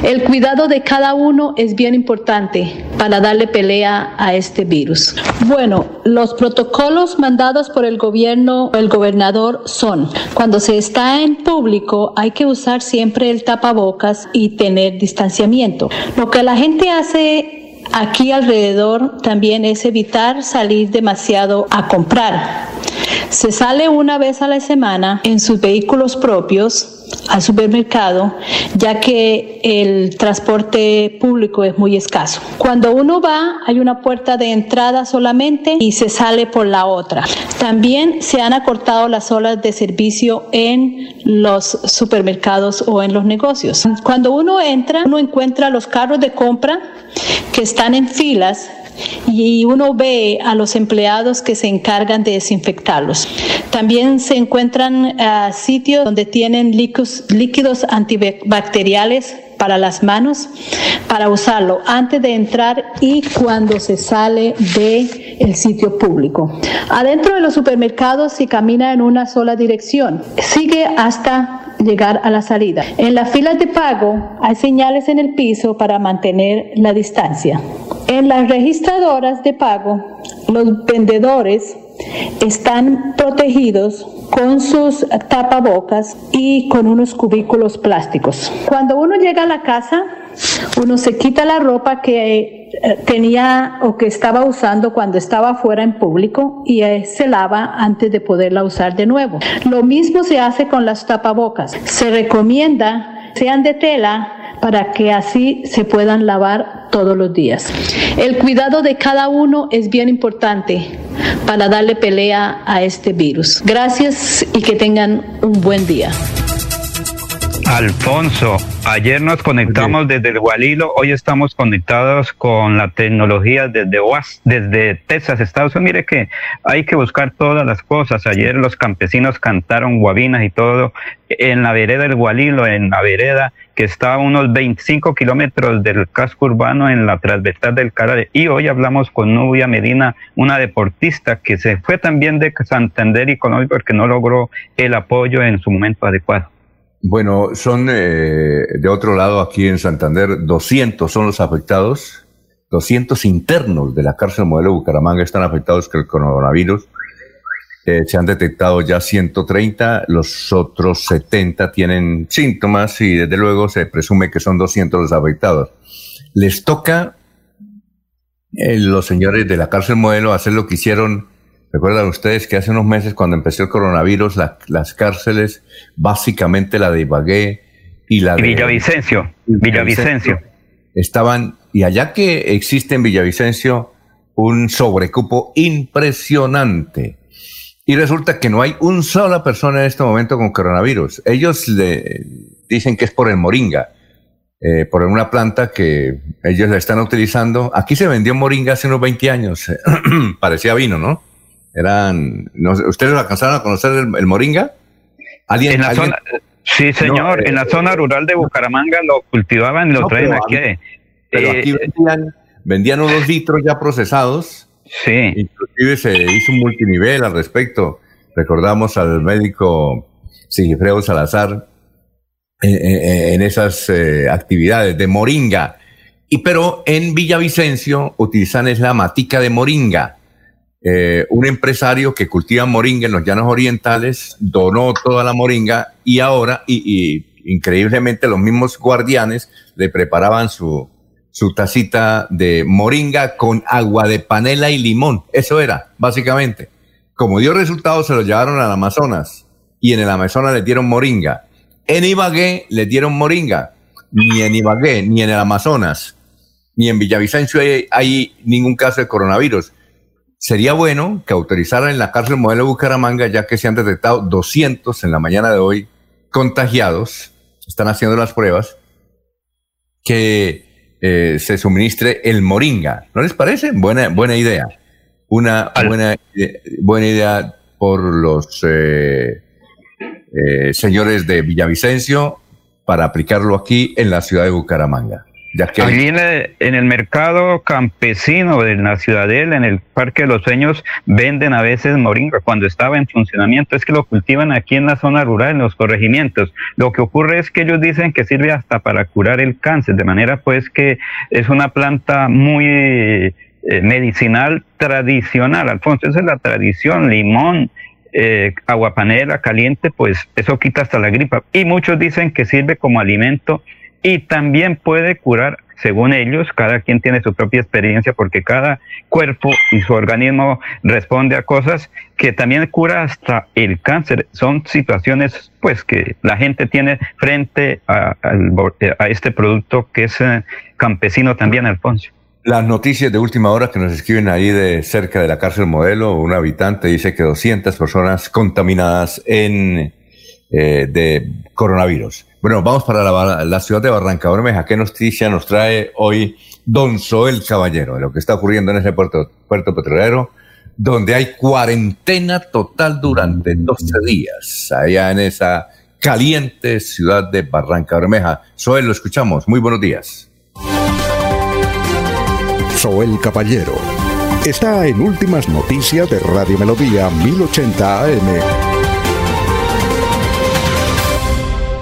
El cuidado de cada uno es bien importante para darle pelea a este virus. Bueno, los protocolos mandados por el gobierno el gobernador son, cuando se está en público hay que usar siempre el tapabocas y tener distanciamiento. Lo que la gente hace Aquí alrededor también es evitar salir demasiado a comprar. Se sale una vez a la semana en sus vehículos propios al supermercado, ya que el transporte público es muy escaso. Cuando uno va, hay una puerta de entrada solamente y se sale por la otra. También se han acortado las horas de servicio en los supermercados o en los negocios. Cuando uno entra, uno encuentra los carros de compra que están en filas y uno ve a los empleados que se encargan de desinfectarlos. También se encuentran uh, sitios donde tienen líquidos, líquidos antibacteriales para las manos para usarlo antes de entrar y cuando se sale de el sitio público. Adentro de los supermercados se camina en una sola dirección. Sigue hasta llegar a la salida. En las filas de pago hay señales en el piso para mantener la distancia. En las registradoras de pago, los vendedores están protegidos con sus tapabocas y con unos cubículos plásticos. Cuando uno llega a la casa, uno se quita la ropa que eh, tenía o que estaba usando cuando estaba fuera en público y eh, se lava antes de poderla usar de nuevo. Lo mismo se hace con las tapabocas. Se recomienda sean de tela para que así se puedan lavar todos los días. El cuidado de cada uno es bien importante para darle pelea a este virus. Gracias y que tengan un buen día.
Alfonso, ayer nos conectamos desde el Gualilo, hoy estamos conectados con la tecnología desde OAS, desde Texas, Estados Unidos. Mire que hay que buscar todas las cosas. Ayer los campesinos cantaron guabinas y todo en la vereda del Gualilo, en la vereda que está a unos 25 kilómetros del casco urbano en la transversal del Carare. Y hoy hablamos con Nubia Medina, una deportista que se fue también de Santander y Colombia porque no logró el apoyo en su momento adecuado.
Bueno, son eh, de otro lado aquí en Santander, 200 son los afectados, 200 internos de la cárcel modelo Bucaramanga están afectados con el coronavirus. Eh, se han detectado ya 130, los otros 70 tienen síntomas y desde luego se presume que son 200 los afectados. Les toca eh, los señores de la cárcel modelo hacer lo que hicieron Recuerdan ustedes que hace unos meses cuando empezó el coronavirus, las cárceles, básicamente la de Ibagué, y la de
Villavicencio. Villavicencio.
Estaban, y allá que existe en Villavicencio un sobrecupo impresionante. Y resulta que no hay una sola persona en este momento con coronavirus. Ellos le dicen que es por el moringa, eh, por una planta que ellos la están utilizando. Aquí se vendió moringa hace unos 20 años. Parecía vino, ¿no? Eran, no ¿ustedes alcanzaron a conocer el, moringa?
¿Alguien, en la zona, sí, señor, en la eh, zona rural de Bucaramanga lo cultivaban y lo traen aquí.
Pero aquí eh, vendían, vendían unos litros ya procesados.
Sí.
Inclusive se hizo un multinivel al respecto. Recordamos al médico Sigifredo Salazar en, esas eh, actividades de moringa. Y pero en Villavicencio utilizan es la matica de moringa eh, un empresario que cultiva moringa en los llanos orientales donó toda la moringa y ahora, y, increíblemente los mismos guardianes le preparaban su, tacita de moringa con agua de panela y limón. Eso era, básicamente. Como dio resultados, se lo llevaron al Amazonas y en el Amazonas le dieron moringa. En Ibagué le dieron moringa. Ni en Ibagué, ni en el Amazonas, ni en Villavicencio hay ningún caso de coronavirus Sería bueno que autorizaran en la cárcel modelo Bucaramanga, ya que se han detectado 200 en la mañana de hoy contagiados, están haciendo las pruebas, que eh, se suministre el moringa. ¿No les parece? Buena, buena idea. Una buena, buena idea por los eh, eh, señores de Villavicencio para aplicarlo aquí en la ciudad de Bucaramanga.
Allí en el, mercado campesino de la Ciudadela, en el Parque de los Sueños, venden a veces moringa cuando estaba en funcionamiento. Es que lo cultivan aquí en la zona rural, en los corregimientos. Lo que ocurre es que ellos dicen que sirve hasta para curar el cáncer, de manera pues que es una planta muy eh, medicinal tradicional. Alfonso, esa es la tradición, limón, eh, aguapanela caliente, pues eso quita hasta la gripa. Y muchos dicen que sirve como alimento y también puede curar, según ellos, cada quien tiene su propia experiencia porque cada cuerpo y su organismo responde a cosas que también cura hasta el cáncer. Son situaciones pues que la gente tiene frente a, este producto que es eh, campesino también, Alfonso.
Las noticias de última hora que nos escriben ahí de cerca de la cárcel modelo, un habitante dice que 200 personas contaminadas en, eh, de coronavirus. Bueno, vamos para la, ciudad de Barranca Bermeja. ¿Qué noticia nos trae hoy Don Soel Caballero lo que está ocurriendo en ese puerto, puerto petrolero, donde hay cuarentena total durante 12 días, allá en esa caliente ciudad de Barranca Bermeja? Soel, lo escuchamos. Muy buenos días.
Soel Caballero está en Últimas Noticias de Radio Melodía 1080 AM.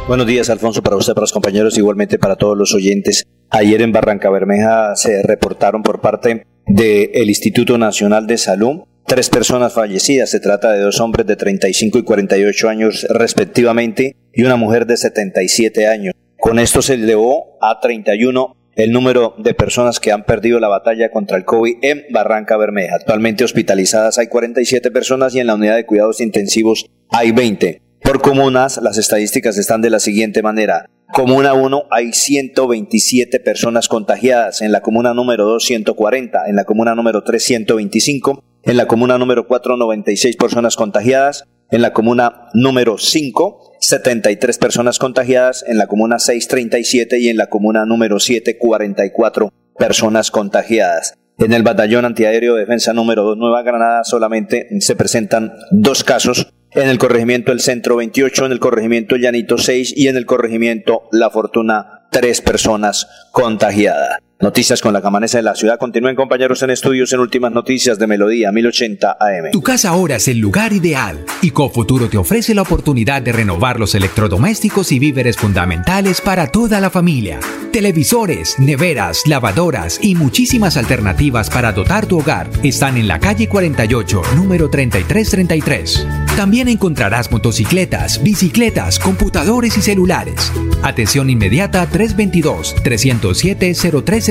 Buenos días, Alfonso, para usted, para los compañeros, igualmente para todos los oyentes. Ayer en Barranca Bermeja se reportaron por parte del Instituto Nacional de Salud tres personas fallecidas. Se trata de dos hombres de 35 y 48 años respectivamente y una mujer de 77 años. Con esto se elevó a 31 el número de personas que han perdido la batalla contra el COVID en Barranca Bermeja. Actualmente hospitalizadas hay 47 personas y en la unidad de cuidados intensivos hay 20. Por comunas, las estadísticas están de la siguiente manera. Comuna 1 hay 127 personas contagiadas, en la comuna número 2 140, en la comuna número 3 125, en la comuna número 4 96 personas contagiadas, en la comuna número 5 73 personas contagiadas, en la comuna 6 37 y en la comuna número 7 44 personas contagiadas. En el batallón antiaéreo de defensa número 2 Nueva Granada solamente se presentan dos casos en el corregimiento El Centro 28, en el corregimiento Llanito 6 y en el corregimiento La Fortuna tres personas contagiadas. Noticias con la camanesa de la ciudad. Continúen compañeros en estudios en últimas noticias de Melodía 1080 AM.
Tu casa ahora es el lugar ideal y Cofuturo te ofrece la oportunidad de renovar los electrodomésticos y víveres fundamentales para toda la familia. Televisores, neveras, lavadoras y muchísimas alternativas para dotar tu hogar están en la calle 48, número 3333. También encontrarás motocicletas, bicicletas, computadores y celulares. Atención inmediata 322 307 03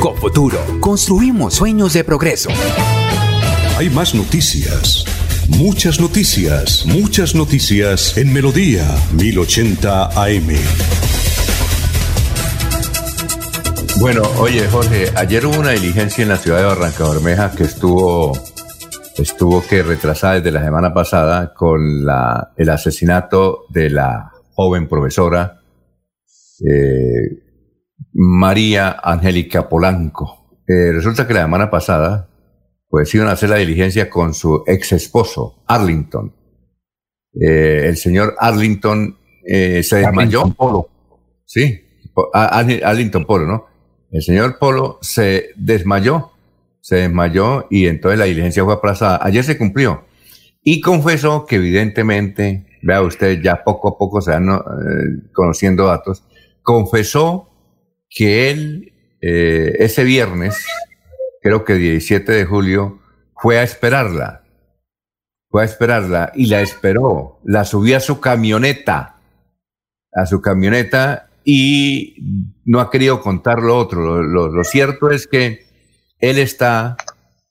con Futuro, construimos sueños de progreso.
Hay más noticias. Muchas noticias, muchas noticias en Melodía 1080 AM.
Bueno, oye Jorge, ayer hubo una diligencia en la ciudad de Barranca Bermeja que estuvo, estuvo que retrasada desde la semana pasada con la, el asesinato de la joven profesora eh, María Angélica Polanco. Eh, resulta que la semana pasada, pues iban a hacer la diligencia con su ex esposo, Arlington. Eh, el señor Arlington se desmayó. Polo. Sí, Arlington Polo, ¿no? El señor Polo se desmayó, se desmayó y entonces la diligencia fue aplazada. Ayer se cumplió y confesó que evidentemente, vea usted, ya poco a poco se van eh, conociendo datos, confesó que él eh, ese viernes, creo que 17 de julio, fue a esperarla. Fue a esperarla y la esperó. La subió a su camioneta. A su camioneta y no ha querido contar lo otro. Lo, cierto es que él está,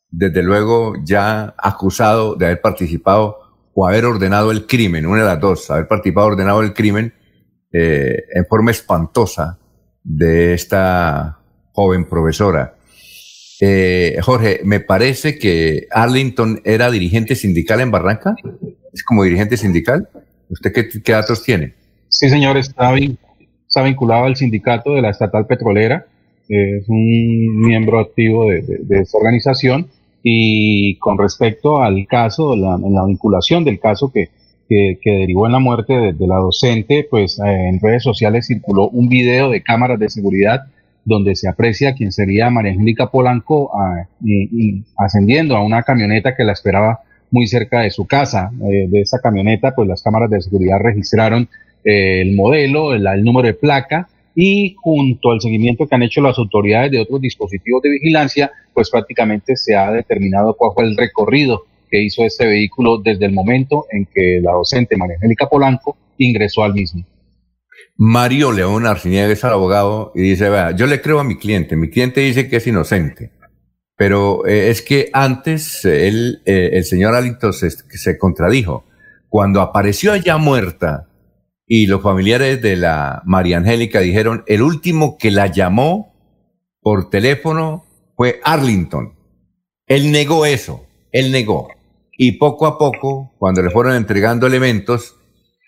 desde luego, ya acusado de haber participado o haber ordenado el crimen, una de las dos, haber participado ordenado el crimen eh, en forma espantosa de esta joven profesora. Eh, Jorge, me parece que Arlington era dirigente sindical en Barranca. ¿Es como dirigente sindical? ¿Usted qué, qué datos tiene?
Sí, señor, está está vinculado al sindicato de la estatal petrolera, es un miembro activo de, esta organización y con respecto al caso, la, la vinculación del caso que, que, derivó en la muerte de, la docente, pues eh, en redes sociales circuló un video de cámaras de seguridad donde se aprecia quien sería María Angélica Polanco ah, ascendiendo a una camioneta que la esperaba muy cerca de su casa. Eh, de esa camioneta, pues las cámaras de seguridad registraron el modelo, el, número de placa y junto al seguimiento que han hecho las autoridades de otros dispositivos de vigilancia, pues prácticamente se ha determinado cuál fue el recorrido que hizo este vehículo desde el momento en que la docente María Angélica Polanco ingresó al mismo.
Mario León Arciniega es el abogado y dice, vea, yo le creo a mi cliente, mi cliente dice que es inocente, pero eh, es que antes él, eh, el señor Alito se contradijo. Cuando apareció allá muerta, y los familiares de la María Angélica dijeron, el último que la llamó por teléfono fue Arlington. Él negó eso, él negó. Y poco a poco, cuando le fueron entregando elementos,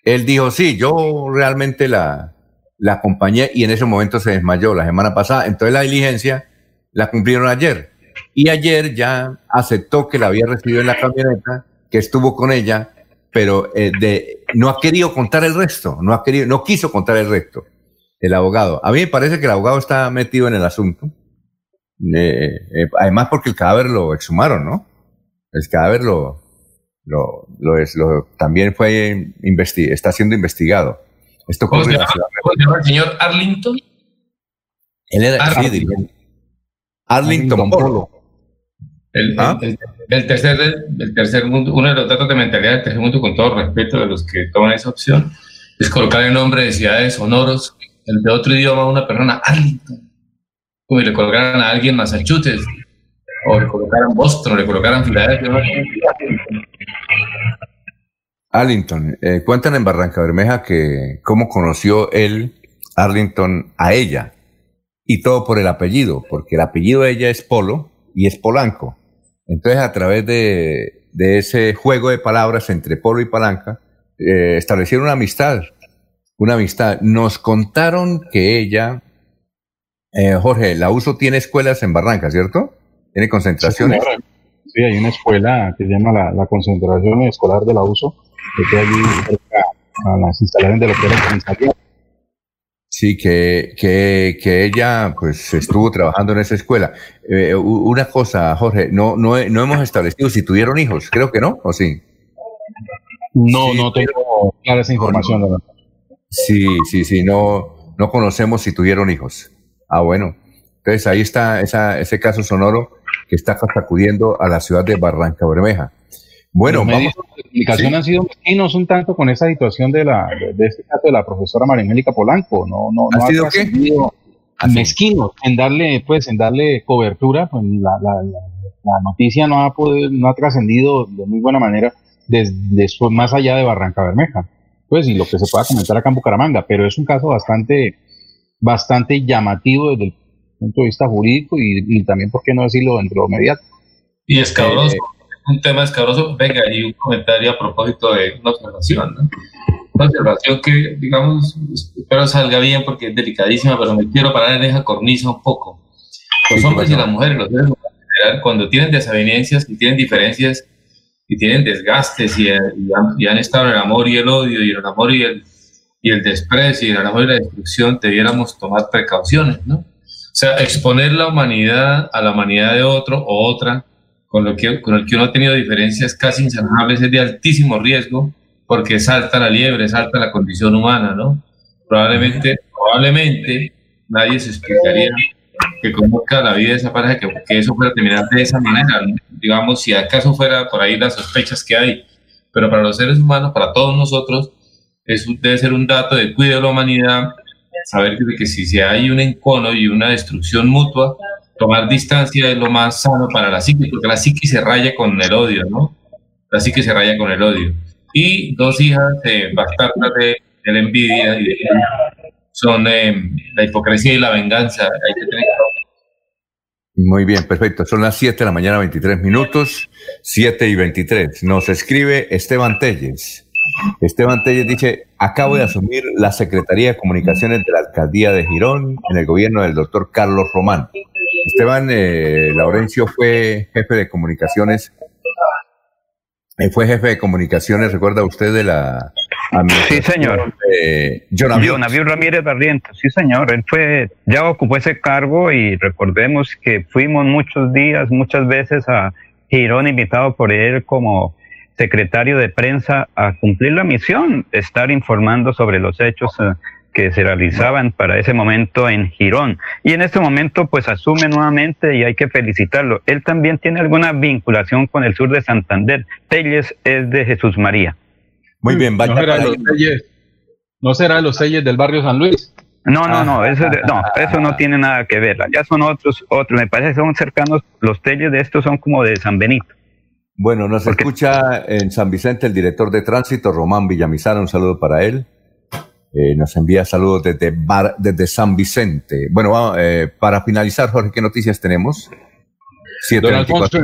él dijo, sí, yo realmente la, la acompañé y en ese momento se desmayó la semana pasada. Entonces la diligencia la cumplieron ayer. Y ayer ya aceptó que la había recibido en la camioneta, que estuvo con ella pero eh, de, no ha querido contar el resto, no ha querido, no quiso contar el resto, el abogado. A mí me parece que el abogado está metido en el asunto, eh, eh, además porque el cadáver lo exhumaron, ¿no? El cadáver lo, lo, es, lo también fue está siendo investigado. Esto
¿Cómo, se llama, el señor Arlington?
Él era Arlington, Arlington Polo.
¿Ah? El, tercer, el tercer mundo, uno de los datos de mentalidad del tercer mundo, con todo respeto de los que toman esa opción, es colocar el nombre de ciudades sonoros, el de otro idioma a una persona, Arlington, como le colocaran a alguien Massachusetts, o le colocaran Boston, o le colocaran Filadelfia.
Arlington, eh, cuentan en Barranca Bermeja que cómo conoció él, Arlington, a ella, y todo por el apellido, porque el apellido de ella es Polo y es Polanco. Entonces, a través de, ese juego de palabras entre Polo y Palanca, eh, establecieron una amistad. Una amistad. Nos contaron que ella, eh, Jorge, la USO tiene escuelas en Barranca, ¿cierto? Tiene concentraciones.
Sí, hay una escuela que se llama la, concentración escolar de la USO, que está allí cerca a las instalaciones de lo que era
Sí, que, que, que, ella pues estuvo trabajando en esa escuela. Eh, una cosa, Jorge, no, no, no hemos establecido si tuvieron hijos, creo que no, ¿o sí?
No, no tengo clara esa información.
Sí, sí, sí, no, no conocemos si tuvieron hijos. Ah, bueno. Entonces ahí está esa, ese caso sonoro que está sacudiendo a la ciudad de Barranca Bermeja. Bueno,
los medios de comunicación han sido mezquinos un tanto con esa situación de la de, este caso de la profesora María Angélica Polanco. No, no,
¿Ha sido qué?
mezquinos en darle, pues, en darle cobertura. Pues, la, la, la, noticia no ha podido, no ha trascendido de muy buena manera desde más allá de Barranca Bermeja. Pues, y lo que se pueda comentar acá en Bucaramanga, pero es un caso bastante, bastante llamativo desde el punto de vista jurídico y, también, ¿por qué no decirlo, dentro de mediático?
Y escabroso, eh, un tema escabroso. Venga, y un comentario a propósito de una observación, ¿no? Una observación que, digamos, espero salga bien porque es delicadísima, pero me quiero parar en esa cornisa un poco. Los hombres y las mujeres, los seres cuando tienen desavenencias y tienen diferencias y tienen desgastes y, han, estado en el amor y el odio y el amor y el, y el desprecio y el amor y la destrucción, debiéramos tomar precauciones, ¿no? Sea, exponer la humanidad a la humanidad de otro o otra con, lo que, con el que uno ha tenido diferencias casi insanables es de altísimo riesgo porque salta la liebre, salta la condición humana, ¿no? Probablemente, probablemente nadie se explicaría que conozca la vida de esa pareja, que, que, eso fuera terminar de esa manera, digamos, si acaso fuera por ahí las sospechas que hay, pero para los seres humanos, para todos nosotros, eso debe ser un dato de cuidado de la humanidad, saber que, que si, hay un encono y una destrucción mutua, tomar distancia es lo más sano para la psique, porque la psique se raya con el odio, ¿no? La psique se raya con el odio. Y dos hijas eh, bastardas de, la envidia y de son eh, la hipocresía y la venganza.
Muy bien, perfecto. Son las 7 de la mañana, 23 minutos, 7 y 23. Nos escribe Esteban Telles. Esteban Telles dice, acabo de asumir la Secretaría de Comunicaciones de la Alcaldía de Girón en el gobierno del doctor Carlos Román. Esteban eh, Laurencio fue jefe de comunicaciones, eh, fue jefe de comunicaciones, recuerda usted, de la
Sí, señor. Eh, Ramírez Barrientos, sí, señor. Él fue, ya ocupó ese cargo y recordemos que fuimos muchos días, muchas veces a Girón, invitado por él como secretario de prensa a cumplir la misión, estar informando sobre los hechos eh, que se realizaban para ese momento en Girón. Y en este momento pues asume nuevamente y hay que felicitarlo. Él también tiene alguna vinculación con el sur de Santander. Telles es de Jesús María.
Muy bien, vaya.
¿No será, los selles, ¿No será los selles del barrio San Luis?
No, no, no, eso, no, eso no tiene nada que ver. Ya son otros, otros, me parece que son cercanos, los telles de estos son como de San Benito.
Bueno, nos escucha en San Vicente el director de tránsito, Román Villamizar, un saludo para él. Eh, nos envía saludos desde, desde San Vicente. Bueno, eh, para finalizar, Jorge, ¿qué noticias tenemos?
Don Alfonso,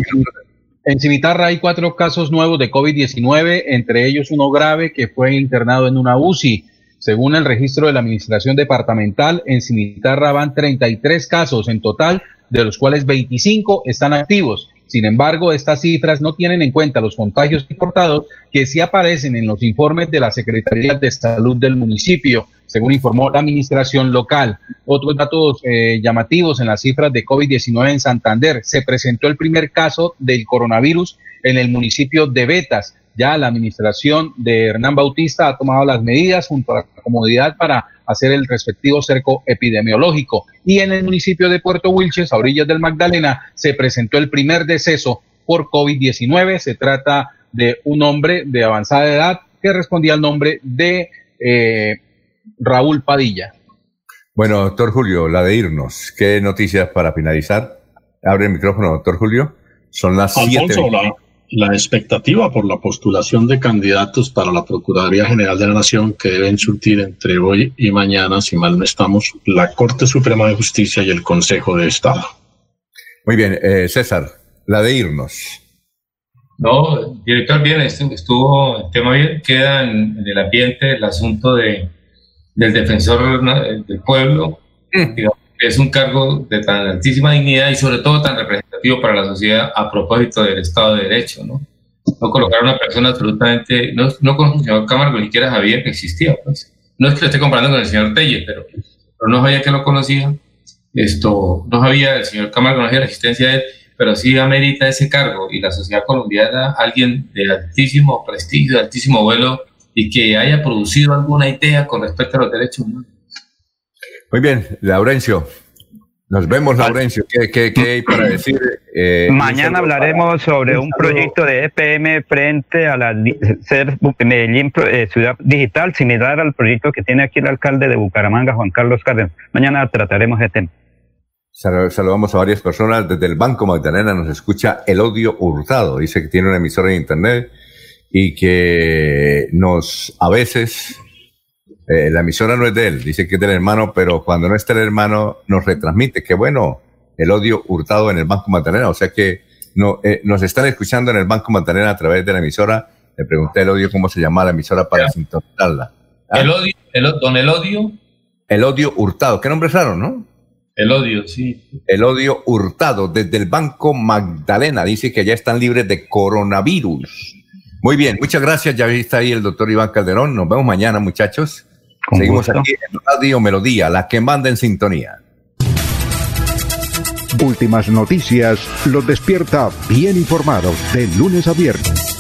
en Cimitarra hay cuatro casos nuevos de COVID-19, entre ellos uno grave que fue internado en una UCI. Según el registro de la Administración Departamental, en Cimitarra van 33 casos en total, de los cuales 25 están activos. Sin embargo, estas cifras no tienen en cuenta los contagios importados que sí aparecen en los informes de la Secretaría de Salud del municipio, según informó la administración local. Otros datos eh, llamativos en las cifras de COVID-19 en Santander. Se presentó el primer caso del coronavirus en el municipio de Betas. Ya la administración de Hernán Bautista ha tomado las medidas junto a la comodidad para hacer el respectivo cerco epidemiológico. Y en el municipio de Puerto Wilches, a orillas del Magdalena, se presentó el primer deceso por COVID-19. Se trata de un hombre de avanzada edad que respondía al nombre de eh, Raúl Padilla.
Bueno, doctor Julio, la de irnos. ¿Qué noticias para finalizar? Abre el micrófono, doctor Julio. Son las siete
la expectativa por la postulación de candidatos para la Procuraduría General de la Nación que deben surtir entre hoy y mañana, si mal no estamos, la Corte Suprema de Justicia y el Consejo de Estado.
Muy bien, eh, César, la de irnos.
No, director, bien, estuvo el tema bien, queda en, el ambiente el asunto de, del defensor del pueblo, mm. digamos, es un cargo de tan altísima dignidad y sobre todo tan representativo para la sociedad a propósito del Estado de Derecho, ¿no? No colocar a una persona absolutamente, no, no con el señor Camargo ni siquiera sabía que existía, pues. No es que lo esté comparando con el señor Telle, pero, pero no sabía que lo conocía. Esto, no sabía, el señor Camargo no sabía la existencia de él, pero sí amerita ese cargo y la sociedad colombiana, alguien de altísimo prestigio, de altísimo vuelo y que haya producido alguna idea con respecto a los derechos humanos.
Muy bien, Laurencio. Nos vemos, Laurencio. ¿Qué, hay para decir?
Eh, Mañana hablaremos sobre un proyecto de EPM frente a la ser Medellín eh, Ciudad Digital, similar al proyecto que tiene aquí el alcalde de Bucaramanga, Juan Carlos Cárdenas. Mañana trataremos este tema.
Saludamos a varias personas. Desde el Banco Magdalena nos escucha El Odio Hurtado. Dice que tiene una emisora de internet y que nos, a veces, eh, la emisora no es de él, dice que es del hermano, pero cuando no está el hermano nos retransmite, que bueno, el odio hurtado en el Banco Magdalena, o sea que no, eh, nos están escuchando en el Banco Magdalena a través de la emisora, le pregunté el odio cómo se llama la emisora para sintonizarla.
¿Ah? El odio, el, don el odio.
El odio hurtado, qué nombre raro, ¿no?
El odio, sí.
El odio hurtado desde el Banco Magdalena, dice que ya están libres de coronavirus. Muy bien, muchas gracias. Ya está ahí el doctor Iván Calderón. Nos vemos mañana, muchachos. Seguimos aquí en Radio Melodía, la que manda en sintonía.
Últimas noticias los despierta bien informados de lunes a viernes.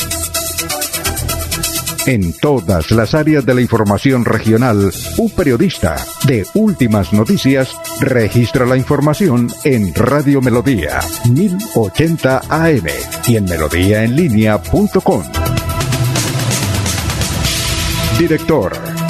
En todas las áreas de la información regional, un periodista de Últimas Noticias registra la información en Radio Melodía 1080 AM y en melodíaenlínea.com. Director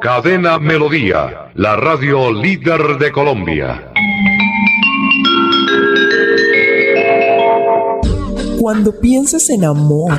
Cadena Melodía, la radio líder de Colombia.
Cuando pienses en amor,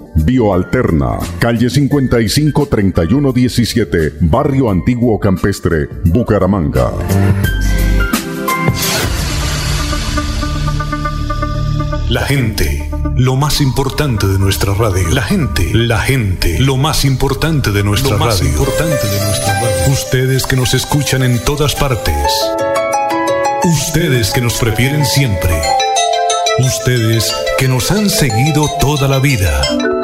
Bioalterna, calle 55 3117, Barrio Antiguo Campestre, Bucaramanga.
La gente, lo más importante de nuestra radio. La gente, la gente, lo más importante de nuestra lo más importante de nuestra radio. Ustedes que nos escuchan en todas partes. Ustedes que nos prefieren siempre. Ustedes que nos han seguido toda la vida.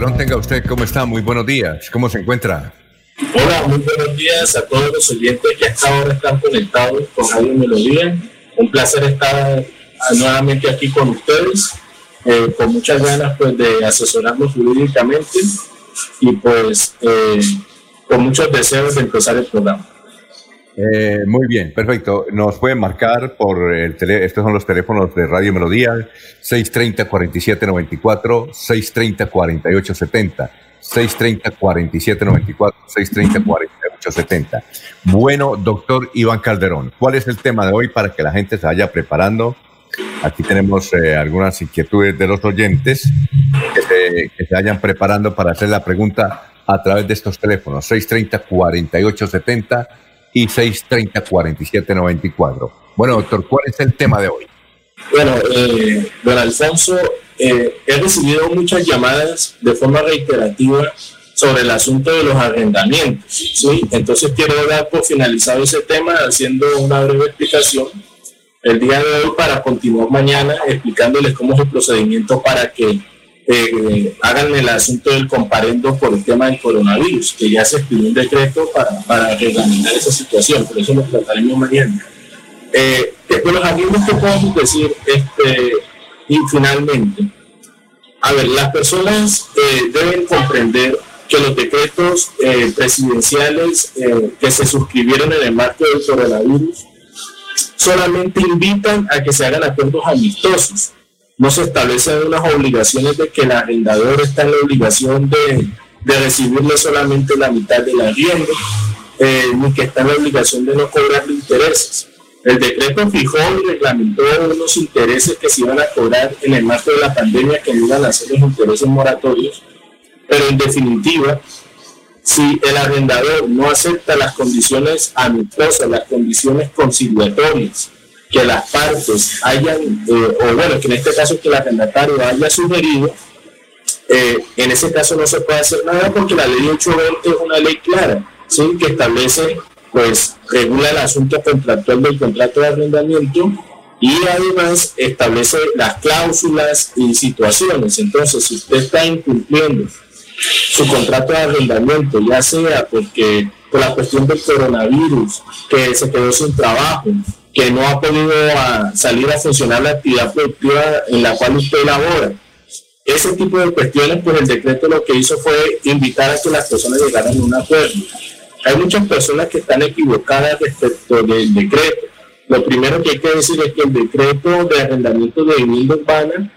Calderón, tenga usted, ¿cómo está? Muy buenos días, ¿cómo se encuentra?
Hola, muy buenos días a todos los oyentes que hasta ahora están conectados con Radio Melodía. Un placer estar nuevamente aquí con ustedes, eh, con muchas ganas pues, de asesorarnos jurídicamente y pues eh, con muchos deseos de empezar el programa.
Eh, muy bien, perfecto. Nos pueden marcar por el teléfono, estos son los teléfonos de Radio Melodía, 630-4794, 630-4870, 630-4794, 630-4870. Bueno, doctor Iván Calderón, ¿cuál es el tema de hoy para que la gente se vaya preparando? Aquí tenemos eh, algunas inquietudes de los oyentes que se, vayan preparando para hacer la pregunta a través de estos teléfonos, 630-4870 y 630-4794. Bueno, doctor, ¿cuál es el tema de hoy?
Bueno, eh, don Alfonso, eh, he recibido muchas llamadas de forma reiterativa sobre el asunto de los arrendamientos. ¿sí? Entonces quiero dar por finalizado ese tema haciendo una breve explicación el día de hoy para continuar mañana explicándoles cómo es el procedimiento para que eh, hagan el asunto del comparendo por el tema del coronavirus, que ya se expidió un decreto para, para reglamentar esa situación, por eso lo trataremos mañana. Eh, después amigos que podemos decir, este, y finalmente, a ver, las personas eh, deben comprender que los decretos eh, presidenciales eh, que se suscribieron en el marco del coronavirus solamente invitan a que se hagan acuerdos amistosos. No se establecen unas obligaciones de que el arrendador está en la obligación de, de recibirle solamente la mitad del arriendo, ni que está en la obligación de no cobrarle intereses. El decreto fijó y reglamentó unos intereses que se iban a cobrar en el marco de la pandemia que iban a ser los intereses moratorios, pero en definitiva, si el arrendador no acepta las condiciones amistosas, las condiciones conciliatorias que las partes hayan, eh, o bueno, que en este caso que el arrendatario haya sugerido, eh, en ese caso no se puede hacer nada porque la ley 820 es una ley clara, ¿sí? que establece pues regula el asunto contractual del contrato de arrendamiento y además establece las cláusulas y situaciones. Entonces, si usted está incumpliendo su contrato de arrendamiento, ya sea porque por la cuestión del coronavirus, que se quedó sin trabajo, que no ha podido ah, salir a funcionar la actividad productiva en la cual usted labora, ese tipo de cuestiones, pues el decreto lo que hizo fue invitar a que las personas llegaran a un acuerdo. Hay muchas personas que están equivocadas respecto del decreto. Lo primero que hay que decir es que el decreto de arrendamiento de vivienda urbana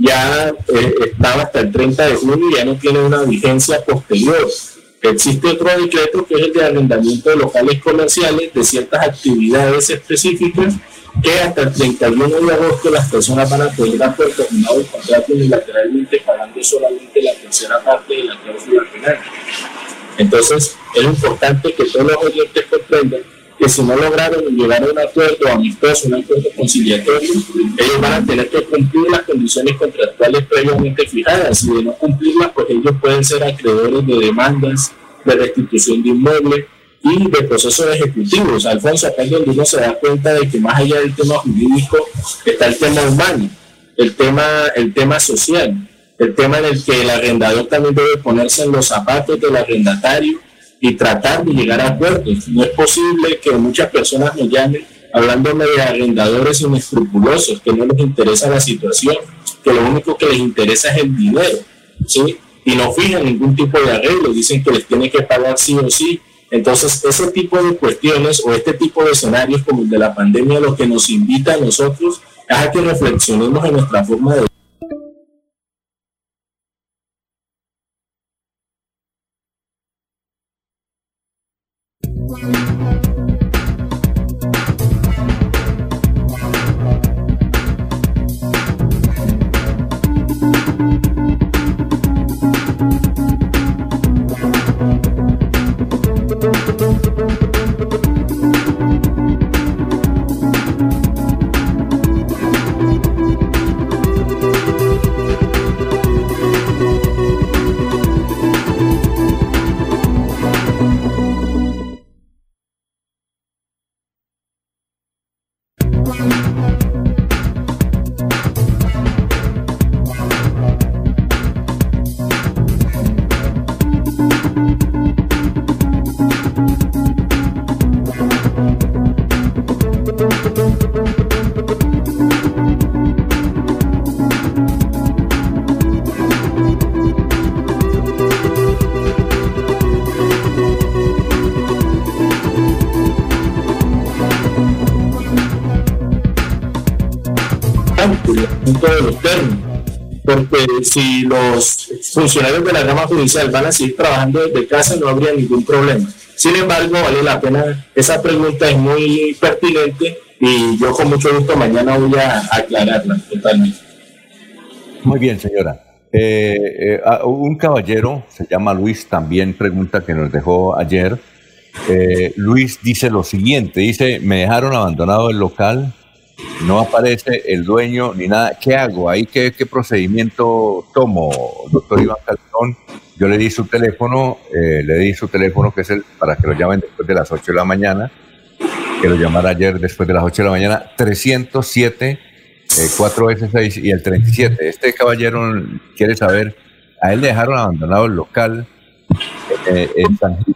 ya eh, estaba hasta el 30 de junio y ya no tiene una vigencia posterior. Existe otro decreto que es el de arrendamiento de locales comerciales de ciertas actividades específicas que hasta el 31 de agosto las personas van a poder dar por terminado el contrato unilateralmente pagando solamente la tercera parte de la cláusula penal. Entonces, es importante que todos los oyentes comprendan que si no lograron llegar a un acuerdo amistoso, un acuerdo conciliatorio, ellos van a tener que cumplir las condiciones contractuales previamente fijadas. Y de no cumplirlas, pues ellos pueden ser acreedores de demandas, de restitución de inmuebles y de procesos ejecutivos. Alfonso, acá es donde uno se da cuenta de que más allá del tema jurídico está el tema humano, el tema, el tema social el tema en el que el arrendador también debe ponerse en los zapatos del arrendatario y tratar de llegar a acuerdos. No es posible que muchas personas me llamen hablándome de arrendadores inescrupulosos, que no les interesa la situación, que lo único que les interesa es el dinero, ¿sí? Y no fijan ningún tipo de arreglo, dicen que les tiene que pagar sí o sí. Entonces, ese tipo de cuestiones o este tipo de escenarios como el de la pandemia, lo que nos invita a nosotros es a que reflexionemos en nuestra forma de si los funcionarios de la rama judicial van a seguir trabajando desde casa, no habría ningún problema. Sin embargo, vale la pena, esa pregunta es muy pertinente y yo con mucho gusto mañana voy a aclararla totalmente.
Muy bien, señora. Eh, eh, un caballero, se llama Luis, también pregunta que nos dejó ayer. Eh, Luis dice lo siguiente, dice, me dejaron abandonado el local, no aparece el dueño ni nada. ¿Qué hago? ¿Ahí qué, procedimiento tomo, doctor Iván Calderón? Yo le di su teléfono, eh, le di su teléfono que es el para que lo llamen después de las 8 de la mañana, que lo llamara ayer después de las 8 de la mañana, 307
4S6 y el 37. Este caballero quiere saber, a él le dejaron abandonado el local eh, en San Gil.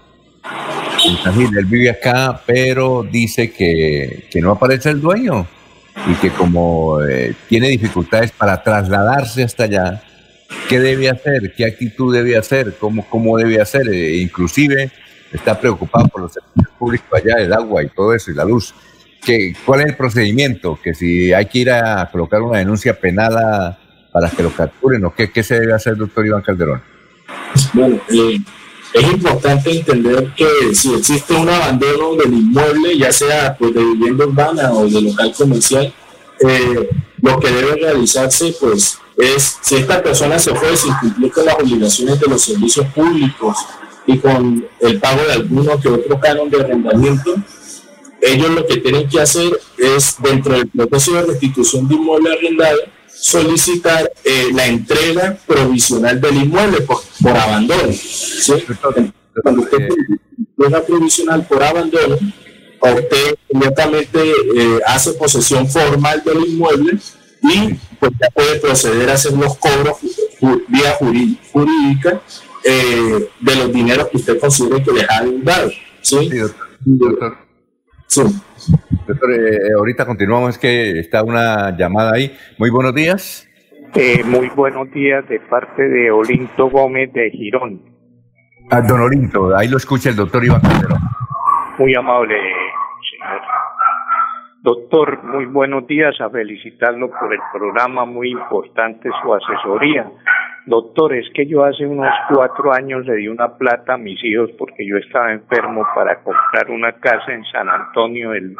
En San. Él vive acá, pero dice que, que no aparece el dueño y que como eh, tiene dificultades para trasladarse hasta allá, ¿qué debe hacer? ¿Qué actitud debe hacer? ¿Cómo, cómo debe hacer? Eh, inclusive está preocupado por los servicios públicos allá, el agua y todo eso, y la luz. ¿Qué, ¿Cuál es el procedimiento? Que si hay que ir a colocar una denuncia penal para que lo capturen, o qué, qué se debe hacer, doctor Iván Calderón?
Bueno, eh, es importante entender que si existe un abandono del inmueble, ya sea pues, de vivienda urbana o de local comercial, eh, lo que debe realizarse pues es si esta persona se fue sin cumplir con las obligaciones de los servicios públicos y con el pago de alguno que otro canon de arrendamiento, ellos lo que tienen que hacer es dentro del proceso de restitución de inmueble arrendado solicitar eh, la entrega provisional del inmueble por, abandono. ¿sí? Cuando usted entrega provisional por abandono, usted inmediatamente eh, hace posesión formal del inmueble y pues ya puede proceder a hacer los cobros vía jurídica eh, de los dineros que usted considere que les ha dado. ¿sí?
doctor. Sí. Doctor, eh, eh, ahorita continuamos, es que está una llamada ahí. Muy buenos días.
Eh, muy buenos días de parte de Olinto Gómez de Girón.
Ah, don Olinto, ahí lo escucha el doctor Iván Calderón.
Muy amable, señor. Doctor, muy buenos días, a felicitarlo por el programa, muy importante su asesoría. Doctor, es que yo hace unos cuatro años le di una plata a mis hijos porque yo estaba enfermo para comprar una casa en San Antonio del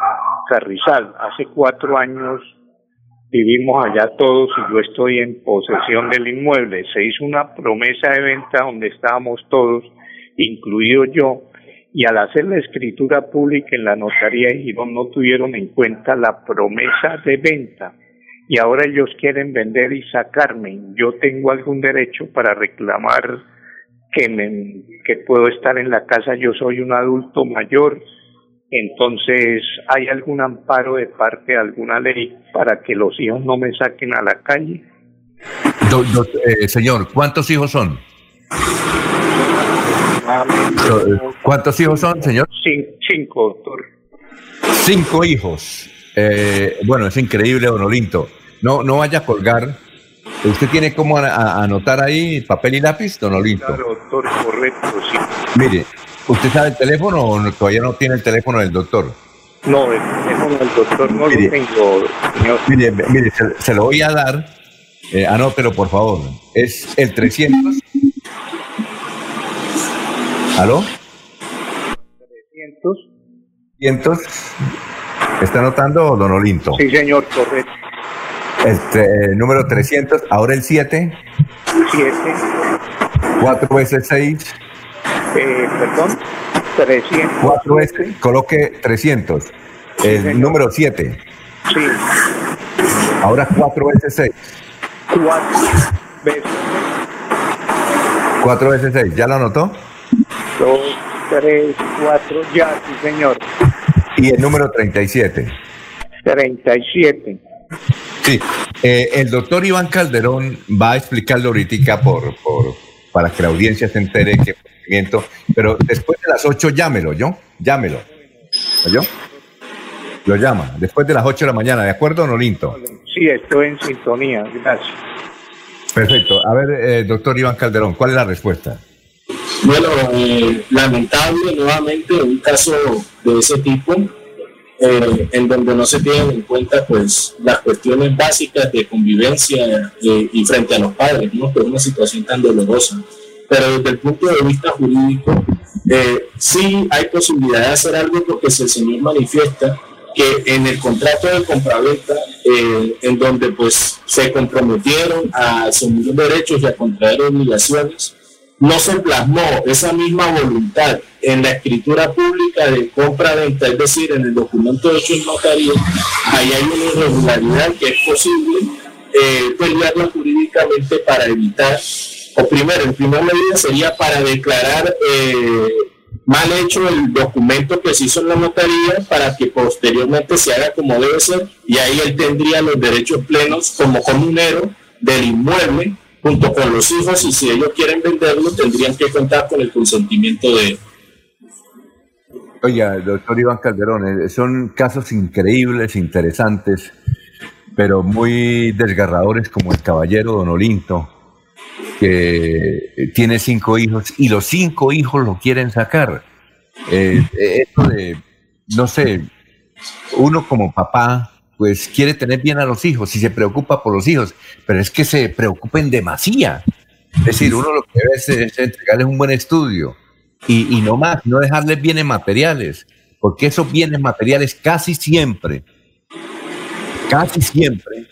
Carrizal. Hace cuatro años vivimos allá todos y yo estoy en posesión del inmueble. Se hizo una promesa de venta donde estábamos todos, incluido yo, y al hacer la escritura pública en la notaría de Girón no tuvieron en cuenta la promesa de venta y ahora ellos quieren vender y sacarme. Yo tengo algún derecho para reclamar que, me, que puedo estar en la casa, yo soy un adulto mayor, entonces hay algún amparo de parte de alguna ley para que los hijos no me saquen a la calle.
Eh, señor, ¿cuántos hijos son? ¿Cuántos hijos son, señor?
Cinco, doctor.
Cinco hijos. Eh, bueno, es increíble, don Olinto. No, no vaya a colgar. ¿Usted tiene cómo anotar ahí papel y lápiz, don Olinto?
Claro, doctor, correcto, sí.
Mire, ¿usted sabe el teléfono o todavía no tiene el teléfono del doctor?
No, el teléfono del doctor no lo tengo, señor.
Mire, mire se, lo voy a dar. Eh, anótelo, por favor. Es el 300. ¿Aló?
300.
300. ¿Está anotando, don Olinto?
Sí, señor, correcto.
Este, número 300, ahora el 7.
7.
4 veces 6.
Eh, perdón, 300.
4 veces, coloque 300. El número 7.
Sí.
Ahora 4 veces 6.
4 veces 6.
4 veces 6, ¿ya lo anotó?
2, 3, 4, ya, sí, señor.
Y el número 37.
37.
Sí, eh, el doctor Iván Calderón va a explicarlo ahorita por, por, para que la audiencia se entere qué procedimiento, pero después de las 8 llámelo, ¿yo? Llámelo. ¿Yo? Lo llama, después de las 8 de la mañana, ¿de acuerdo, Nolinto?
Sí, estoy en sintonía, gracias.
Perfecto. A ver, eh, doctor Iván Calderón, ¿cuál es la respuesta?
Bueno, eh, lamentable nuevamente un caso de ese tipo, eh, en donde no se tienen en cuenta pues las cuestiones básicas de convivencia eh, y frente a los padres, ¿no? Por una situación tan dolorosa. Pero desde el punto de vista jurídico, sí hay posibilidad de hacer algo porque si el señor manifiesta que en el contrato de compraventa, en donde pues se comprometieron a asumir derechos y a contraer obligaciones, no se plasmó esa misma voluntad en la escritura pública de compra-venta, es decir, en el documento hecho en notaría, ahí hay una irregularidad que es posible eh, pelearla jurídicamente para evitar, o primero, en primera medida sería para declarar eh, mal hecho el documento que se hizo en la notaría para que posteriormente se haga como debe ser y ahí él tendría los derechos plenos como comunero del inmueble junto con los hijos y si ellos quieren venderlo tendrían que contar con el consentimiento de.
Oiga, doctor Iván Calderón, eh, son casos increíbles, interesantes, pero muy desgarradores como el caballero Don Olinto, que tiene cinco hijos y los cinco hijos lo quieren sacar. Eh, eh, esto de, no sé, uno como papá, pues quiere tener bien a los hijos y se preocupa por los hijos, pero es que se preocupen demasiado. Es decir, uno lo que debe es, es entregarles un buen estudio, y, no más, no dejarles bienes materiales, porque esos bienes materiales casi siempre, casi siempre,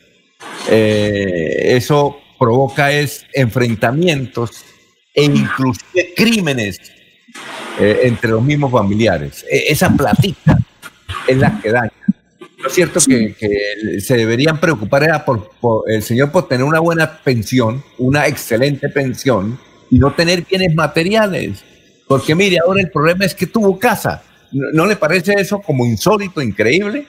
eh, eso provoca es enfrentamientos e inclusive crímenes eh, entre los mismos familiares. E, esa platita es la que daña. Lo cierto que, que se deberían preocupar era por, el señor por tener una buena pensión, una excelente pensión y no tener bienes materiales. Porque mire, ahora el problema es que tuvo casa. ¿No, le parece eso como insólito, increíble?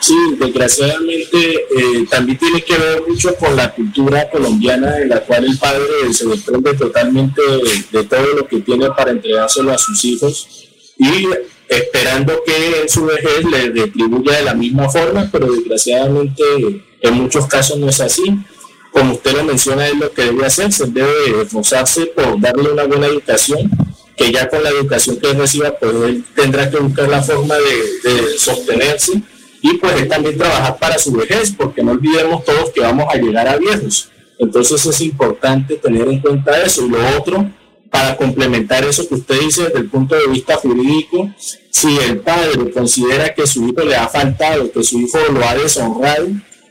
Sí, desgraciadamente eh, también tiene que ver mucho con la cultura colombiana en la cual el padre se desprende totalmente de, todo lo que tiene para entregárselo a sus hijos y esperando que en su vejez le retribuya de la misma forma, pero desgraciadamente en muchos casos no es así. Como usted lo menciona, es lo que debe hacer, se debe esforzarse por darle una buena educación que ya con la educación que reciba, pues él tendrá que buscar la forma de, sostenerse y pues él también trabajar para su vejez, porque no olvidemos todos que vamos a llegar a viejos. Entonces es importante tener en cuenta eso. Y lo otro, para complementar eso que usted dice desde el punto de vista jurídico, si el padre considera que su hijo le ha faltado, que su hijo lo ha deshonrado,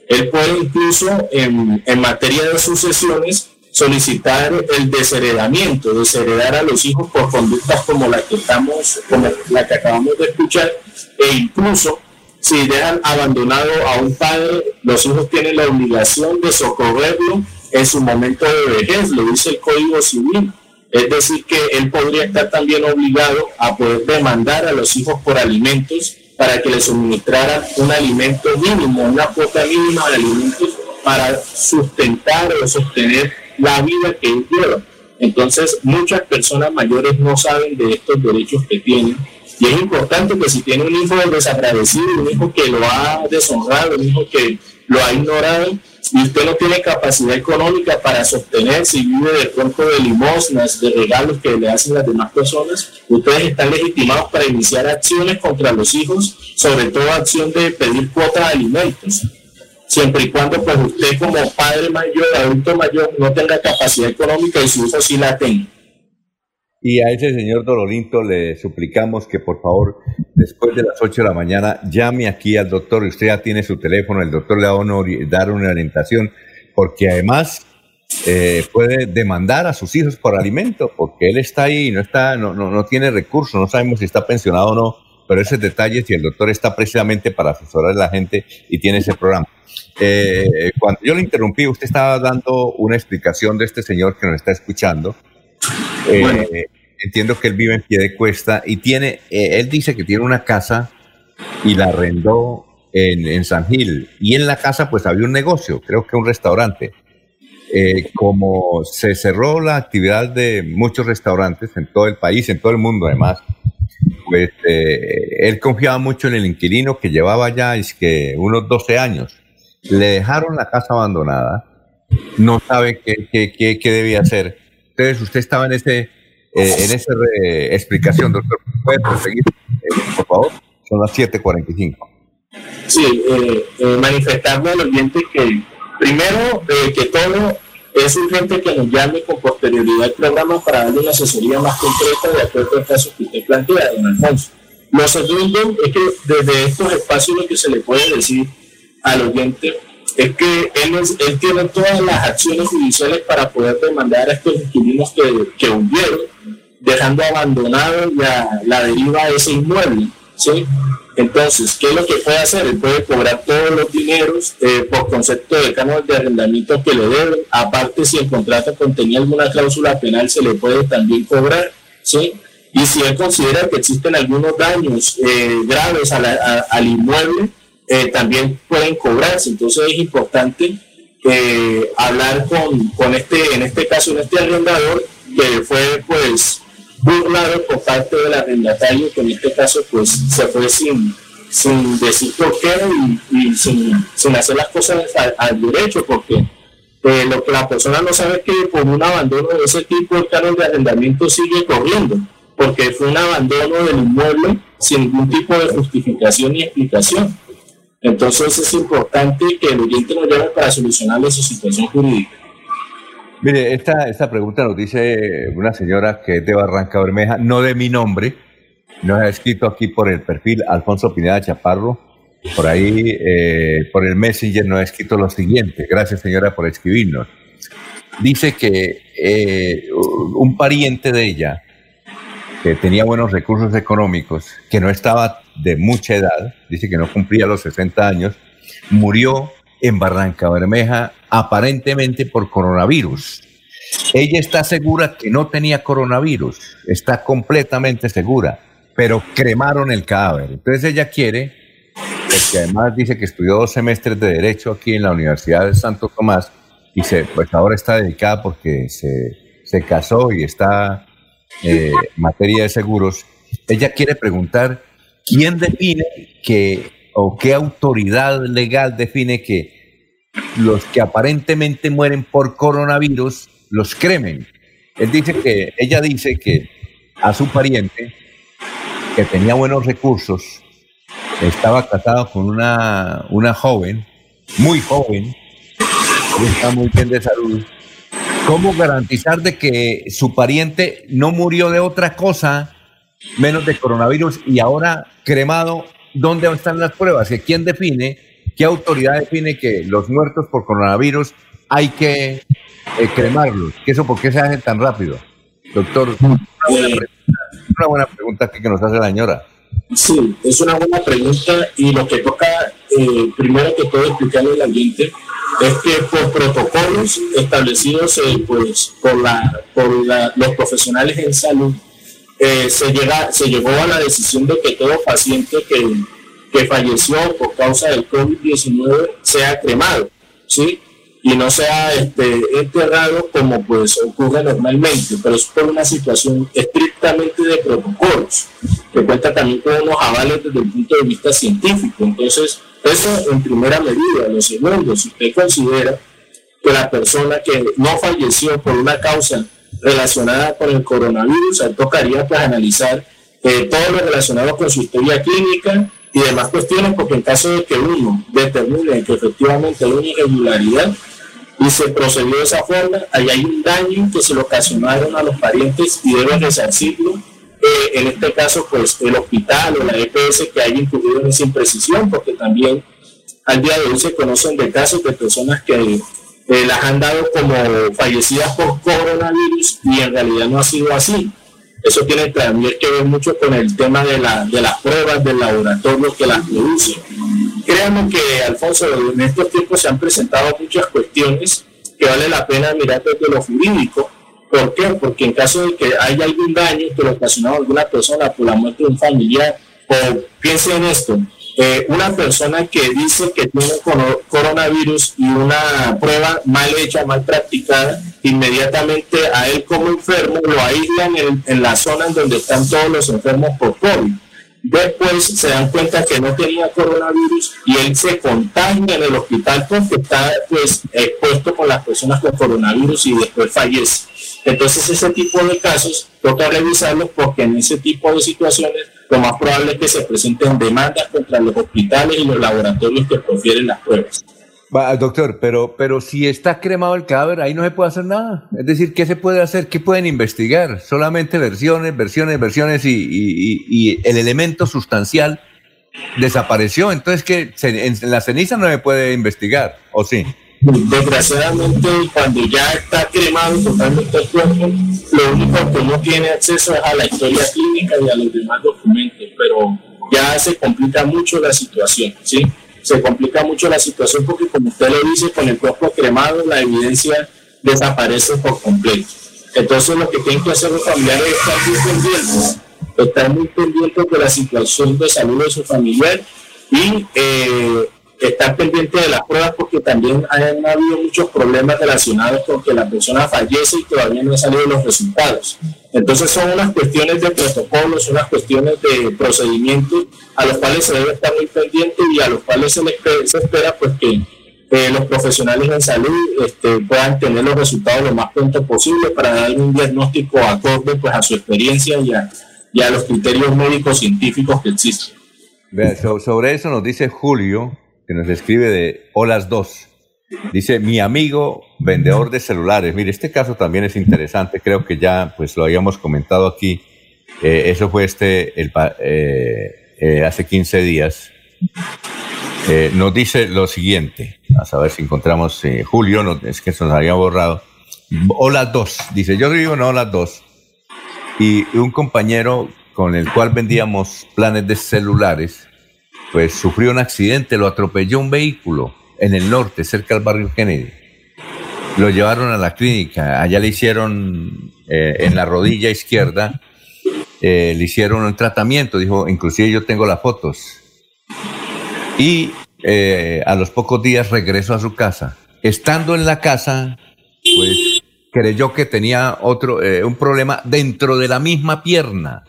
él puede incluso en, en materia de sucesiones solicitar el desheredamiento, desheredar a los hijos por conductas como la que estamos, como la que acabamos de escuchar, e incluso si dejan abandonado a un padre, los hijos tienen la obligación de socorrerlo en su momento de vejez, lo dice el Código Civil. Es decir, que él podría estar también obligado a poder demandar a los hijos por alimentos para que les suministraran un alimento mínimo, una cuota mínima de alimentos para sustentar o sostener la vida que él lleva. Entonces, muchas personas mayores no saben de estos derechos que tienen. Y es importante que si tiene un hijo desagradecido, un hijo que lo ha deshonrado, un hijo que lo ha ignorado, y usted no tiene capacidad económica para sostenerse y vive de pronto de limosnas, de regalos que le hacen las demás personas, ustedes están legitimados para iniciar acciones contra los hijos, sobre todo acción de pedir cuotas de alimentos siempre y cuando pues usted como padre mayor, adulto mayor, no tenga capacidad económica y su hijo sí la tenga.
Y a ese señor Dololinto le suplicamos que por favor, después de las 8 de la mañana, llame aquí al doctor. Usted ya tiene su teléfono, el doctor le va a dar una orientación, porque además eh, puede demandar a sus hijos por alimento, porque él está ahí, no, está, no, no, no tiene recursos, no sabemos si está pensionado o no, pero ese detalle, si el doctor está precisamente para asesorar a la gente y tiene ese programa. Eh, cuando yo le interrumpí, usted estaba dando una explicación de este señor que nos está escuchando. Eh, entiendo que él vive en pie de cuesta y tiene, eh, él dice que tiene una casa y la arrendó en, San Gil. Y en la casa pues había un negocio, creo que un restaurante. como se cerró la actividad de muchos restaurantes en todo el país, en todo el mundo además, pues él confiaba mucho en el inquilino que llevaba ya es que unos 12 años le dejaron la casa abandonada, no sabe qué, qué, qué, debía hacer. Entonces, usted estaba en ese eh, en esa explicación, doctor. ¿Puede proseguir, eh, por favor? Son las 7:45.
Sí, eh, eh, manifestarme al oyente que, primero, que todo es urgente que nos llame con posterioridad al programa para darle una asesoría más concreta de acuerdo al caso que usted plantea, don Alfonso. Lo segundo es que desde estos espacios lo que se le puede decir al oyente es que él, él tiene todas las acciones judiciales para poder demandar a estos inquilinos que, que hundieron, dejando abandonado la, la deriva de ese inmueble. ¿sí? Entonces, ¿qué es lo que puede hacer? Él puede cobrar todos los dineros eh, por concepto de cánones de arrendamiento que le deben. Aparte, si el contrato contenía alguna cláusula penal, se le puede también cobrar. ¿sí? y si él considera que existen algunos daños eh, graves al inmueble, eh, también pueden cobrarse. Entonces es importante eh, hablar con, con este, en este caso, en este arrendador que fue pues burlado por parte del arrendatario, que en este caso pues se fue sin, sin decir por qué y, sin, sin, hacer las cosas al, derecho, porque eh, lo que la persona no sabe es que por un abandono de ese tipo el canon de arrendamiento sigue corriendo, porque fue un abandono del inmueble sin ningún tipo de justificación ni explicación. Entonces es importante que el oyente nos llame para solucionarle su situación jurídica.
Mire, esta, esta pregunta nos dice una señora que es de Barranca Bermeja, no de mi nombre, nos ha escrito aquí por el perfil Alfonso Pineda Chaparro, por ahí, eh, por el Messenger nos ha escrito lo siguiente, gracias señora por escribirnos. Dice que eh, un pariente de ella, que tenía buenos recursos económicos, que no estaba de mucha edad, dice que no cumplía los 60 años, murió en Barranca Bermeja aparentemente por coronavirus. Ella está segura que no tenía coronavirus, está completamente segura, pero cremaron el cadáver. Entonces ella quiere, porque además dice que estudió dos semestres de Derecho aquí en la Universidad de Santo Tomás y se, pues ahora está dedicada porque se, se casó y está eh, en materia de seguros. Ella quiere preguntar quién define que o qué autoridad legal define que los que aparentemente mueren por coronavirus los cremen. Ella dice que a su pariente, que tenía buenos recursos, estaba casado con una, una joven, muy joven, y está muy bien de salud. ¿Cómo garantizar de que su pariente no murió de otra cosa menos de coronavirus y ahora cremado ¿dónde están las pruebas? ¿Quién define, qué autoridad define que los muertos por coronavirus hay que eh, cremarlos? ¿Qué eso por qué se hace tan rápido? Doctor, una buena pregunta, que nos hace la señora.
Sí, es una buena pregunta y lo que toca, eh, primero que todo explicarle al ambiente, es que por protocolos establecidos eh, pues, por, la, por los profesionales en salud, eh, se, llega, se llegó a la decisión de que todo paciente que, que falleció por causa del COVID-19 sea cremado, ¿sí? Y no sea este, enterrado como pues ocurre normalmente, pero es por una situación estrictamente de protocolos, que cuenta también con unos avales desde el punto de vista científico. Entonces, eso en primera medida. Lo segundo, si usted considera que la persona que no falleció por una causa relacionada con el coronavirus. Ahí tocaría pues analizar eh, todo lo relacionado con su historia clínica y demás cuestiones, porque en caso de que uno determine que efectivamente hay una irregularidad y se procedió de esa forma, ahí hay un daño que se le ocasionaron a los parientes y deben resarcirlo. Eh, en este caso, pues el hospital o la EPS que haya incurrido en esa imprecisión, porque también al día de hoy se conocen de casos de personas que eh, las han dado como fallecidas por coronavirus y en realidad no ha sido así. Eso tiene también que ver mucho con el tema de, la, de las pruebas del laboratorio que las produce. Créanme que, Alfonso, en estos tiempos se han presentado muchas cuestiones que vale la pena mirar desde lo jurídico. ¿Por qué? Porque en caso de que haya algún daño que lo ocasionado alguna persona por la muerte de un familiar, o piensen en esto, eh, una persona que dice que tiene coronavirus y una prueba mal hecha, mal practicada, inmediatamente a él como enfermo lo aíslan en, en la zona en donde están todos los enfermos por COVID. Después se dan cuenta que no tenía coronavirus y él se contagia en el hospital porque está pues expuesto con las personas con coronavirus y después fallece. Entonces ese tipo de casos toca revisarlos porque en ese tipo de situaciones lo más probable es que se presenten demandas contra los hospitales y los laboratorios que profieren las pruebas.
Va, doctor, pero, pero si está cremado el cadáver, ahí no se puede hacer nada. Es decir, ¿qué se puede hacer? ¿Qué pueden investigar? Solamente versiones, versiones, versiones y, el elemento sustancial desapareció. Entonces, que en la ceniza no se puede investigar, ¿o sí?
Desgraciadamente, cuando ya está cremado totalmente el cuerpo, lo único que no tiene acceso es a la historia clínica y a los demás documentos, pero ya se complica mucho la situación, ¿sí? Se complica mucho la situación porque, como usted lo dice, con el cuerpo cremado la evidencia desaparece por completo. Entonces lo que tienen que hacer los familiares es estar muy pendientes, estar muy pendientes de la situación de salud de su familiar y eh, estar pendiente de las pruebas porque también han habido muchos problemas relacionados con que la persona fallece y todavía no han salido los resultados. Entonces son unas cuestiones de protocolos, unas cuestiones de procedimientos a los cuales se debe estar muy pendiente y a los cuales se, se espera pues que eh, los profesionales en salud este, puedan tener los resultados lo más pronto posible para dar un diagnóstico acorde pues, a su experiencia y a, y a los criterios médicos científicos que existen.
sobre eso nos dice Julio, que nos escribe de Olas 2. Dice, mi amigo vendedor de celulares. Mire, este caso también es interesante, creo que ya pues lo habíamos comentado aquí. Eh, eso fue este el, eh, eh, hace 15 días. nos dice lo siguiente, a saber si encontramos Julio, no, es que se nos había borrado. Olas 2, dice, yo vivo en Olas 2 y un compañero con el cual vendíamos planes de celulares pues sufrió un accidente, lo atropelló un vehículo en el norte, cerca del barrio Kennedy. Lo llevaron a la clínica, allá le hicieron eh, en la rodilla izquierda, eh, le hicieron un tratamiento, dijo, inclusive yo tengo las fotos. Y eh, a los pocos días regresó a su casa. Estando en la casa, pues creyó que tenía otro, un problema dentro de la misma pierna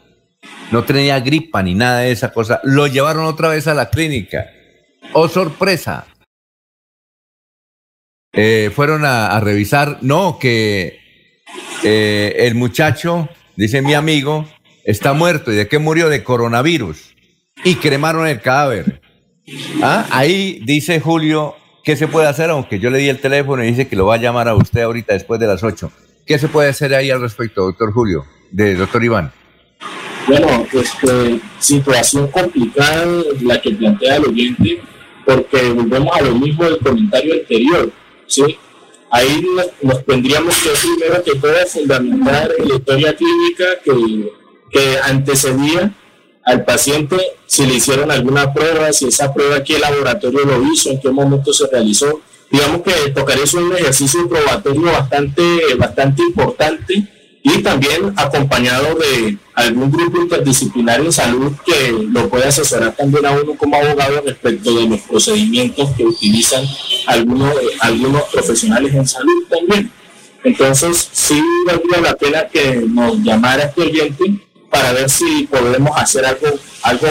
no tenía gripa ni nada de esa cosa. Lo llevaron otra vez a la clínica. ¡Oh, sorpresa! Eh, fueron a, revisar, no, que eh, el muchacho, dice mi amigo, está muerto. ¿Y de qué murió? De coronavirus. Y cremaron el cadáver. ¿Ah? Ahí dice Julio, ¿qué se puede hacer? Aunque yo le di el teléfono y dice que lo va a llamar a usted ahorita después de las 8. ¿Qué se puede hacer ahí al respecto, doctor Julio? De doctor Iván.
Bueno, este, situación complicada la que plantea el oyente, porque volvemos a lo mismo del comentario anterior, ¿sí? Ahí nos, tendríamos que primero que todo fundamentar la historia clínica que, que antecedía al paciente, si le hicieron alguna prueba, si esa prueba el laboratorio lo hizo, en qué momento se realizó. Digamos que tocaría es un ejercicio probatorio bastante, bastante importante y también acompañado de algún grupo interdisciplinario en salud que lo puede asesorar también a uno como abogado respecto de los procedimientos que utilizan algunos, algunos profesionales en salud también. Entonces, sí valdría la pena que nos llamara este oyente para ver si podemos hacer algo, algo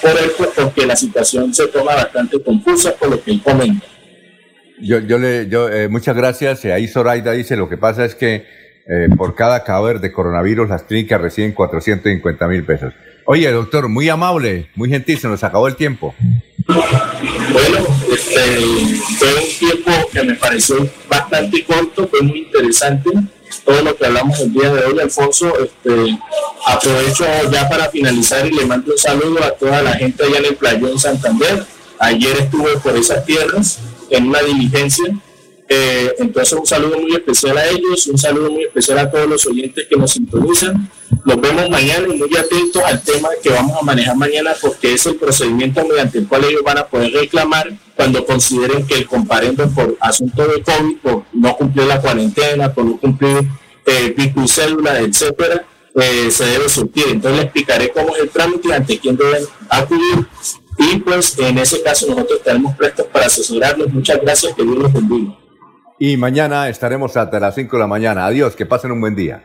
por él, pues, porque la situación se toma bastante confusa por lo que él comenta.
Yo, yo le, yo, eh, muchas gracias. Ahí Zoraida dice, lo que pasa es que eh, por cada cadáver de coronavirus, las clínicas reciben 450 mil pesos. Oye, doctor, muy amable, muy gentil, se nos acabó el tiempo.
Bueno, este, fue un tiempo que me pareció bastante corto, fue muy interesante todo lo que hablamos el día de hoy, Alfonso. Este, aprovecho ya para finalizar y le mando un saludo a toda la gente allá en el Playón Santander. Ayer estuve por esas tierras en una diligencia eh, entonces un saludo muy especial a ellos, un saludo muy especial a todos los oyentes que nos sintonizan. Nos vemos mañana y muy atentos al tema que vamos a manejar mañana porque es el procedimiento mediante el cual ellos van a poder reclamar cuando consideren que el comparendo por asunto de COVID, por no cumplir la cuarentena, por no cumplir eh, cédula, etcétera, eh, se debe surtir. Entonces les explicaré cómo es el trámite, ante quién deben acudir y pues en ese caso nosotros estaremos prestos para asesorarlos. Muchas gracias, que Dios los bendiga.
Y mañana estaremos hasta las 5 de la mañana. Adiós, que pasen un buen día.